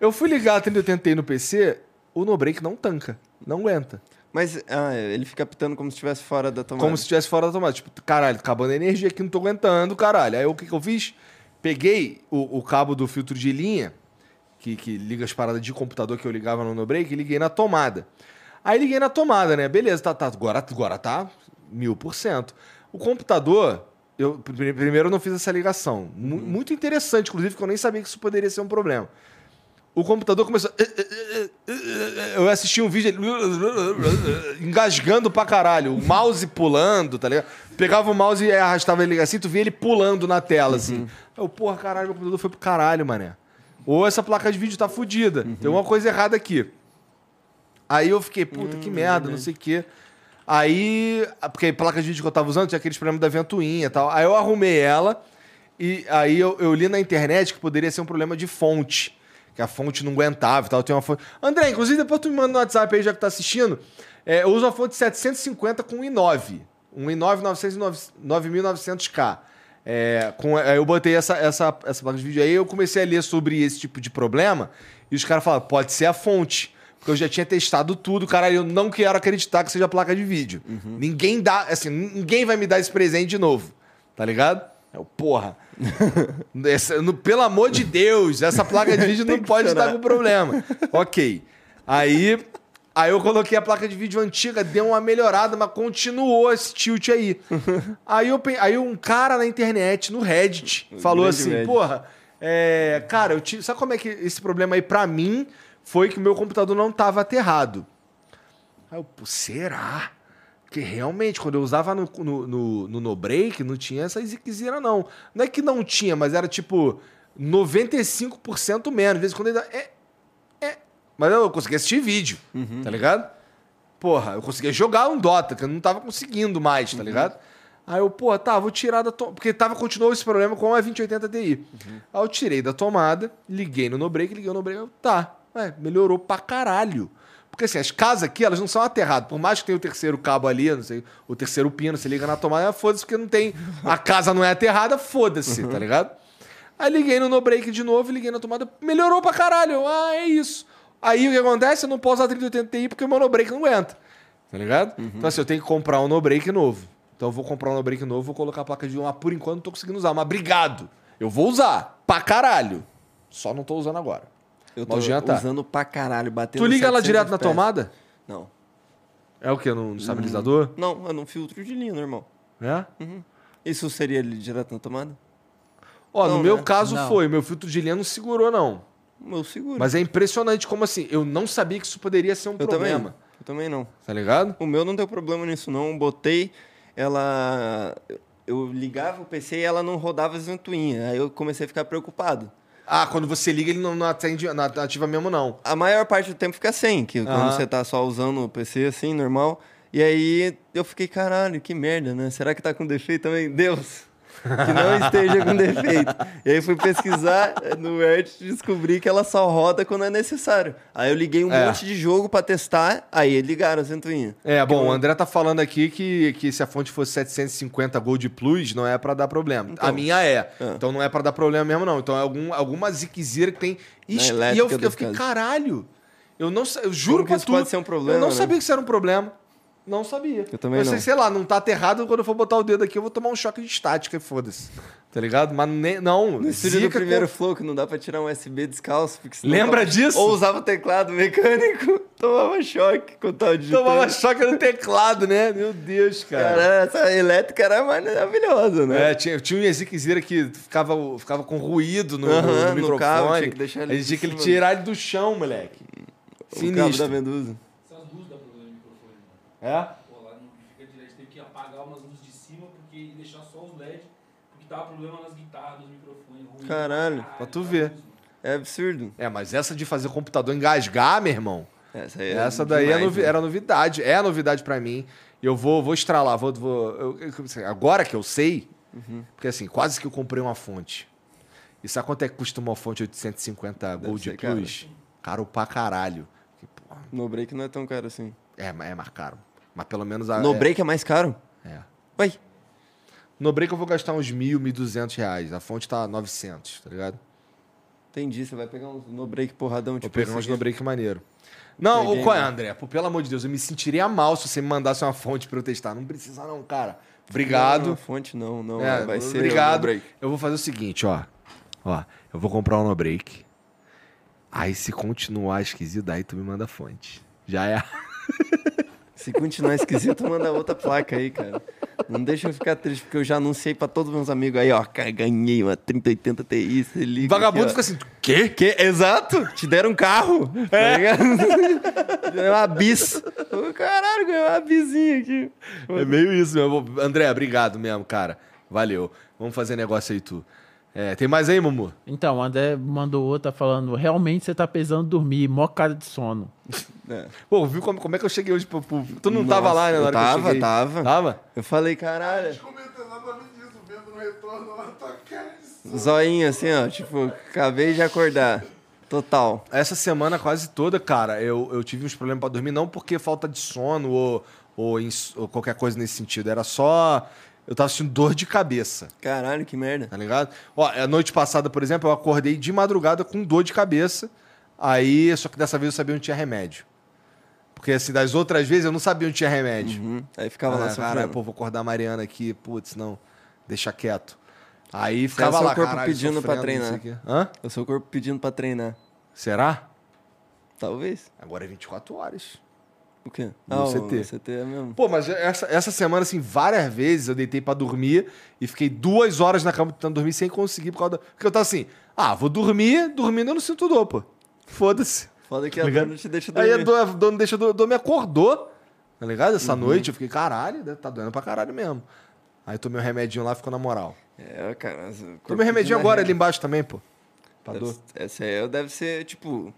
Eu fui ligar a 3080 Ti no PC, o no-break não tanca. Não aguenta. Mas ah, ele fica pitando como se estivesse fora da tomada. Como se estivesse fora da tomada. Tipo, caralho, acabando a energia aqui, não tô aguentando, caralho. Aí o que, que eu fiz? Peguei o, o cabo do filtro de linha, que, que liga as paradas de computador que eu ligava no no break, liguei na tomada. Aí liguei na tomada, né? Beleza, tá, tá, agora, agora tá mil por cento. O computador, eu pri- primeiro eu não fiz essa ligação. Mu- Muito interessante, inclusive, que eu nem sabia que isso poderia ser um problema. O computador começou. Eu assisti um vídeo ele engasgando pra caralho. O mouse pulando, tá ligado? Pegava o mouse e arrastava ele assim, tu via ele pulando na tela, assim. Eu, porra, caralho, meu computador foi pro caralho, mané. Ou essa placa de vídeo tá fodida. Tem uma coisa errada aqui. Aí eu fiquei, puta, que merda, não sei o quê. Aí, porque a placa de vídeo que eu tava usando tinha aqueles problemas da ventoinha e tal. Aí eu arrumei ela e aí eu, eu li na internet que poderia ser um problema de fonte. Que a fonte não aguentava e tal. Tem uma fonte... André, inclusive depois tu me manda no WhatsApp aí, já que tá assistindo. É, eu uso uma fonte 750 com i9. Um i9 900 9900K. É, com, aí eu botei essa, essa, essa placa de vídeo aí eu comecei a ler sobre esse tipo de problema e os caras falaram, pode ser a fonte. Porque eu já tinha testado tudo, caralho, eu não quero acreditar que seja placa de vídeo. Ninguém dá, assim, ninguém vai me dar esse presente de novo, tá ligado? Eu, porra. Essa- no- pelo amor de Deus, essa placa de vídeo não pode estar com problema. Ok. Aí, aí eu coloquei a placa de vídeo antiga, deu uma melhorada, mas continuou esse tilt aí. aí, eu, aí um cara na internet, no Reddit, falou assim, Reddit. porra, é, cara, eu tive, sabe como é que esse problema aí pra mim foi que o meu computador não tava aterrado. Aí eu, será? Porque realmente, quando eu usava no, no, no, no No Break, não tinha essa ziquezira, não. Não é que não tinha, mas era tipo 95% menos. Às vezes quando ele dá. É, é. Mas eu conseguia assistir vídeo, tá ligado? Porra, eu conseguia jogar um Dota, que eu não tava conseguindo mais, tá ligado? Aí eu, pô, tá, vou tirar da tomada. Porque tava, continuou esse problema com a 2080 Ti. Aí eu tirei da tomada, liguei no no break, liguei no no break. Eu, tá, ué, melhorou pra caralho. Porque assim, as casas aqui, elas não são aterradas. Por mais que tenha o terceiro cabo ali, não sei, o terceiro pino, você liga na tomada, ah, foda-se, porque não tem. A casa não é aterrada, foda-se, tá ligado? Aí liguei no no break de novo, liguei na tomada, melhorou pra caralho. Ah, é isso. Aí o que acontece? Eu não posso usar 3080 Ti porque o meu no break não aguenta. Tá ligado? Então assim, eu tenho que comprar um no break novo. Então eu vou comprar um no break novo, vou colocar a placa de vídeo, mas por enquanto não tô conseguindo usar. Mas obrigado. Eu vou usar. Pra caralho. Só não tô usando agora. Eu tô Jean tá. usando pra caralho, batendo Tu liga ela 700 direto na tomada? Não. É o quê? No estabilizador? Não, é num filtro de linha normal. É? Isso seria ali direto na tomada? Ó, no Não, meu né? caso Não. foi. Meu filtro de linha não segurou, não. O meu seguro. Mas é impressionante como assim. Eu não sabia que isso poderia ser um eu problema. também. Eu também não. Tá ligado? O meu não deu problema nisso, não. Botei, ela. Eu ligava o PC e ela não rodava as ventoinhas. Aí eu comecei a ficar preocupado. Ah, quando você liga, ele não, não atende, não ativa mesmo, não. A maior parte do tempo fica sem, que quando você tá só usando o PC assim, normal. E aí eu fiquei, caralho, que merda, né? Será que tá com defeito também? Deus! Que não esteja com defeito. E aí fui pesquisar no Reddit e descobri que ela só roda quando é necessário. Aí eu liguei um É. monte de jogo pra testar, aí ligaram as ventoinhas. É, bom, o André tá falando aqui que, que se a fonte fosse 750 Gold Plus, não é pra dar problema. Então. a minha é. É. Então não é pra dar problema mesmo, não. Então é algum, alguma ziquezira que tem. Ixi, e eu, eu fiquei, caralho. Eu não eu juro Como que isso tu. pode ser um problema, Eu não né? sabia que isso era um problema. Não sabia. Eu também eu sei, não. sei lá, não tá aterrado, quando eu for botar o dedo aqui, eu vou tomar um choque de estática e foda-se. Tá ligado? Mas não. No estúdio do primeiro com- flow, que não dá pra tirar um USB descalço. Porque Lembra tava- disso? Ou usava teclado mecânico, tomava choque com tal de Tomava choque no teclado, né? Meu Deus, cara. Cara, essa elétrica era maravilhosa, né? É, tinha, tinha um ziquezira que ficava, ficava com ruído no, no- Aham, no no microfone. cabo, tinha que deixar ele a gente tinha que tirar ele do chão, moleque. o cabo Sinistro. da Medusa. Essas luzes dá problema no microfone. É? Pô, lá não fica direto, teve que apagar umas luzes de cima porque, e deixar só os LED, porque tava problema nas guitarras, nos microfones. ruim Caralho, pra tu ver. luz, mano. É absurdo. É, mas essa de fazer computador engasgar, meu irmão, Essa, aí é essa daí é demais, novi- né? era novidade. É novidade pra mim. Eu vou, vou estralar, vou, vou eu- eu- agora que eu sei, Uhum. porque assim, quase que eu comprei uma fonte. E sabe quanto é que custa uma fonte 850 Gold ser caro. Plus? Caro pra caralho. Que, porra, No break não é tão caro assim. É, mas é mais caro. Mas pelo menos a. no é, break é mais caro? É. Ué, No break eu vou gastar uns mil, mil duzentos reais. A fonte tá 900, tá ligado? entendi. Você vai pegar uns no break porradão, Vou tipo pegar uns no break maneiro. Não, Peguei, ô, qual é, né? André? Pô, pelo amor de Deus, eu me sentiria mal se você me mandasse uma fonte pra eu testar. Não precisa não, cara. Obrigado. Não, não, fonte não, não. É, vai ser obrigado. break. Eu vou fazer o seguinte, ó. Ó, eu vou comprar um no break. Aí se continuar esquisito, aí tu me manda fonte. Já é. Se continuar esquisito, manda outra placa aí, cara. Não deixa eu ficar triste, porque eu já anunciei pra todos os meus amigos aí, ó. Cara, ganhei uma 3080 Ti, se liga. Vagabundo aqui, fica assim, quê? Que? Exato! Te deram um carro. Tá ligado? Ganhou uma bis. Caralho, ganhou uma bizinha aqui. É meio isso mesmo. André, obrigado mesmo, cara. Valeu. Vamos fazer negócio aí, tu. É, tem mais aí, Mumu? Então, o André mandou outra falando: realmente você tá pesando dormir, mó cara de sono. É. Pô, viu como, como é que eu cheguei hoje pro. pro- Tu não tava Nossa, lá, né? Na eu hora que eu tava, cheguei? tava. Tava? Eu falei, A caralho. gente comentou exatamente isso, vendo no retorno lá na tua cara. de Zoinho assim, ó. Tipo, acabei de acordar. Total. Essa semana quase toda, cara, eu, eu tive uns problemas pra dormir, não porque falta de sono ou, ou, ins- ou qualquer coisa nesse sentido. Era só. Eu tava sentindo dor de cabeça, Caralho, que merda. tá ligado? Ó, a noite passada, por exemplo, eu acordei de madrugada com dor de cabeça. Aí, só que dessa vez eu sabia onde tinha remédio. Porque assim, das outras vezes eu não sabia onde tinha remédio. Uhum. Aí ficava lá Ah, sofrendo. caralho, pô, vou acordar a Mariana aqui, putz, não, deixa quieto. Aí é ficava seu lá, corpo caralho, pedindo pra treinar. Hã? É o seu corpo pedindo pra treinar. Será? Talvez. Agora é 24 horas. O quê? No ah, CT. O CT é mesmo. Pô, mas essa, essa semana, assim, várias vezes eu deitei pra dormir e fiquei duas horas na cama tentando dormir sem conseguir por causa da... Porque eu tava assim, ah, vou dormir, dormindo eu não sinto dor, pô. Foda-se. Foda que a ligado? dor não te deixa Aí dormir. a dor, a dor não deixa dor, dor me acordou, tá ligado? Uhum. Essa noite eu fiquei, caralho, tá doendo pra caralho mesmo. Aí tomei um remedinho lá, ficou na moral. É, cara. Tomei um remedinho agora ali embaixo também, pô. Pra Deve- dor. Essa aí deve ser, tipo,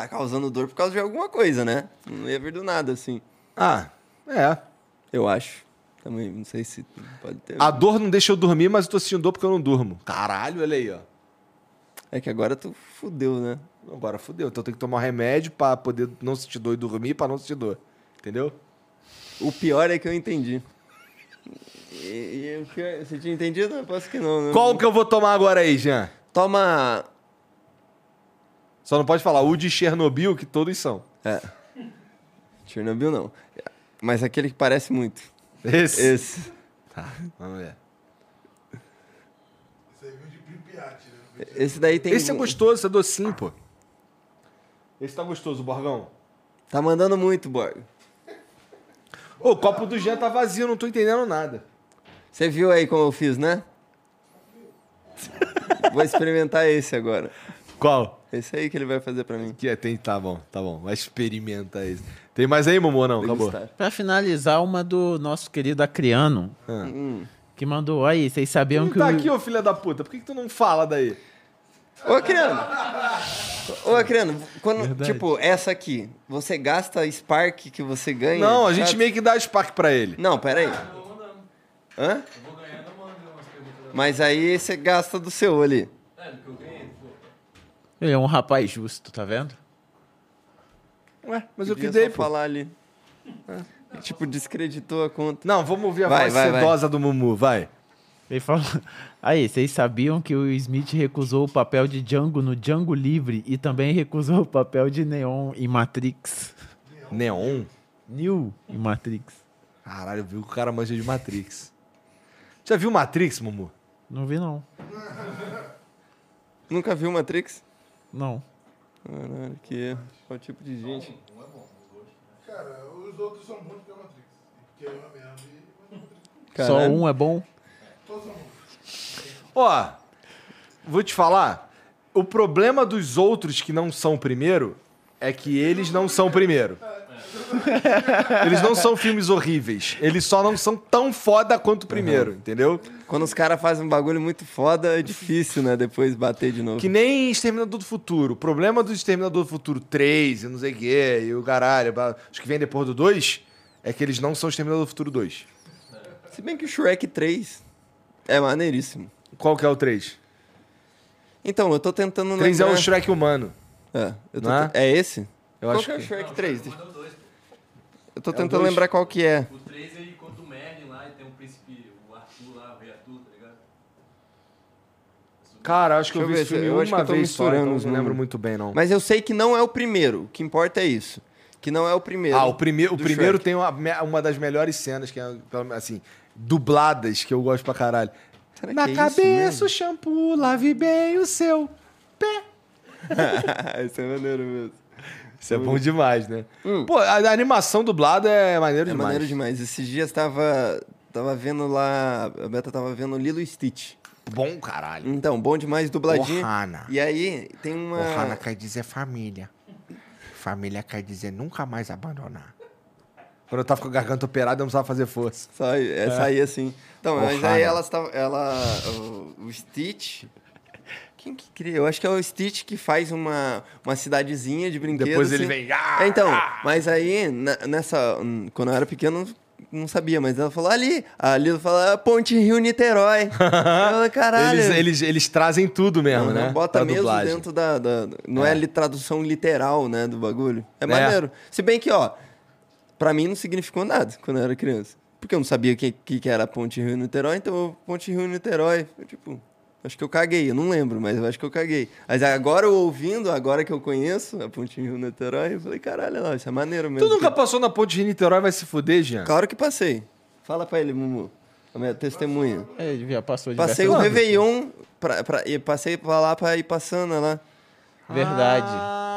tá causando dor por causa de alguma coisa, né? Não ia vir do nada, assim. Ah, é. Eu acho. Também, não sei se pode ter. A dor não deixa eu dormir, mas eu tô sentindo dor porque eu não durmo. Caralho, olha aí, ó. É que agora tu fudeu, né? Agora fudeu. Então tenho que tomar um remédio pra poder não sentir dor e dormir pra não sentir dor. Entendeu? O pior é que eu entendi. E, e você tinha entendido? Eu posso que não. né? Qual que eu vou tomar agora aí, Jean? Toma. Só não pode falar o de Chernobyl, que todos são. É. Chernobyl não. Mas aquele que parece muito. Esse? Esse. Tá, vamos ver. Isso aí veio de Pripyat, né? Esse daí tem. Esse é gostoso, esse é docinho, pô. Esse tá gostoso, Borgão. Tá mandando muito, Borg. Ô, o copo do Jean tá vazio, não tô entendendo nada. Você viu aí como eu fiz, né? Vou experimentar esse agora. Qual? Esse aí que ele vai fazer pra mim. Que é, tem, tá bom, tá bom. Vai experimentar esse. Tem mais aí, Momô, não? Acabou. Pra finalizar, uma do nosso querido Acriano, Hum. que mandou: aí, vocês sabiam Não que tá o. aqui, ô filha da puta. Por que, que tu não fala daí? Ô, Acriano! Ô, Acriano, quando, Verdade. tipo, essa aqui, você gasta Spark que você ganha? Não, a gente meio que dá Spark pra ele. Não, pera aí. Hã? Mas aí você gasta do seu ali. Ele é um rapaz justo, tá vendo? Ué, mas eu que dei, pô. falar ali. Tipo, descreditou a conta. Não, vamos ouvir a Vai, voz vai, vai. sedosa do Mumu, vai. Ele falou: Aí, vocês sabiam que o Smith recusou o papel de Django no Django Livre e também recusou o papel de Neon em Matrix? Neon? Neo em Matrix. Caralho, viu que o cara manja de Matrix. Já viu Matrix, Mumu? Não vi, não. Nunca viu Matrix? Não. Caralho, que erro. Qual tipo de gente? Cara, os outros são bons que a Matrix. Porque é uma merda e a Matrix. Só Caralho. um é bom? Todos são bons. Ó, vou te falar. O problema dos outros que não são o primeiro é que eles não são o primeiro. Eles não são filmes horríveis. Eles só não são tão foda quanto o primeiro, entendeu? Quando os caras fazem um bagulho muito foda, é difícil, né? Depois bater de novo. Que nem Exterminador do Futuro. O problema do Exterminador do Futuro 3 e não sei o quê, e o caralho, os que vem depois do 2, é que eles não são Exterminador do Futuro 2. Se bem que o Shrek 3 é maneiríssimo. Qual que é o 3? Então, eu tô tentando 3 é lembrar... o Shrek humano. É, Não é? te- é esse? Eu qual acho que é o Shrek 3? Deixa- Eu tô É tentando dois. lembrar qual que é. O 3 ele conta o Merlin lá e tem um príncipe, o Arthur lá, o rei Arthur, tá ligado? Cara, acho que eu, Deixa vi eu esse ver, filme eu acho uma que eu tô vez só, então não lembro muito bem, não. Mas eu sei que não é o primeiro. O que importa é isso. Que não é o primeiro. Ah, o, prime o primeiro Shrek. tem uma, uma das melhores cenas, que é, assim, dubladas, que eu gosto pra caralho. Será Na que é isso cabeça mesmo? o shampoo, lave bem o seu pé. Isso é maneiro mesmo. Isso é bom demais, né? Pô, a, a animação dublada é maneiro É demais. maneiro demais. Esses dias tava, tava vendo lá. A Beta tava vendo Lilo e Stitch. Bom caralho. Então, bom demais, dubladinho. Ohana. E aí, tem uma. Ohana quer dizer família. Família quer dizer nunca mais abandonar. Quando eu tava com a garganta operada, eu não precisava fazer força. Sai, é, sair assim. Então, mas Ohana. aí elas tavam, ela. O, o Stitch. Quem que cria? Eu acho que é o Stitch que faz uma, uma cidadezinha de brinquedos. Depois ele assim. vem, "Ah, É, então, ah". mas aí, na- nessa. hum, Quando eu era pequeno, não sabia, mas ela falou ali. A Lilo falou, "Ah, Ponte Rio Niterói. eu falei, caralho. Eles, eles, eles trazem tudo mesmo, Uhum, né? Bota mesmo dublagem. dentro da. da- não é. É. tradução literal, né, do bagulho. É maneiro. Se bem que, ó, pra mim não significou nada quando eu era criança. Porque eu não sabia o que, que, que era Ponte Rio Niterói, então Ponte Rio Niterói. Eu, tipo, acho que eu caguei, eu não lembro, mas eu acho que eu caguei. Mas agora eu ouvindo, agora que eu conheço a Ponte Rio Niterói, eu falei, caralho, não, isso é maneiro mesmo. Tu nunca passou na ponte de Niterói vai se fuder, Jean? Claro que passei. Fala pra ele, Mumu. A minha testemunha. É, ele já passou de Passei o vezes. Réveillon, pra, pra, e passei pra lá pra ir passando lá. Verdade. Ah,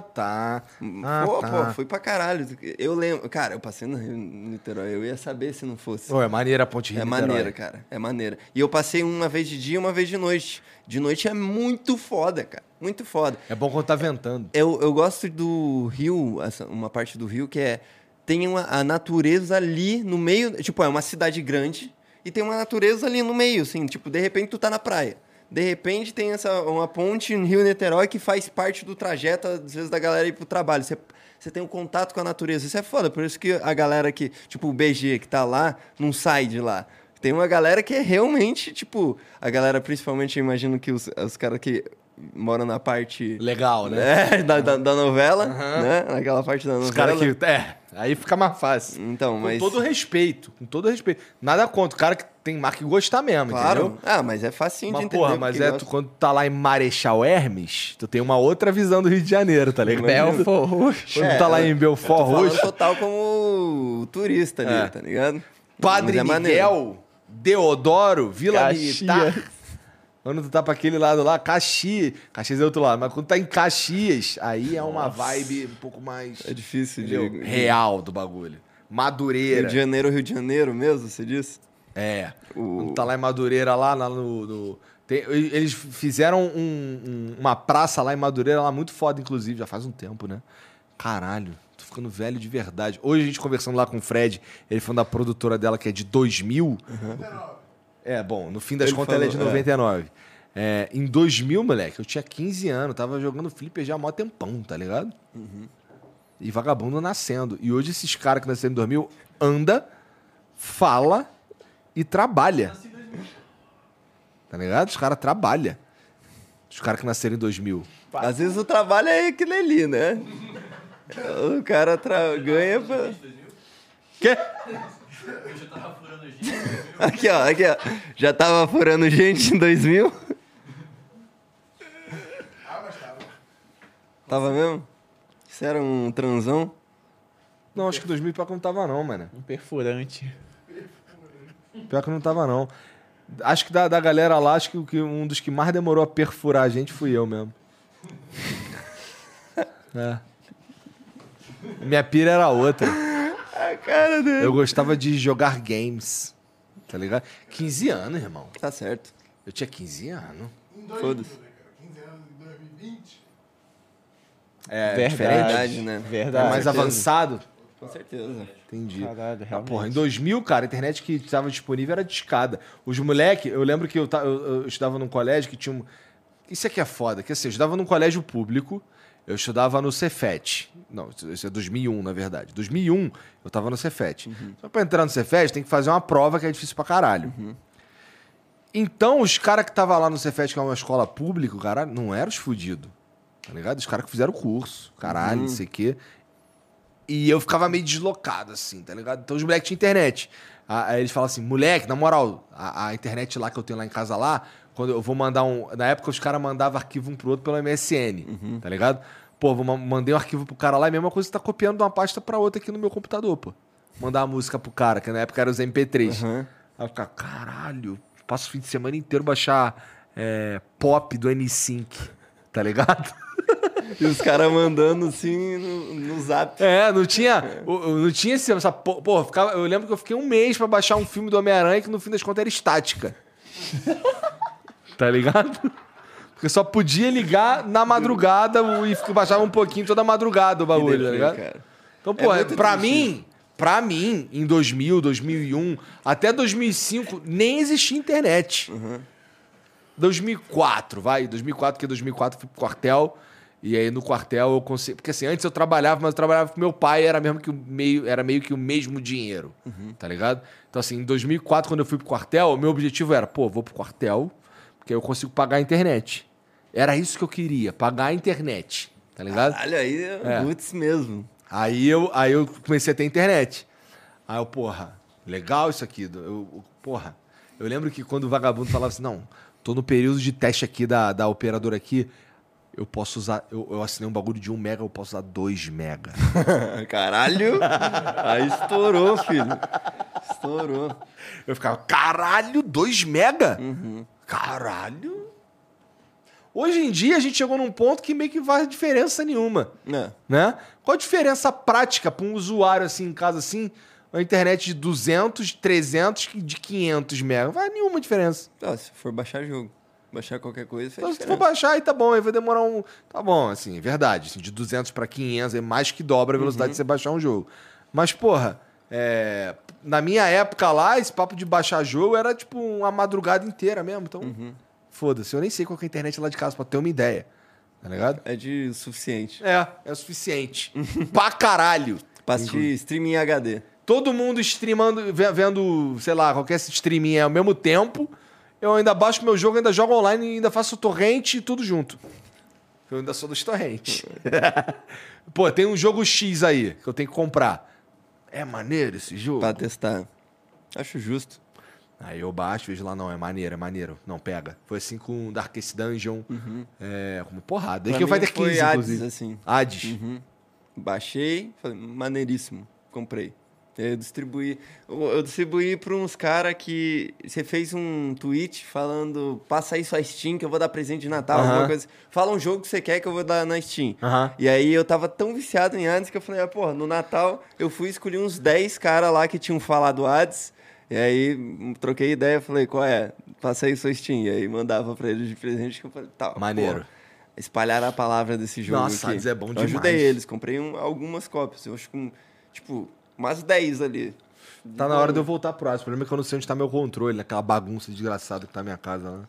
tá. Ah, pô, tá. pô, fui pra caralho. Eu lembro. Cara, eu passei no Rio Niterói. Eu ia saber se não fosse. É maneira a ponte Rio é Niterói. maneira, cara. É maneira. E eu passei uma vez de dia e uma vez de noite. De noite é muito foda, cara. Muito foda. É bom quando tá ventando. Eu, eu gosto do rio, uma parte do rio que é. Tem uma, a natureza ali no meio. Tipo, é uma cidade grande e tem uma natureza ali no meio, assim. Tipo, de repente tu tá na praia. De repente tem essa, uma ponte no Rio Niterói que faz parte do trajeto, às vezes, da galera ir pro trabalho. Você, você tem um contato com a natureza. Isso é foda. Por isso que a galera que, tipo, o BG que tá lá, não sai de lá. Tem uma galera que é realmente, tipo, a galera, principalmente, eu imagino que os, os caras que moram na parte. Legal, né? É, da, da, da novela, né? Naquela parte da novela. Os caras que. É, aí fica mais fácil. Então, Com mas. todo respeito. Com todo respeito. Nada contra. O cara que tem marca que gostar mesmo, Claro. entendeu? Ah, mas é facinho de entender. porra, mas é, tu, quando tu tá lá em Marechal Hermes, tu tem uma outra visão do Rio de Janeiro, tá ligado? Belfort Roxo. Quando É, tu tá lá em Belfort Tô falando Roxo, total como turista ali, É. tá ligado? Padre Mas é. Miguel, Deodoro, Vila Caxias. Militar. Quando tu tá pra aquele lado lá, Caxias. Caxias é outro lado, mas quando tá em Caxias, aí é uma vibe um pouco mais É difícil de. real do bagulho. Madureira. Rio de Janeiro, Rio de Janeiro mesmo, você disse? É. O- Quando tá lá em Madureira, lá, lá no. no- tem- eles fizeram um- um- uma praça lá em Madureira, lá muito foda, inclusive, já faz um tempo, né? Caralho, tô ficando velho de verdade. Hoje a gente conversando lá com o Fred, ele falando da produtora dela que é de 2000. É, bom, no fim das Ele contas ela é de falou, é. 99. É, em 2000, moleque, eu tinha 15 anos, tava jogando flipper já há mó tempão, tá ligado? E vagabundo nascendo. E hoje esses caras que nasceram em 2000 anda, fala e trabalha. Tá ligado? Os caras trabalham. Os caras que nasceram em 2000. Às vezes o trabalho é aquele ali, né? O cara tra- ganha pra... Quê? Aqui, ó, aqui, ó. Já tava furando gente em 2000? Ah, mas tava. Tava mesmo? Isso era um transão? Não, acho que 2000 pior que não tava não, mano. Um perfurante. Pior que não tava não. Acho que da, da galera lá, acho que, o que um dos que mais demorou a perfurar a gente fui eu mesmo. É. Minha pira era outra. A cara dele. Eu gostava de jogar games. Tá ligado? 15 anos, irmão. Tá certo. Eu tinha 15 anos. Em 2000, Foda-se. né, cara? 15 anos em 2020. É Verdade. diferente. Verdade, né? É Verdade. mais certeza. avançado. Com certeza. Entendi. Caralho, Ah, realmente. porra, em 2000, cara, a internet que estava disponível era de escada. Os moleque, eu lembro que eu, ta- eu, eu estudava num colégio que tinha um... Isso aqui é foda, que assim, eu estudava num colégio público, eu estudava no Cefet. Não, isso é 2001, na verdade. 2001, eu tava no Cefet. Só pra entrar no Cefet, tem que fazer uma prova que é difícil pra caralho. Então, os caras que estavam lá no Cefet, que é uma escola pública, cara, não eram os fudidos. Tá ligado? Os caras que fizeram o curso, caralho, não sei o quê. E eu ficava meio deslocado, assim, tá ligado? Então os moleques tinham internet. Aí eles falam assim, moleque, na moral, a, a internet lá que eu tenho lá em casa lá, quando eu vou mandar um. Na época os caras mandavam arquivo um pro outro pelo MSN, tá ligado? Pô, vou, ma- mandei um arquivo pro cara lá, é a mesma coisa que tá copiando de uma pasta pra outra aqui no meu computador, pô. Mandar uma música pro cara, que na época era os MP3. Aham. Aí eu ficava, caralho, passo o fim de semana inteiro baixar é, pop do N5, tá ligado? E os caras mandando assim no, no zap. É, não tinha. Não tinha esse. Essa, pô, ficava- eu lembro que eu fiquei um mês pra baixar um filme do Homem-Aranha que no fim das contas era estática. tá ligado? Porque só podia ligar na madrugada e baixava um pouquinho toda madrugada o bagulho, tá ligado? cara. Então, É pô, muito pra mim, pra mim, em 2000, 2001, até 2005, nem existia internet. 2004, vai, 2004, porque 2004 eu fui pro quartel, e aí no quartel eu consegui... Porque assim, antes eu trabalhava, mas eu trabalhava com meu pai, era mesmo que o meio, era meio que o mesmo dinheiro, tá ligado? Então assim, em 2004, quando eu fui pro quartel, o meu objetivo era, pô, vou pro quartel, porque aí eu consigo pagar a internet. Era isso que eu queria, pagar a internet, tá ligado? Caralho, aí é roots mesmo. Aí eu, aí eu comecei a ter internet. Aí eu, porra, legal isso aqui. Eu, porra, eu lembro que quando o vagabundo falava assim, não, tô no período de teste aqui da, da operadora aqui, eu posso usar, eu, eu assinei um bagulho de 1 mega, eu posso usar 2 mega. Caralho! Aí estourou, filho. Estourou. Eu ficava, caralho, 2 mega? Caralho. Hoje em dia a gente chegou num ponto que meio que faz diferença nenhuma. É. né? Qual a diferença prática para um usuário assim em casa assim, uma internet de 200, 300 que de 500 mega? Não faz nenhuma diferença. Ah, se for baixar jogo, baixar qualquer coisa, faz Então, se for baixar aí tá bom, aí vai demorar um, tá bom, assim, é verdade, assim, de 200 para 500 é mais que dobra a velocidade de você baixar um jogo. Mas porra, é, na minha época lá, esse papo de baixar jogo era tipo uma madrugada inteira mesmo, então foda-se, eu nem sei qual é a internet lá de casa pra ter uma ideia. Tá ligado? É de suficiente. É, é o suficiente. pra caralho. Pra assistir streaming em HD. todo mundo streamando, ve- vendo, sei lá, qualquer streaming ao mesmo tempo. Eu ainda baixo meu jogo, ainda jogo online e ainda faço torrent e tudo junto. Eu ainda sou dos torrents. Pô, tem um jogo X aí que eu tenho que comprar. É maneiro esse jogo? Pra testar. Acho justo. Aí eu baixo, vejo lá, não, é maneiro, é maneiro. Não, pega. Foi assim com Darkest Dungeon, é, como porrada. Aí que mim Fighter 15, foi Hades, inclusive. assim. Hades. Uhum. Baixei, falei, maneiríssimo. Comprei. Eu distribuí. Eu eu distribuí para uns caras que. Você fez um tweet falando: passa aí sua Steam que eu vou dar presente de Natal, Aham. alguma coisa. Fala um jogo que você quer que eu vou dar na Steam. Aham. E aí eu tava tão viciado em Hades que eu falei: ah, porra, no Natal eu fui escolher uns 10 caras lá que tinham falado Hades. E aí troquei ideia, falei: qual é? Passa aí sua Steam. E aí mandava pra eles de presente que eu falei: tá. Maneiro. porra, espalhar a palavra desse jogo. Nossa, aqui. É bom Eu demais. ajudei eles, comprei um- algumas cópias. Eu acho que, um, tipo, umas 10 ali. Tá na hora de eu voltar pro Hades. O problema é que eu não sei onde tá meu controle, naquela bagunça desgraçada que tá na minha casa lá.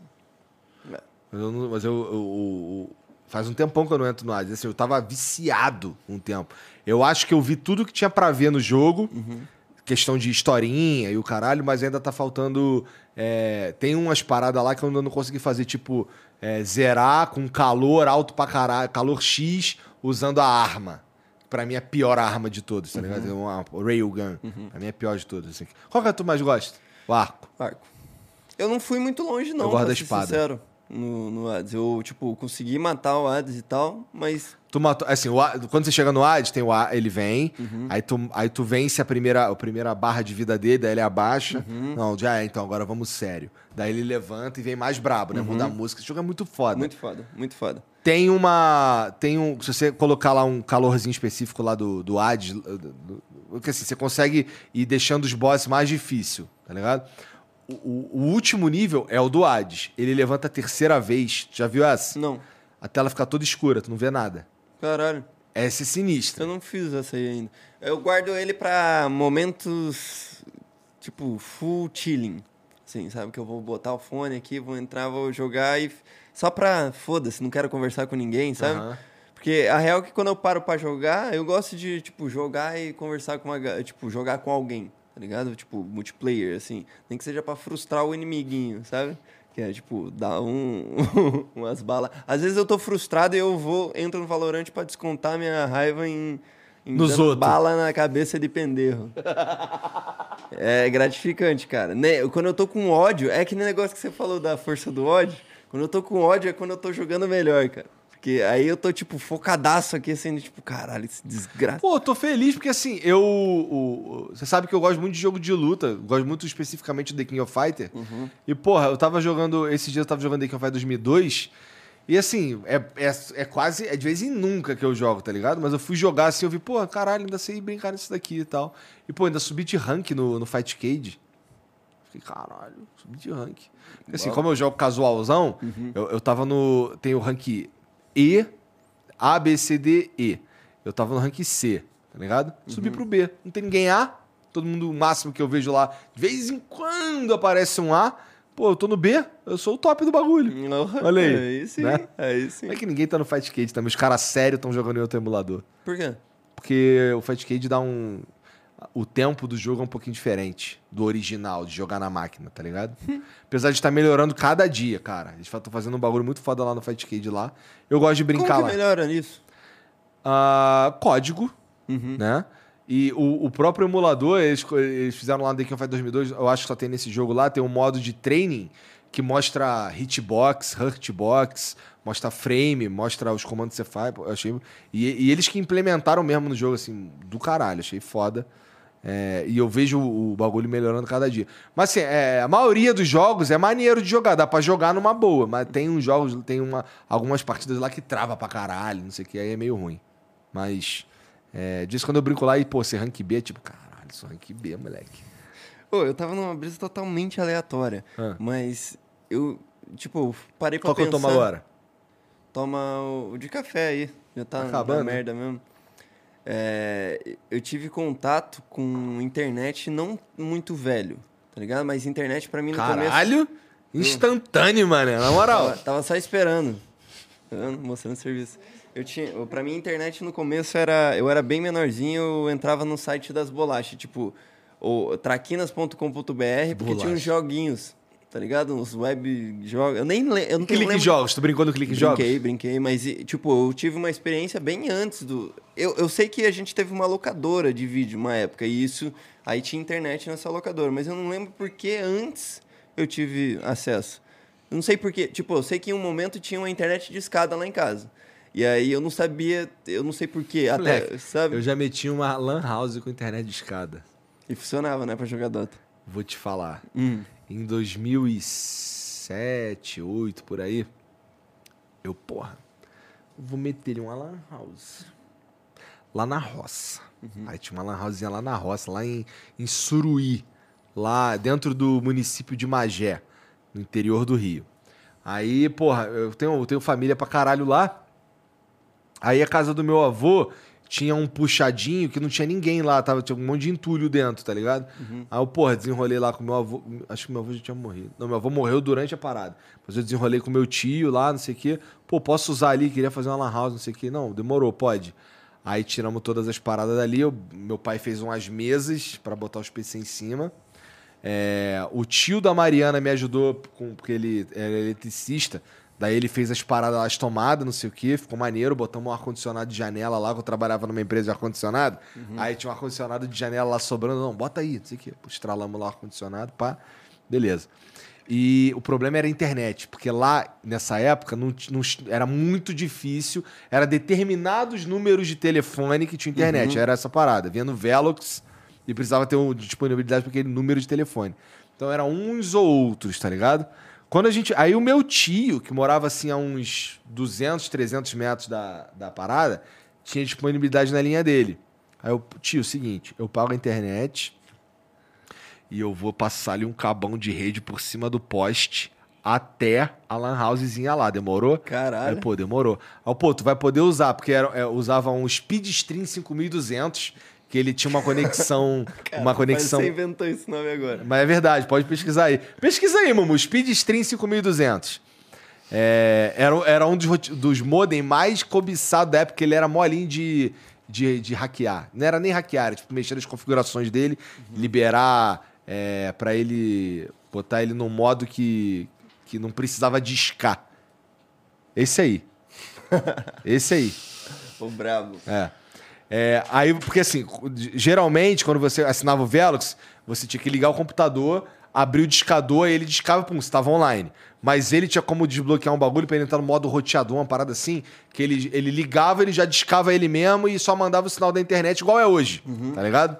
É. Mas eu, mas eu- eu- eu- faz um tempão que eu não entro no Hades. Assim, eu tava viciado um tempo. Eu acho que eu vi tudo que tinha pra ver no jogo. Questão de historinha e o caralho, mas ainda tá faltando. é, tem umas paradas lá que eu ainda não consegui fazer, tipo, é, zerar com calor alto pra caralho, calor X, usando a arma. Pra mim é a pior arma de todas, tá ligado? É Uma railgun. Pra mim é a pior de todas. Assim. Qual que é a tu mais gosta? O arco. Arco. Eu não fui muito longe, não, Eu gosto da ser espada. sincero, no, no Hades. Eu, tipo, consegui matar o Hades e tal, mas... Tu matou, assim, o quando você chega no Hades, tem o A, ele vem, aí, tu, aí tu vence a primeira, a primeira barra de vida dele, daí ele abaixa. Não, já é, então agora vamos sério. Daí ele levanta e vem mais brabo, né? Muda a música. Esse jogo é muito foda. Muito foda, muito foda. Tem uma. Tem um. Se você colocar lá um calorzinho específico lá do, do Hades, do- do- assim, você consegue ir deixando os bosses mais difícil, tá ligado? O, o- o último nível é o do Hades. Ele levanta a terceira vez. Já viu essa? Não, A tela fica toda escura, tu não vê nada. caralho. Essa é sinistra. Eu não fiz essa aí ainda. Eu guardo ele pra momentos, tipo, full chilling. Assim, sabe? Que eu vou botar o fone aqui, vou entrar, vou jogar e... Só pra, foda-se, não quero conversar com ninguém, sabe? Porque a real é que quando eu paro pra jogar, eu gosto de, tipo, jogar e conversar com uma... Tipo, jogar com alguém, tá ligado? Tipo, multiplayer, assim. Nem que seja pra frustrar o inimiguinho, sabe? Que é, tipo, dar um, umas balas. Às vezes eu tô frustrado e eu vou, entro no Valorant pra descontar minha raiva em... em Nos outros. bala na cabeça de pendejo. é gratificante, cara. Né, Quando eu tô com ódio, é que negócio que você falou da força do ódio. Quando eu tô com ódio é quando eu tô jogando melhor, cara. Porque aí eu tô, tipo, focadaço aqui, assim, tipo, caralho, esse desgraça. Pô, tô feliz porque assim, eu. você sabe que eu gosto muito de jogo de luta, gosto muito especificamente do The King of Fighter. E, porra, eu tava jogando. Esse dia eu tava jogando The King of Fighter 2002. E assim, é, é, é quase, é de vez em nunca que eu jogo, tá ligado? Mas eu fui jogar assim, eu vi, pô, caralho, ainda sei brincar nisso daqui e tal. E, pô, ainda subi de rank no, no Fight Cage. Fiquei, caralho, subi de rank. Assim, como eu jogo casualzão, eu, eu tava no. Tem o rank E, A, B, C, D, E. Eu tava no rank C, tá ligado? Subi pro B. Não tem ninguém A. Todo mundo, o máximo que eu vejo lá, de vez em quando aparece um A. Pô, eu tô no B, eu sou o top do bagulho. Olha aí, Aí sim, né? aí sim. Não é que ninguém tá no Fight Cage também. Os caras sérios estão jogando em outro emulador. Por quê? Porque o Fight Cage dá um. O tempo do jogo é um pouquinho diferente do original, de jogar na máquina, tá ligado? Apesar de estar melhorando cada dia, cara. Eles estão fazendo um bagulho muito foda lá no Fight Cage lá. Eu gosto de brincar Como lá. que melhora nisso? Ah, código, né? E o, o próprio emulador, eles, eles fizeram lá no The King of Fighters 2002, eu acho que só tem nesse jogo lá, tem um modo de training que mostra hitbox, hurtbox, mostra frame, mostra os comandos que você faz. Eu achei, e, e eles que implementaram mesmo no jogo, assim, do caralho, achei foda. É, e eu vejo o, bagulho melhorando cada dia. Mas assim, é, a maioria dos jogos é maneiro de jogar, dá pra jogar numa boa, mas tem uns jogos, tem uma, algumas partidas lá que trava pra caralho, não sei o que, aí é meio ruim. Mas, é, disso quando eu brinco lá e, pô, ser rank B, é tipo, caralho, sou rank B, moleque. Pô, eu tava numa brisa totalmente aleatória. Ah. Mas eu, tipo, parei pra Qual que pensar. eu tomo agora? Toma o de café aí. Já tá Tá na acabando? merda mesmo. É, eu tive contato com internet não muito velho, tá ligado? Mas internet pra mim no começo... Caralho, instantâneo, mano, na moral. Tava, tava só esperando. Tá? Mostrando serviço. Eu tinha, eu- pra mim, internet no começo era. Eu era bem menorzinho, eu entrava no site das bolachas, tipo, o traquinas.com.br, porque tinha uns joguinhos, tá ligado? Uns web jogos. Eu nem le- eu não Clique lembro- Jogos, tu brincou no Clique Jogos? Brinquei, brinquei, mas, tipo, eu tive uma experiência bem antes do. Eu, eu sei que a gente teve uma locadora de vídeo uma época, e isso. Aí tinha internet nessa locadora, mas eu não lembro por que antes eu tive acesso. Eu não sei porquê. Tipo, eu sei que em um momento tinha uma internet de escada lá em casa. E aí eu não sabia, eu não sei porquê. Até, sabe? Eu já meti uma lan house com internet de escada. E funcionava, né, pra jogar Dota. Vou te falar. Hum. Em 2007, 2008, por aí, eu, porra, vou meter uma lan house. Lá na roça. Aí tinha uma lan housezinha lá na roça, lá em, em Suruí, lá dentro do município de Magé, no interior do Rio. Aí, porra, eu tenho, eu tenho família pra caralho lá. Aí a casa do meu avô tinha um puxadinho que não tinha ninguém lá, tava, tinha um monte de entulho dentro, tá ligado? Aí eu, porra, desenrolei lá com meu avô. Acho que meu avô já tinha morrido. Não, meu avô morreu durante a parada. Mas eu desenrolei com meu tio lá, não sei o quê. Pô, posso usar ali, queria fazer uma lan house, não sei o quê. Não, demorou, pode. Aí tiramos todas as paradas dali. eu- meu pai fez umas mesas pra botar os PC em cima. É, o tio da Mariana me ajudou, com, porque ele era eletricista. Daí ele fez as paradas, as tomadas, não sei o que, ficou maneiro. Botamos um ar-condicionado de janela lá, que eu trabalhava numa empresa de ar-condicionado. Aí tinha um ar-condicionado de janela lá sobrando. Não, bota aí, não sei o que. Estralamos lá o ar-condicionado, pá. Beleza. E o problema era a internet, porque lá, nessa época, não, não era muito difícil. Era determinados números de telefone que tinha internet. Era essa parada. Vinha no Velox e precisava ter um, disponibilidade para aquele número de telefone. Então eram uns ou outros, tá ligado? Quando a gente. Aí o meu tio, que morava assim a uns 200, 300 metros da, da parada, tinha disponibilidade na linha dele. Aí eu, tio, seguinte, eu pago a internet e eu vou passar ali um cabão de rede por cima do poste até a lan housezinha lá, demorou? Caralho. Aí, pô, demorou. Aí, pô, tu vai poder usar, porque era, é, usava um Speedstream 5200, que ele tinha uma conexão, uma conexão... Mas você inventou esse nome agora. Mas é verdade, pode pesquisar aí. Pesquisa aí, Mamu, Speedstream 5200. É, era, era um dos, dos modem mais cobiçados da época, que ele era molinho de, de, de hackear. Não era nem hackear, era tipo mexer nas configurações dele, liberar é, para ele botar ele num modo que, que não precisava discar. Esse aí. Esse aí. O brabo. É. É, aí, porque assim, geralmente, quando você assinava o Velox, você tinha que ligar o computador, abrir o discador e ele discava, pum, você estava online. Mas ele tinha como desbloquear um bagulho pra ele entrar no modo roteador, uma parada assim, que ele, ele ligava, ele já discava ele mesmo e só mandava o sinal da internet, igual é hoje, tá ligado?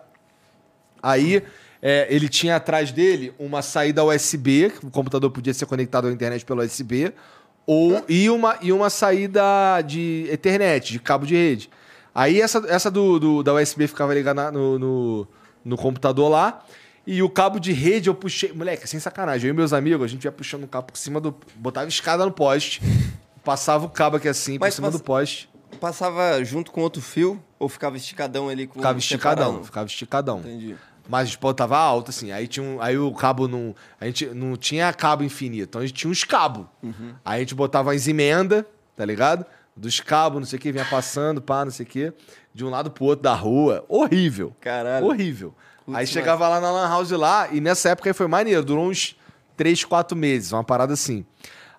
Aí é, ele tinha atrás dele uma saída USB, que o computador podia ser conectado à internet pelo USB, Ou, e, uma, e uma saída de Ethernet, de cabo de rede. Aí essa, essa do, do- da USB ficava ligada no, no, no computador lá. E o cabo de rede eu puxei. Moleque, sem sacanagem. Eu e meus amigos, a gente ia puxando o cabo por cima do. Botava escada no poste. Passava o cabo aqui assim, Mas por cima do poste. Passava junto com outro fio ou ficava esticadão ali com Ficava esticadão. separado? Ficava esticadão. Entendi. Mas gente tava alto, assim. Aí, tinha um, aí o cabo não. A gente não tinha cabo infinito. Então a gente tinha uns cabos. Uhum. Aí a gente botava as emendas, tá ligado? Dos cabos, não sei o que, vinha passando, pá, não sei o que. De um lado pro outro da rua. Horrível. Caralho. Horrível. Aí chegava lá na Lan House lá, e nessa época aí foi maneiro. Durou uns 3, 4 meses, uma parada assim.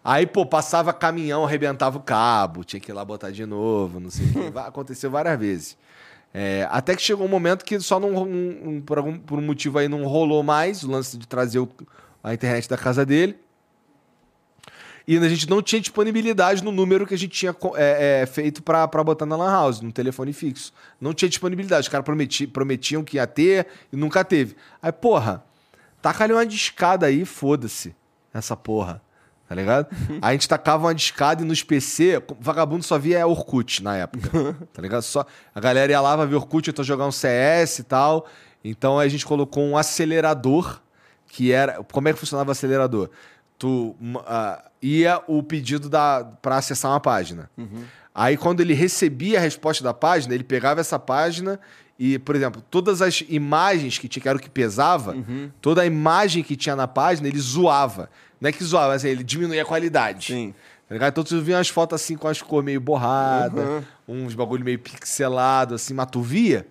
Aí, pô, passava caminhão, arrebentava o cabo, tinha que ir lá botar de novo, não sei o que. Aconteceu várias vezes. É, até que chegou um momento que só não, um- um- por, algum, por um motivo aí não rolou mais o lance de trazer o- a internet da casa dele. E a gente não tinha disponibilidade no número que a gente tinha é, é, feito pra pra botar na Lan House, no telefone fixo. Não tinha disponibilidade. Os caras prometi, prometiam que ia ter e nunca teve. Aí, porra, taca ali uma discada aí, foda-se. Essa porra. Tá ligado? Aí a gente tacava uma discada e nos PC, vagabundo só via Orkut na época. Tá ligado? Só, a galera ia lá pra ver Orkut, eu tô jogar um CS e tal. Então aí a gente colocou um acelerador, que era. Como é que funcionava o acelerador? Tu ah, ia o pedido da para acessar uma página. Aí quando ele recebia a resposta da página, ele pegava essa página e, por exemplo, todas as imagens que tinha, que era o que pesava, toda a imagem que tinha na página, ele zoava. Não é que zoava, mas assim, ele diminuía a qualidade. Sim. Tá ligado? Então tu via umas fotos assim com as cores meio borradas, uns bagulho meio pixelado, assim, mas tu via.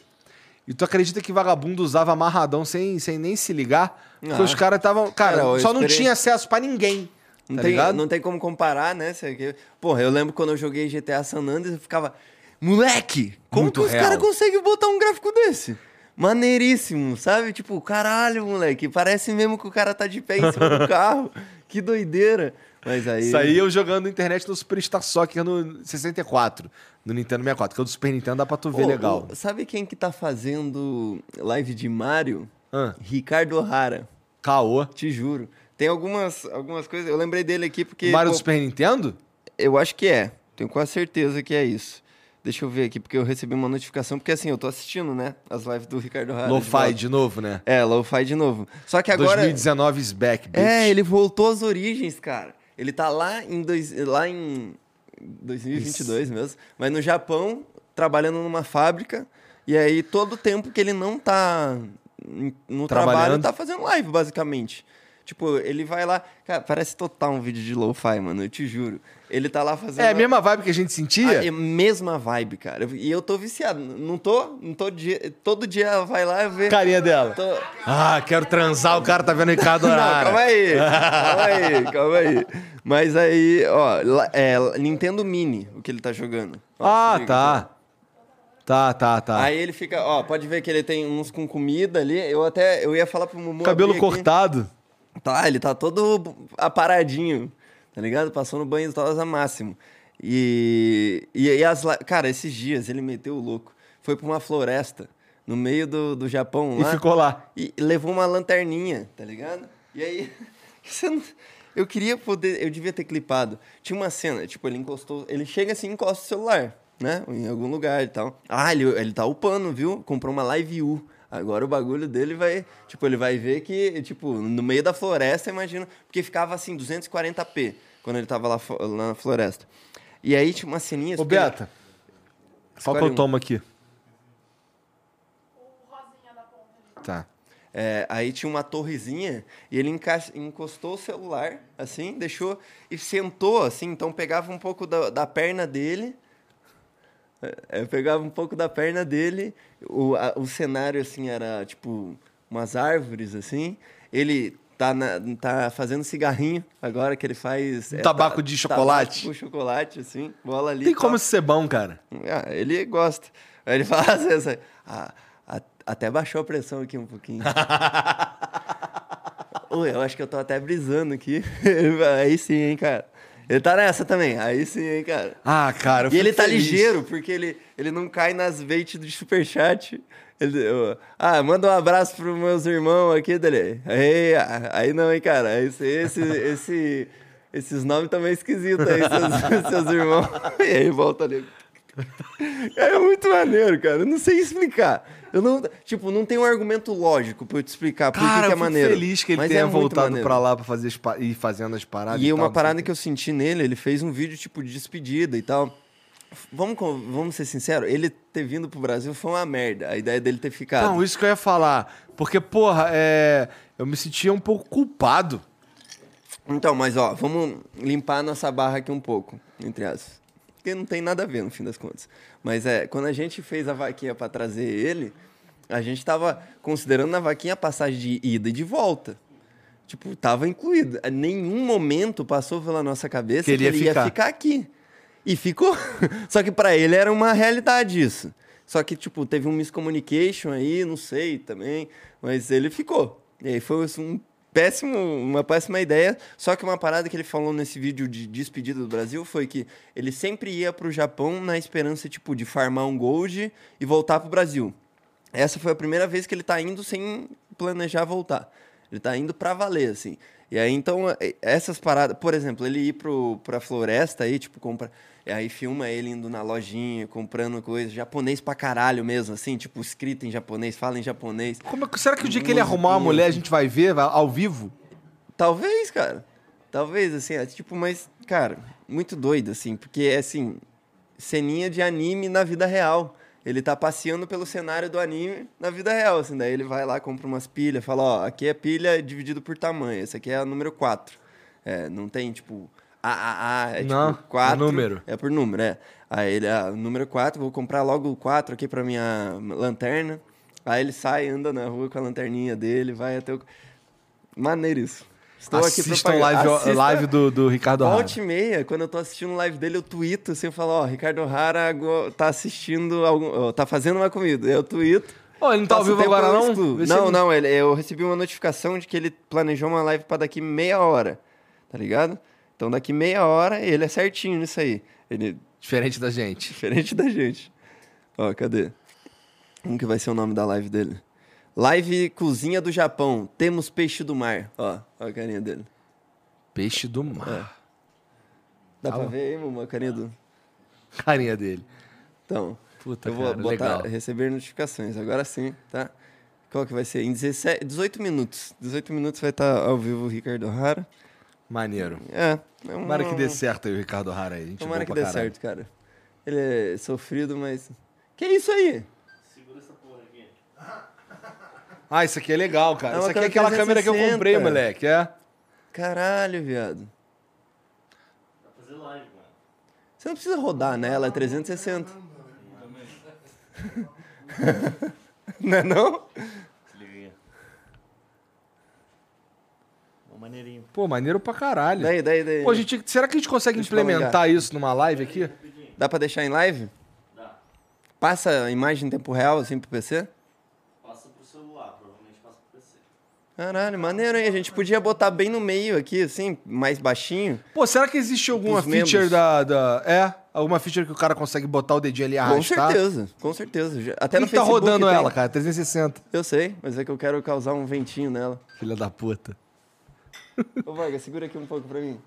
E tu acredita que vagabundo usava amarradão sem, sem nem se ligar? Porque Ah. os caras estavam. Cara, Cara, eu só não esperei- tinha acesso pra ninguém. Não, tá tem, ligado? não tem como comparar, né? Que- Porra, eu lembro quando eu joguei GTA San Andreas, eu ficava... Moleque, como Muito que os real. caras conseguem botar um gráfico desse? Maneiríssimo, sabe? Tipo, caralho, moleque, parece mesmo que o cara tá de pé em cima do carro. Que doideira. Mas aí... Isso aí eu jogando internet no Superstar Soccer no 64, no Nintendo 64, que é o do Super Nintendo dá pra tu ver Ô, legal. ô, sabe quem que tá fazendo live de Mario? Ricardo O'Hara, caô. te juro. Tem algumas, algumas coisas, eu lembrei dele aqui porque... Mario pô, do Super Nintendo? Eu acho que é. Tenho quase certeza que é isso. Deixa eu ver aqui, porque eu recebi uma notificação. Porque assim, eu tô assistindo, né? As lives do Ricardo Hara. de Lo-Fi de novo, né? É, Lo-Fi de novo. Só que agora. 2019 is back, bitch. É, ele voltou às origens, cara. Ele tá lá em, dois, lá em 2022 mesmo. Mas no Japão, trabalhando numa fábrica. E aí, todo o tempo que ele não tá no trabalho, tá fazendo live, basicamente. Tipo, ele vai lá. Cara, parece total um vídeo de lo-fi, mano, eu te juro. Ele tá lá fazendo. É a mesma vibe que a gente sentia? Ah, é mesma vibe, cara. E eu tô viciado. Não tô? Não tô dia, todo dia vai lá ver. Carinha dela. Tô... Ah, quero transar, o cara tá vendo Ricardo Não, Arara. calma aí. Calma aí, calma aí. Mas aí, ó, é Nintendo Mini, o que ele tá jogando. Ó, Ah, liga, tá. Tá, tá, tá. Aí ele fica, ó, pode ver que ele tem uns com comida ali. Eu até, eu ia falar pro Mumu Cabelo abrir aqui. Tá, ele tá todo aparadinho, tá ligado? Passou no banho de tosa máximo. E, e, e as... Cara, esses dias ele meteu o louco. Foi pra uma floresta, no meio do, do Japão E lá. ficou lá. E levou uma lanterninha, tá ligado? E aí... Eu queria poder... Eu devia ter clipado. Tinha uma cena, tipo, ele encostou... Ele chega assim e encosta o celular, né? Em algum lugar e tal. Ah, ele, ele tá upando, viu? Comprou uma Live U. Agora o bagulho dele vai... Tipo, ele vai ver que, tipo, no meio da floresta, imagina... Porque ficava, assim, 240p quando ele tava lá, lá na floresta. E aí tinha uma ceninha... Ô, Beta. Qual que eu um. tomo aqui? Tá. É, aí tinha uma torrezinha e ele encostou o celular, assim, deixou e sentou, assim, então pegava um pouco da, da perna dele, é, pegava um pouco da perna dele, o, a- o cenário, assim, era, tipo, umas árvores, assim, ele tá, na- tá fazendo cigarrinho agora que ele faz... é, tabaco ta- de chocolate. Tabaco chocolate, assim, bola ali. Tem como isso ser bom, cara. Ah, ele gosta. Aí ele fala às vezes, ah, até baixou a pressão aqui um pouquinho. Oi, eu acho que eu tô até brisando aqui. Aí sim, hein, cara. Ele tá nessa também. Aí sim, hein, cara. Ah, cara. eu E ele tá feliz. ligeiro, porque ele, ele não cai nas bait do superchat. Ele, eu- ah, manda um abraço pros meus irmãos aqui, dele. Aí, aí não, hein, cara. Esse, esse, esse esses nomes também esquisitos aí, seus, seus irmãos. E aí, volta ali. É muito maneiro, cara. Eu não sei explicar. Eu não, tipo, não tem um argumento lógico pra eu te explicar por que que é eu maneiro. feliz que ele Mas tenha é voltado pra lá pra fazer ir fazendo as paradas. E tal, uma sei parada o que eu senti nele, ele fez um vídeo tipo de despedida e tal. Vamos, vamos ser sinceros, ele ter vindo pro Brasil foi uma merda. A ideia dele ter ficado. Não, isso que eu ia falar. Porque, porra, é... eu me sentia um pouco culpado. Então, mas ó, vamos limpar a nossa barra aqui um pouco, entre aspas. Porque não tem nada a ver, no fim das contas. Mas é, quando a gente fez a vaquinha pra trazer ele, a gente tava considerando na vaquinha a passagem de ida e de volta. Tipo, tava incluído. Nenhum momento passou pela nossa cabeça Que ele ia ia ficar. ficar aqui. E ficou. Só que pra ele era uma realidade isso. Só que, tipo, teve um miscommunication aí, não sei também. Mas ele ficou. E aí foi um péssimo, uma péssima ideia. Só que uma parada que ele falou nesse vídeo de despedida do Brasil foi que ele sempre ia pro Japão na esperança, tipo, de farmar um gold e voltar pro Brasil. Essa foi a primeira vez que ele tá indo sem planejar voltar. Ele tá indo pra valer, assim. E aí, então, eh, essas paradas... Por exemplo, ele ir pro, pra floresta aí, tipo, compra... E aí filma ele indo na lojinha, comprando coisa. Japonês pra caralho mesmo, assim. Tipo, escrito em japonês, fala em japonês. Como é será que o dia que ele arrumar uma mulher a gente vai ver ao vivo? Talvez, cara. Talvez, assim, é tipo, mas, cara, muito doido, assim, porque é assim, ceninha de anime na vida real. Ele tá passeando pelo cenário do anime na vida real, assim, daí ele vai lá, compra umas pilhas, fala, ó, aqui é pilha dividido por tamanho, esse aqui é a número 4. É, não tem, tipo, A, A, A, é Não, tipo 4. é número. É por número, é. Aí ele, ah, número 4, vou comprar logo o 4 aqui pra minha lanterna. Aí ele sai, anda na rua com a lanterninha dele, vai até o... Maneiro isso. Estou aqui Assistam propagando. live, Assista- live do, do Ricardo Rara. Volte e meia, quando eu tô assistindo live dele, eu tuito assim, eu falo, ó, Ricardo Rara go- tá assistindo, algum, tá fazendo uma comida. Eu tuito. Ó, ele não tá ao vivo agora, não? Não, ele- não, ele, eu recebi uma notificação de que ele planejou uma live pra daqui meia hora, tá ligado? Então daqui meia hora, ele é certinho nisso aí. Ele, Diferente da gente. diferente da gente. Ó, cadê? Como que vai ser o nome da live dele? Live Cozinha do Japão. Temos peixe do mar. Ó, ó a carinha dele. Peixe do mar. Dá Tá pra bom. ver aí, uma carinha do... Carinha dele. Então, Puta, eu vou cara, botar legal. receber notificações. Agora sim, tá? Qual que vai ser? Em 17, 18 minutos. 18 minutos vai estar ao vivo o Ricardo Rara. Maneiro. É. é um- Tomara que dê certo aí o Ricardo Rara aí. Gente Tomara que pra dê caralho. certo, cara. Ele é sofrido, mas. Que isso aí? Ah, isso aqui é legal, cara. É isso aqui é aquela câmera que eu 360. comprei, moleque. É. Caralho, viado. Você não precisa rodar nela, é 360. não é não? Uma maneirinho. Pô, maneiro pra caralho. Daí, daí, daí. Pô, gente, será que a gente consegue Deixa implementar isso numa live aqui? Dá pra deixar em live? Dá. Passa a imagem em tempo real, assim, pro PC? Passa pro celular, provavelmente passa pro PC. Caralho, maneiro, hein? A gente podia botar bem no meio aqui, assim, mais baixinho. Pô, será que existe alguma feature da, da. É? Alguma feature que o cara consegue botar o dedinho ali e Com arrastar? certeza, com certeza. Até no que tá rodando tem. ela, cara? 360. Eu sei, mas é que eu quero causar um ventinho nela. Filha da puta. Ô, Vargas, segura aqui um pouco pra mim.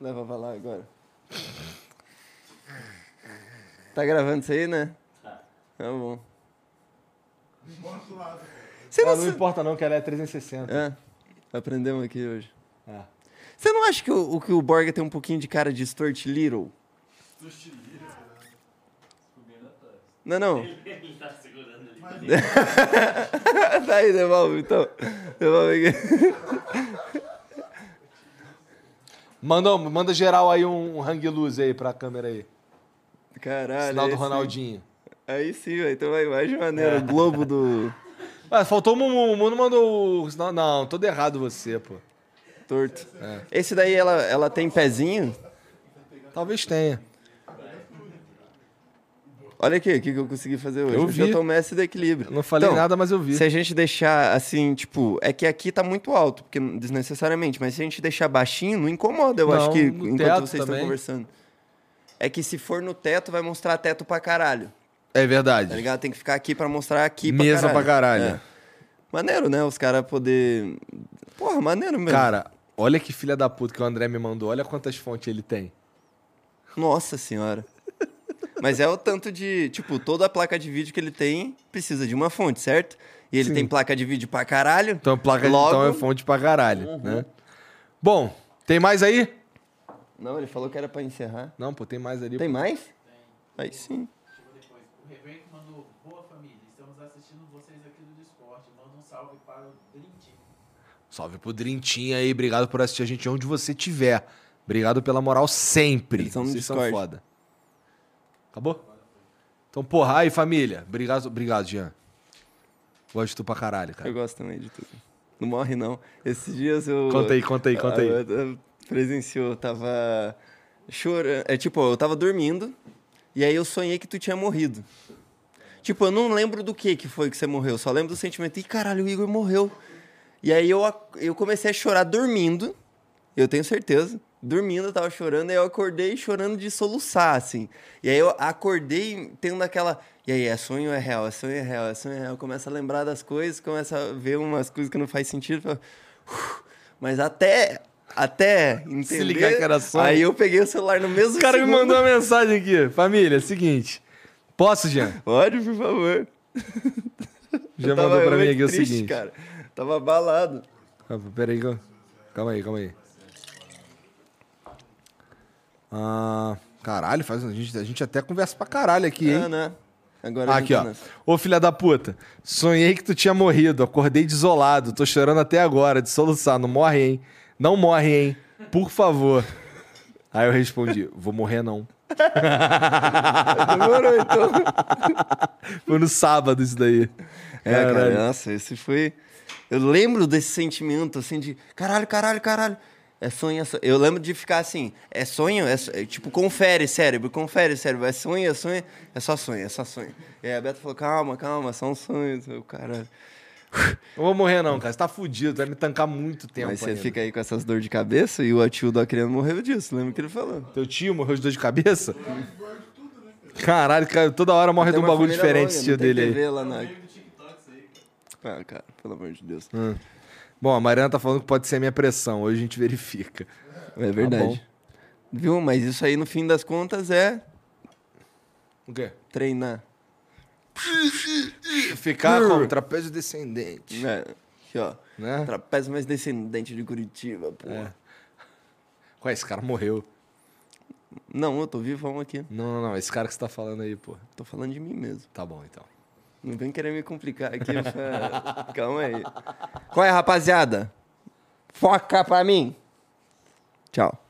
Leva pra lá agora. Tá gravando isso aí, né? Tá. Tá bom. Você Ah, não, não importa não, que ela é 360. É, aprendemos aqui hoje. É. Você não acha que o, o- que o Borga tem um pouquinho de cara de Stuart Little? Não, não. Ele tá segurando. tá aí, devolve, então. Devolve aqui. Manda, manda geral aí um hang loose aí pra câmera aí. Caralho. Sinal do. Ronaldinho. Aí sim, vai. Então vai mais de maneira. Globo do Ah, faltou o Mumu. O Mumu mandou. o- Não, não, todo errado você, pô. torto. É. Esse daí, ela, ela tem pezinho? Talvez tenha. Olha aqui, o que, que eu consegui fazer hoje. Eu vi. eu tô mestre do equilíbrio. Eu não falei Então, nada, mas eu vi. Se a gente deixar assim, tipo, é que aqui tá muito alto, porque desnecessariamente, mas se a gente deixar baixinho, não incomoda, eu Não, acho que enquanto vocês estão também. conversando. É que se for no teto, vai mostrar teto pra caralho. É verdade. Tá ligado? Tem que ficar aqui pra mostrar aqui pra Mesa caralho. pra caralho. É. Maneiro, né? Os caras poder. Porra, maneiro mesmo. Cara, Olha que filha da puta que o André me mandou. Olha quantas fontes ele tem. Nossa senhora. Mas é o tanto de. Tipo, toda a placa de vídeo que ele tem precisa de uma fonte, certo? E ele Sim. tem placa de vídeo pra caralho. Então, placa Logo- de então é fonte pra caralho, né? Bom, tem mais aí? Não, ele falou que era pra encerrar. Não, pô, tem mais ali. Tem mais? Aí sim. O Reven mandou, boa família, estamos assistindo vocês aqui do Discord. Manda um salve para o Team. Salve pro Drintinho aí, obrigado por assistir a gente onde você tiver. Obrigado pela moral sempre. Eles são no Vocês são Discord. foda. Acabou? Então, porra, aí família. Obrigado, obrigado, Jean. Gosto de tu pra caralho, cara. Eu gosto também de tudo. Não morre, não. Esses dias eu. Conta aí, conta aí, conta aí. Eu- eu Presenciou, eu tava chorando. É tipo, eu tava dormindo e aí eu sonhei que tu tinha morrido. Tipo, eu não lembro do que que foi que você morreu, só lembro do sentimento. Ih, caralho, o Igor morreu. E aí eu, eu comecei a chorar dormindo, eu tenho certeza. Dormindo, eu tava chorando, aí eu acordei chorando de soluçar, assim. E aí eu acordei tendo aquela. E aí, é sonho ou é real? É sonho ou é real? É sonho ou é real? Começa a lembrar das coisas, começa a ver umas coisas que não faz sentido. fala, Mas até. Até entender. ligar que era sonho. Aí eu peguei o celular no mesmo O cara me segundo. mandou uma mensagem aqui. Família, é seguinte. Posso, Jean? Pode, por favor. Já mandou pra mim aqui o triste, seguinte. cara. Tava abalado. Calma, Peraí, calma aí, calma aí. Ah, caralho, faz, a, gente, a gente até conversa pra caralho aqui, hein? Ah, né? Agora aqui, ó. Ô, filha da puta. Sonhei que tu tinha morrido. Acordei desolado. Tô chorando até agora, de soluçar. Não morre, hein? Não morre, hein? Por favor. Aí eu respondi: Vou morrer, não. Demorou, então. Foi no sábado isso daí. É, cara, nossa, esse foi. Eu lembro desse sentimento, assim, de caralho, caralho, caralho. É sonho, é sonho. Eu lembro de ficar assim, é sonho? É, so- é tipo, confere cérebro, confere cérebro. É sonho, é sonho, é só sonho, é só sonho. E aí a Beto falou, calma, calma, são sonhos. Eu, cara. Não vou morrer, não, cara. Você tá fudido. Vai me tancar muito tempo. Mas você ainda. fica aí com essas dores de cabeça e o tio do Acriano morreu disso, lembra que ele falou? Teu tio morreu de dor de cabeça? Caralho, cara, toda hora morre de um bagulho diferente longa, esse tio dele aí. TV lá na... Ah, cara, pelo amor de Deus. Bom, a Mariana tá falando que pode ser a minha pressão. Hoje a gente verifica. É verdade. Viu? Mas isso aí, no fim das contas, é O quê? treinar. Ficar como trapézio descendente. É. Aqui, ó. Né? Trapézio mais descendente de Curitiba, pô. É. Ué, esse cara morreu. Não, eu tô vivão aqui. Não, não, não. Esse cara que você tá falando aí, pô. Tô falando de mim mesmo. Tá bom, então. Não vem querer me complicar aqui. Calma aí. Qual é, rapaziada? Foca pra mim. Tchau.